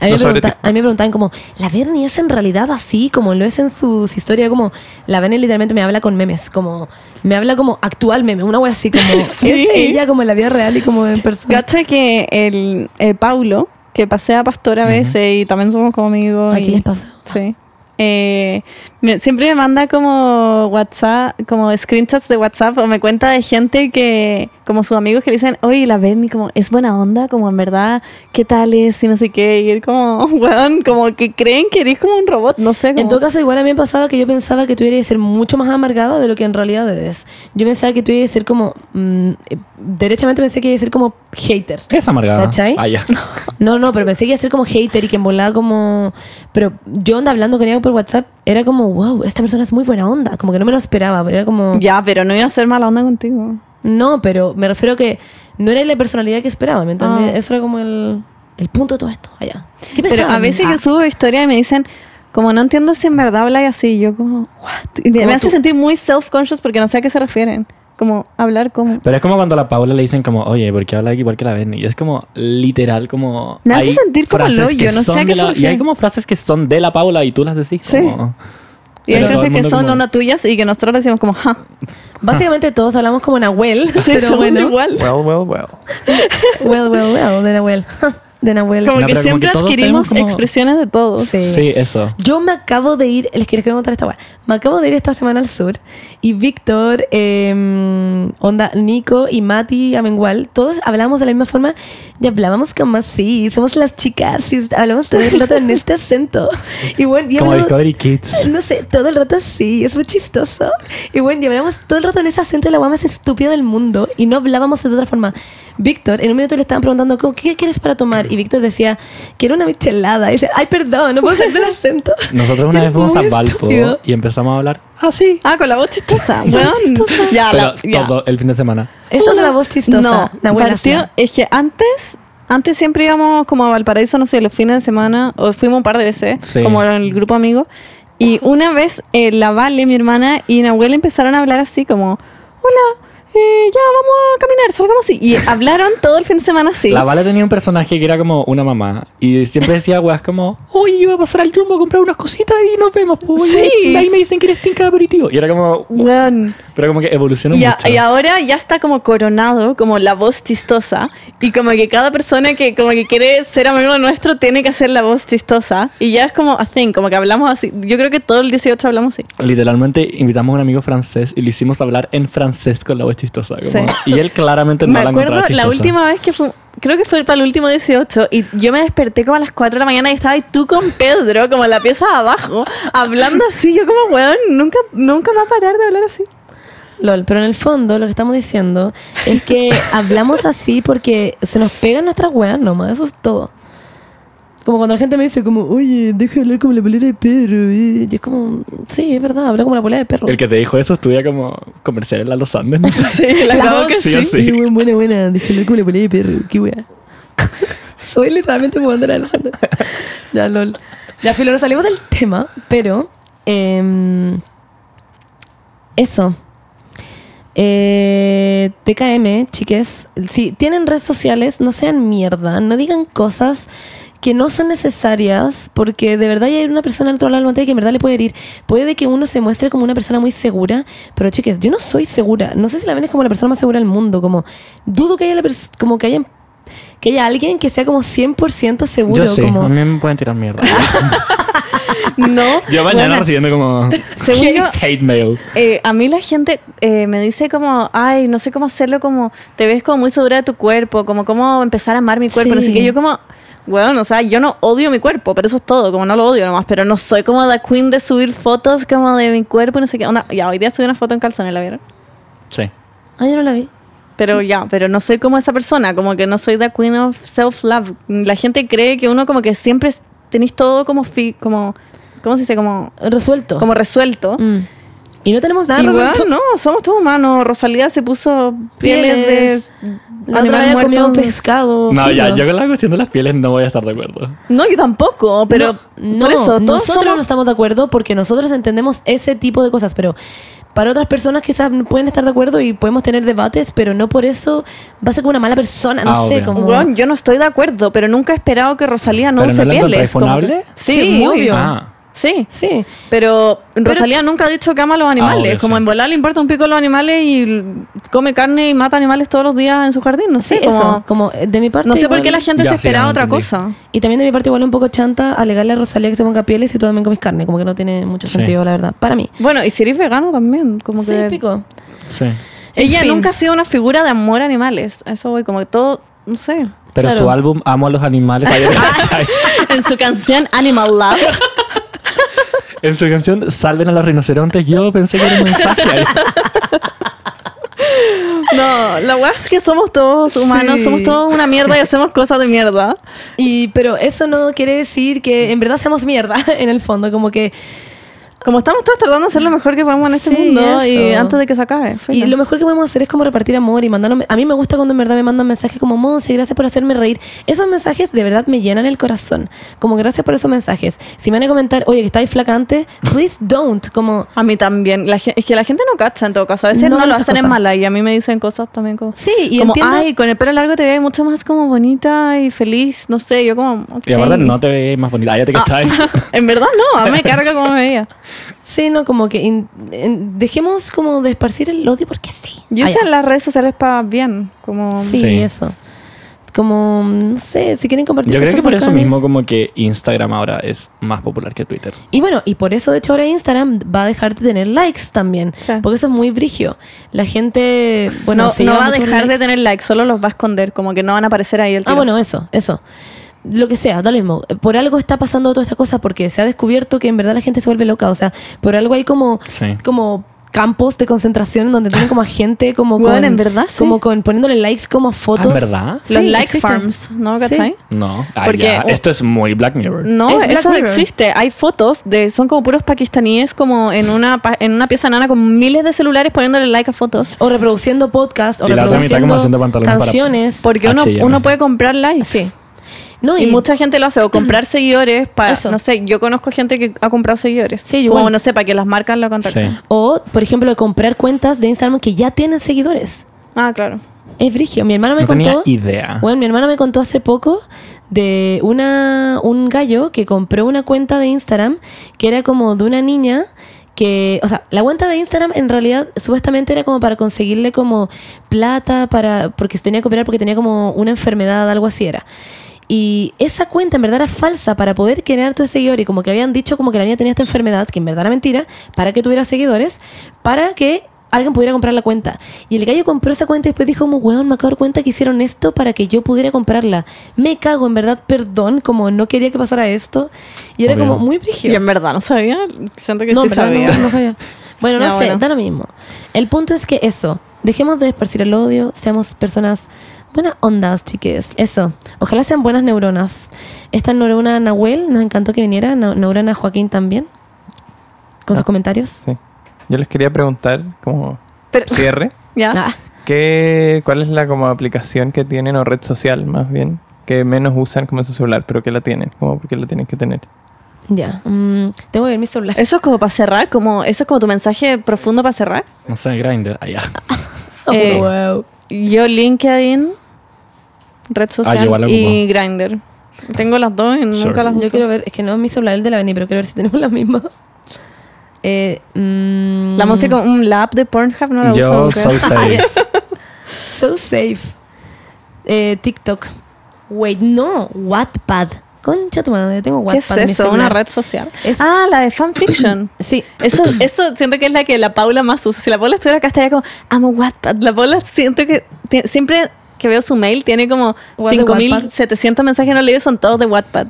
A mí, No me sobre pregunta- a mí me preguntaban como, ¿la Bernie es en realidad así? Como lo es en sus historias, como, la Bernie literalmente me habla con memes, como, me habla como actual meme, una wea así, como, Sí. es ella como en la vida real y como en persona. Cacha que el, el Paulo, que pasea a Pastor a veces y también somos como amigos. ¿A y- quién les pasa? Sí. Eh, me- siempre me manda como WhatsApp, como screenshots de WhatsApp o me cuenta de gente que, como sus amigos que le dicen, oye, la Bernie como es buena onda, como en verdad, ¿qué tal es? Y no sé qué. Y él como, weón, como que creen que eres como un robot, no sé. En todo caso, igual a mí me pasaba que yo pensaba que tú ibas a ser mucho más amargada de lo que en realidad eres. Yo pensaba que tú ibas a ser como, mm, eh, derechamente pensé que ibas a ser como hater. Es amargada. ¿Cachai? Ah, ya. No, no, pero pensé que iba a ser como hater y que en volada como... Pero yo anda hablando con ella por WhatsApp, era como, wow, esta persona es muy buena onda. Como que no me lo esperaba, pero era como... Ya, pero no iba a ser mala onda contigo. No, pero me refiero que no era la personalidad que esperaba, ¿me entiendes? Ah. Eso era como el, el punto de todo esto, allá. ¿Qué Pero pensaban? a veces Ah, yo subo historia y me dicen, como no entiendo si en verdad hablas así. Y yo como, what? Y me, hace sentir muy self-conscious porque no sé a qué se refieren. Como hablar como... Pero es como cuando a la Paula le dicen como, oye, ¿por qué habla igual que la Bernie? Y es como literal como... Me hace sentir como el hoyo, no sé a qué se la- Y refieren. hay como frases que son de la Paula y tú las decís Sí. como... Y hay frases que son como- onda tuyas y que nosotros decimos como, ja. Básicamente todos hablamos como Nahuel, Sí, pero bueno. igual. Well, well, well. Well, well, well, de Nahuel. De Nahuel. Como No, que pero como siempre que adquirimos como- expresiones de todos. Sí. Sí, eso. Yo me acabo de ir, les quiero contar esta weá. Me acabo de ir esta semana al sur y Víctor, eh, onda, Nico y Mati Amengual, todos hablamos de la misma forma y hablábamos como así. Somos las chicas y hablamos todo el rato en este acento. Y bueno, y Como hablamos- Discovery Kids. no sé, todo el rato así, es muy chistoso. Y bueno, y hablamos todo el rato en ese acento de la guay más estúpida del mundo y no hablábamos de otra forma. Víctor, en un minuto le estaban preguntando, ¿cómo- ¿qué quieres para tomar? Y Víctor decía, quiero una michelada. Y dice, ay, perdón, no puedo hacer el acento. Nosotros una vez fuimos a Valpo estúpido. y empezamos a hablar así. Ah, con la voz chistosa. Weón. chistosa. Ya, Pero la, ya. todo el fin de semana. Esa es la voz chistosa. No, Nahuel partió- es que antes, antes siempre íbamos como a Valparaíso, no sé, los fines de semana, o fuimos un par de veces, Sí. como en el grupo amigo. Y una vez eh, la Vale, mi hermana, y Nahuel empezaron a hablar así como, hola, eh, ya vamos a caminar, salgamos así. Y hablaron todo el fin de semana así. La Vale tenía un personaje que era como una mamá y siempre decía weas como, oye, yo voy a pasar al Jumbo a comprar unas cositas y nos vemos. Pues, Sí. Y ahí me dicen que eres tinca de aperitivo. Y era como, Weón. Pero como que evolucionó Y, a- mucho. y ahora ya está como coronado como la voz chistosa y como que cada persona que como que quiere ser amigo nuestro tiene que hacer la voz chistosa y ya es como a thing, como que hablamos así. Yo creo que todo el 18 hablamos así. Literalmente invitamos a un amigo francés y lo hicimos hablar en francés con la voz chistosa. como- Sí. Y él claramente no me la acuerdo encontraba la chistosa. última vez que fue, creo que fue para el último 18 y yo me desperté como a las 4 de la mañana y estaba ahí tú con Pedro como en la pieza de abajo hablando así, yo como weón, nunca, nunca va a parar de hablar así. LOL, pero en el fondo lo que estamos diciendo es que hablamos así porque se nos pegan nuestras weas nomás, eso es todo. Como cuando la gente me dice como, oye, deja de hablar como la polera de perro. Y es como, sí, es verdad, habla como la polera de perro. El que te dijo eso estudia como comercial en la Los Andes. ¿no? Sí, la La que sí, sí. sí. Buena, buena, buena. Deja de hablar como la polera de perro. Qué wea. Soy literalmente como bandera de los Andes. Ya, lol. Ya, filo, nos salimos del tema, pero... em, eso. Eh, TKM, chiques, si tienen redes sociales, no sean mierda, no digan cosas que no son necesarias, porque de verdad hay una persona al otro lado del que en verdad le puede herir. Puede que uno se muestre como una persona muy segura, pero chiques, yo no soy segura. No sé si la ven es como la persona más segura del mundo, como dudo que haya la como que haya que haya alguien que sea como 100% seguro, Yo sí, como a mí me pueden tirar mierda. No. Yo mañana Bueno, recibiendo como Según yo- hate mail. Eh, a mí la gente eh, me dice como, ay, no sé cómo hacerlo, como te ves como muy segura de tu cuerpo, como cómo empezar a amar mi cuerpo, no sé Sí. qué. Yo como, bueno, o sea, yo no odio mi cuerpo, pero eso es todo, como no lo odio nomás, pero no soy como la queen de subir fotos como de mi cuerpo, y no sé qué. Onda, ya, hoy día subí una foto en calzones, ¿la vieron? Sí. Ah, yo no la vi. Pero ya, pero no soy como esa persona, como que no soy the queen of self-love. La gente cree que uno como que siempre tenéis todo como, fi- como ¿cómo se dice? Como, Resuelto. como resuelto. Mm. Y no tenemos nada resuelto. bueno, no, somos todos humanos. Rosalía se puso pieles, Pieles. de La animal muerto. pescado. No, ya, filo. yo con la cuestión de las pieles no voy a estar de acuerdo. No, yo tampoco, pero no, por eso, todos nosotros somos- no estamos de acuerdo porque nosotros entendemos ese tipo de cosas, pero para otras personas quizás no pueden estar de acuerdo y podemos tener debates, pero no por eso va a ser como una mala persona, no Ah, sé, como... Weón, yo no estoy de acuerdo, pero nunca he esperado que Rosalía no ¿Pero use no pieles. como que-? Sí, Sí, muy obvio. Ah. Sí. Sí, Pero Rosalía nunca ha dicho que ama a los animales. obvio, como sí. en volar le importa un pico a los animales y come carne y mata animales todos los días en su jardín. No sí, sé, como- eso, como eh, de mi parte... No sé por qué la gente Ya, se sí, esperaba otra entendí. cosa. Y también de mi parte igual un poco chanta alegarle a Rosalía que se ponga pieles y tú también comes carne, como que no tiene mucho Sí. sentido, la verdad, para mí. Bueno, y si eres vegano también, como Sí, que... pico. Sí. Ella En fin. nunca ha sido una figura de amor a animales. Eso voy, como que todo, no sé. Pero Claro. su álbum Amo a los animales. en su canción Animal Love. En su canción Salven a los rinocerontes, yo pensé que era un mensaje ahí. No, la weá es que somos todos humanos, Sí. somos todos una mierda y hacemos cosas de mierda. Y, pero eso no quiere decir que en verdad seamos mierda, en el fondo, como que... Como estamos todos tratando de hacer lo mejor que podemos en este Sí, mundo y eso. antes de que se acabe. Y filo. lo mejor que podemos hacer es como repartir amor y mandarnos... A mí me gusta cuando en verdad me mandan mensajes como, Monse, gracias por hacerme reír. Esos mensajes de verdad me llenan el corazón. Como gracias por esos mensajes. Si me van a comentar, oye, que estáis flacante, please don't. Como... A mí también. La es que la gente no cacha en todo caso. A veces No no, lo hacen en mala y a mí me dicen cosas también como... Sí, y como, entiendo... ay, con el pelo largo te ves mucho más como bonita y feliz. No sé, yo como... Y ok. aparte no te ves más bonita. Ah, ya te cachai. en verdad no, a mí me carga como me veía. Sí, no, como que in- dejemos como de esparcir el odio porque sí. Yo Ah, uso las redes sociales para bien. Como... Sí, Sí. eso. Como, no sé, si quieren compartir Yo creo que por eso mismo como que Instagram ahora es más popular que Twitter. Y bueno, y por eso de hecho ahora Instagram va a dejar de tener likes también. Sí. Porque eso es muy brigio. La gente, bueno, no no va a dejar de tener likes, solo los va a esconder, como que no van a aparecer ahí el Ah, tiro. bueno, eso, eso. Lo que sea, da lo mismo. Por algo está pasando toda esta cosa porque se ha descubierto que en verdad la gente se vuelve loca. O sea, por algo hay como, Sí. como campos de concentración en donde tienen como a gente como Bueno, con, en verdad, sí. como con poniéndole likes como a fotos. Ah, ¿en verdad? Los Sí, like existe. farms, ¿no? Sí. No. Ay, Porque- ya, Esto es muy Black Mirror. No, Es eso Mirror. existe. Hay fotos de son como puros pakistaníes como en una pa- en una pieza nana con miles de celulares poniéndole like a fotos. O reproduciendo podcasts, o Y la otra mitad como haciendo reproduciendo para- canciones. Porque uno, uno puede comprar likes. Sí. No, Y, mucha gente lo hace, o comprar seguidores para, Eso. no sé, yo conozco gente que ha comprado seguidores. Sí, Como, no sé, para que las marcas lo contacten. Sí. O, por ejemplo, comprar cuentas de Instagram que ya tienen seguidores. Ah, claro. Es brigio. Mi hermana me No contó. tenía idea. Bueno, mi hermana me contó hace poco de una un gallo que compró una cuenta de Instagram que era como de una niña que, o sea, la cuenta de Instagram en realidad supuestamente era como para conseguirle como plata para porque se tenía que operar porque tenía como una enfermedad, algo así era. Y esa cuenta en verdad era falsa para poder crear tu seguidor y como que habían dicho como que la niña tenía esta enfermedad, que en verdad era mentira, para que tuviera seguidores, para que alguien pudiera comprar la cuenta. Y el gallo compró esa cuenta y después dijo como, weón, me acabo de dar cuenta que hicieron esto para que yo pudiera comprarla. Me cago, en verdad, perdón, como no quería que pasara esto. Y era Obvio. como muy Y brígido. en verdad no sabía. Siento que No, sí sabía. no, no sabía. Bueno, no Ya, sé, bueno. da lo mismo. El punto es que eso, dejemos de esparcir el odio, seamos personas buenas ondas, chiques. Eso, ojalá sean buenas neuronas. Esta neurona Nahuel, nos encantó que viniera, Na- neurona Joaquín también, con sus Ah. comentarios. Sí. Yo les quería preguntar, como Pero- cierre, ¿Ya? Ah, ¿qué, ¿cuál es la como aplicación que tienen o red social más bien que menos usan como su celular, pero que la tienen? Como porque la tienen que tener. ya, mm, tengo que ver mi celular. Eso es como para cerrar, como, eso es como tu mensaje profundo para cerrar. No sé, Grindr. Allá. Eh, wow. Yo LinkedIn, red social igual la y Grindr. Tengo las dos y nunca Sure. las uso. Yo quiero ver, es que no es mi celular el de la Beni, pero quiero ver si tenemos la misma. Eh, mm, La música, un lab de Pornhub no la uso Yo soy safe. So safe. Eh, TikTok. Wait, no. Wattpad. Concha tu madre, tengo ¿Qué Wattpad. es eso? ¿Una red social? Es- Ah, la de fanfiction. Sí. Eso, eso siento que es la que la Paula más usa. Si la Paula estuviera acá, estaría como, amo Wattpad. La Paula siento que siempre que veo su mail tiene como What de 5.700 mensajes no leídos, son todos de Wattpad.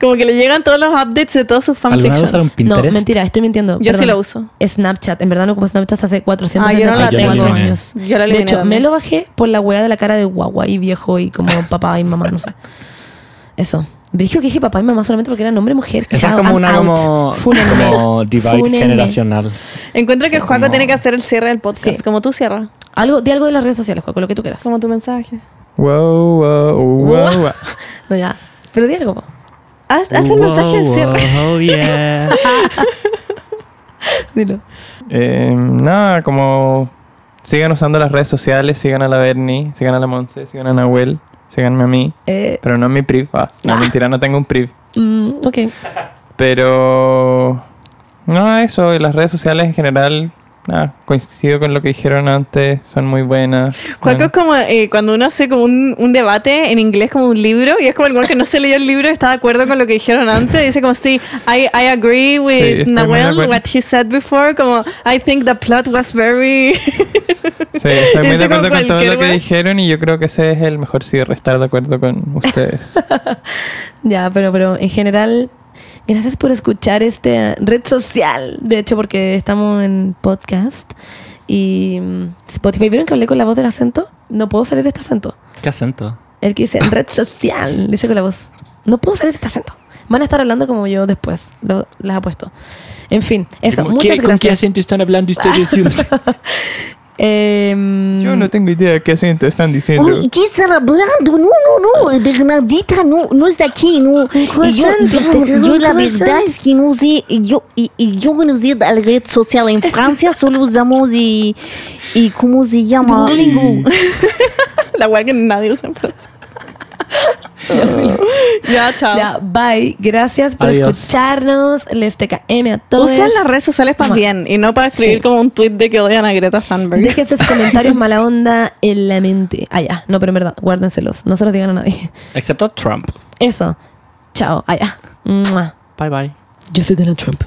Como que le llegan todos los updates de todos sus ¿Alguna vez fanfictions. usaron Pinterest? No, mentira, estoy mintiendo. Yo sí lo uso. Snapchat. En verdad no ocupo Snapchat hace 400 Ah, yo no la tengo. años. Yo la de hecho, también. me lo bajé por la weá de la cara de guagua y viejo y como papá y mamá, no sé. Eso. Dije que dije papá y mamá solamente porque era nombre y mujer. Esa es Chao, como I'm una out. como, Fúnenme. como divide Fúnenme. generacional. Encuentro que Juaco como- tiene que hacer el cierre del podcast, Sí. como tú cierras, Algo, de algo de las redes sociales, Juaco, lo que tú quieras. como tu mensaje. Wow, wow, wow, wow. No, ya. Pero di algo. po. Haz, haz el mensaje del cierre. Oh, yeah. Dilo. Eh, nada, como sigan usando las redes sociales, sigan a la Bernie, sigan a la Monse, sigan a Nahuel, síganme a mí, Eh, pero no en mi priv. Ah, no, Ah. mentira, no tengo un priv. mm, ok. Pero no, eso, y las redes sociales en general, nada, coincido con lo que dijeron antes, son muy buenas. Juaco es como eh, cuando uno hace como un, un debate en inglés como un libro y es como el que no se leyó el libro está de acuerdo con lo que dijeron antes. Dice como sí, I, I agree Sí, with de Nahuel, what he said before, como I think the plot was very... Sí, estoy muy de acuerdo con todo lo que dijeron y yo creo que ese es el mejor cierre, estar de acuerdo con ustedes. Ya, pero, pero en general, gracias por escuchar esta red social. De hecho, porque estamos en podcast y mm, Spotify. ¿Vieron que hablé con la voz del acento? No puedo salir de este acento. ¿Qué acento? El que dice red social, dice con la voz. No puedo salir de este acento. Van a estar hablando como yo después, lo, les apuesto. En fin, eso, ¿Cómo- muchas qué- ¿Con qué gracias. acento están hablando ustedes? Yo no sé. Em, Yo no tengo idea qué acento están diciendo. Uy, ¿qué están hablando? No, no, no, Bernardita no, no es de aquí, no. Y yo, la verdad es que no sé, yo, y, y yo no sé de la red social en Francia, solo usamos y, y ¿cómo se llama? la güey que nadie usa en Francia. ya, chao. Ya, bye. Gracias por Adiós. escucharnos. Les TKM a todos. Usen las redes sociales para bien y no para escribir Sí. como un tweet de que odian a Greta Thunberg. Dejen sus comentarios mala onda en la mente. Ah, ya. No, pero en verdad, guárdenselos. No se los digan a nadie. Excepto Trump. Eso. Chao. Ah, ya. Mua. Bye bye. Yo soy Donald Trump.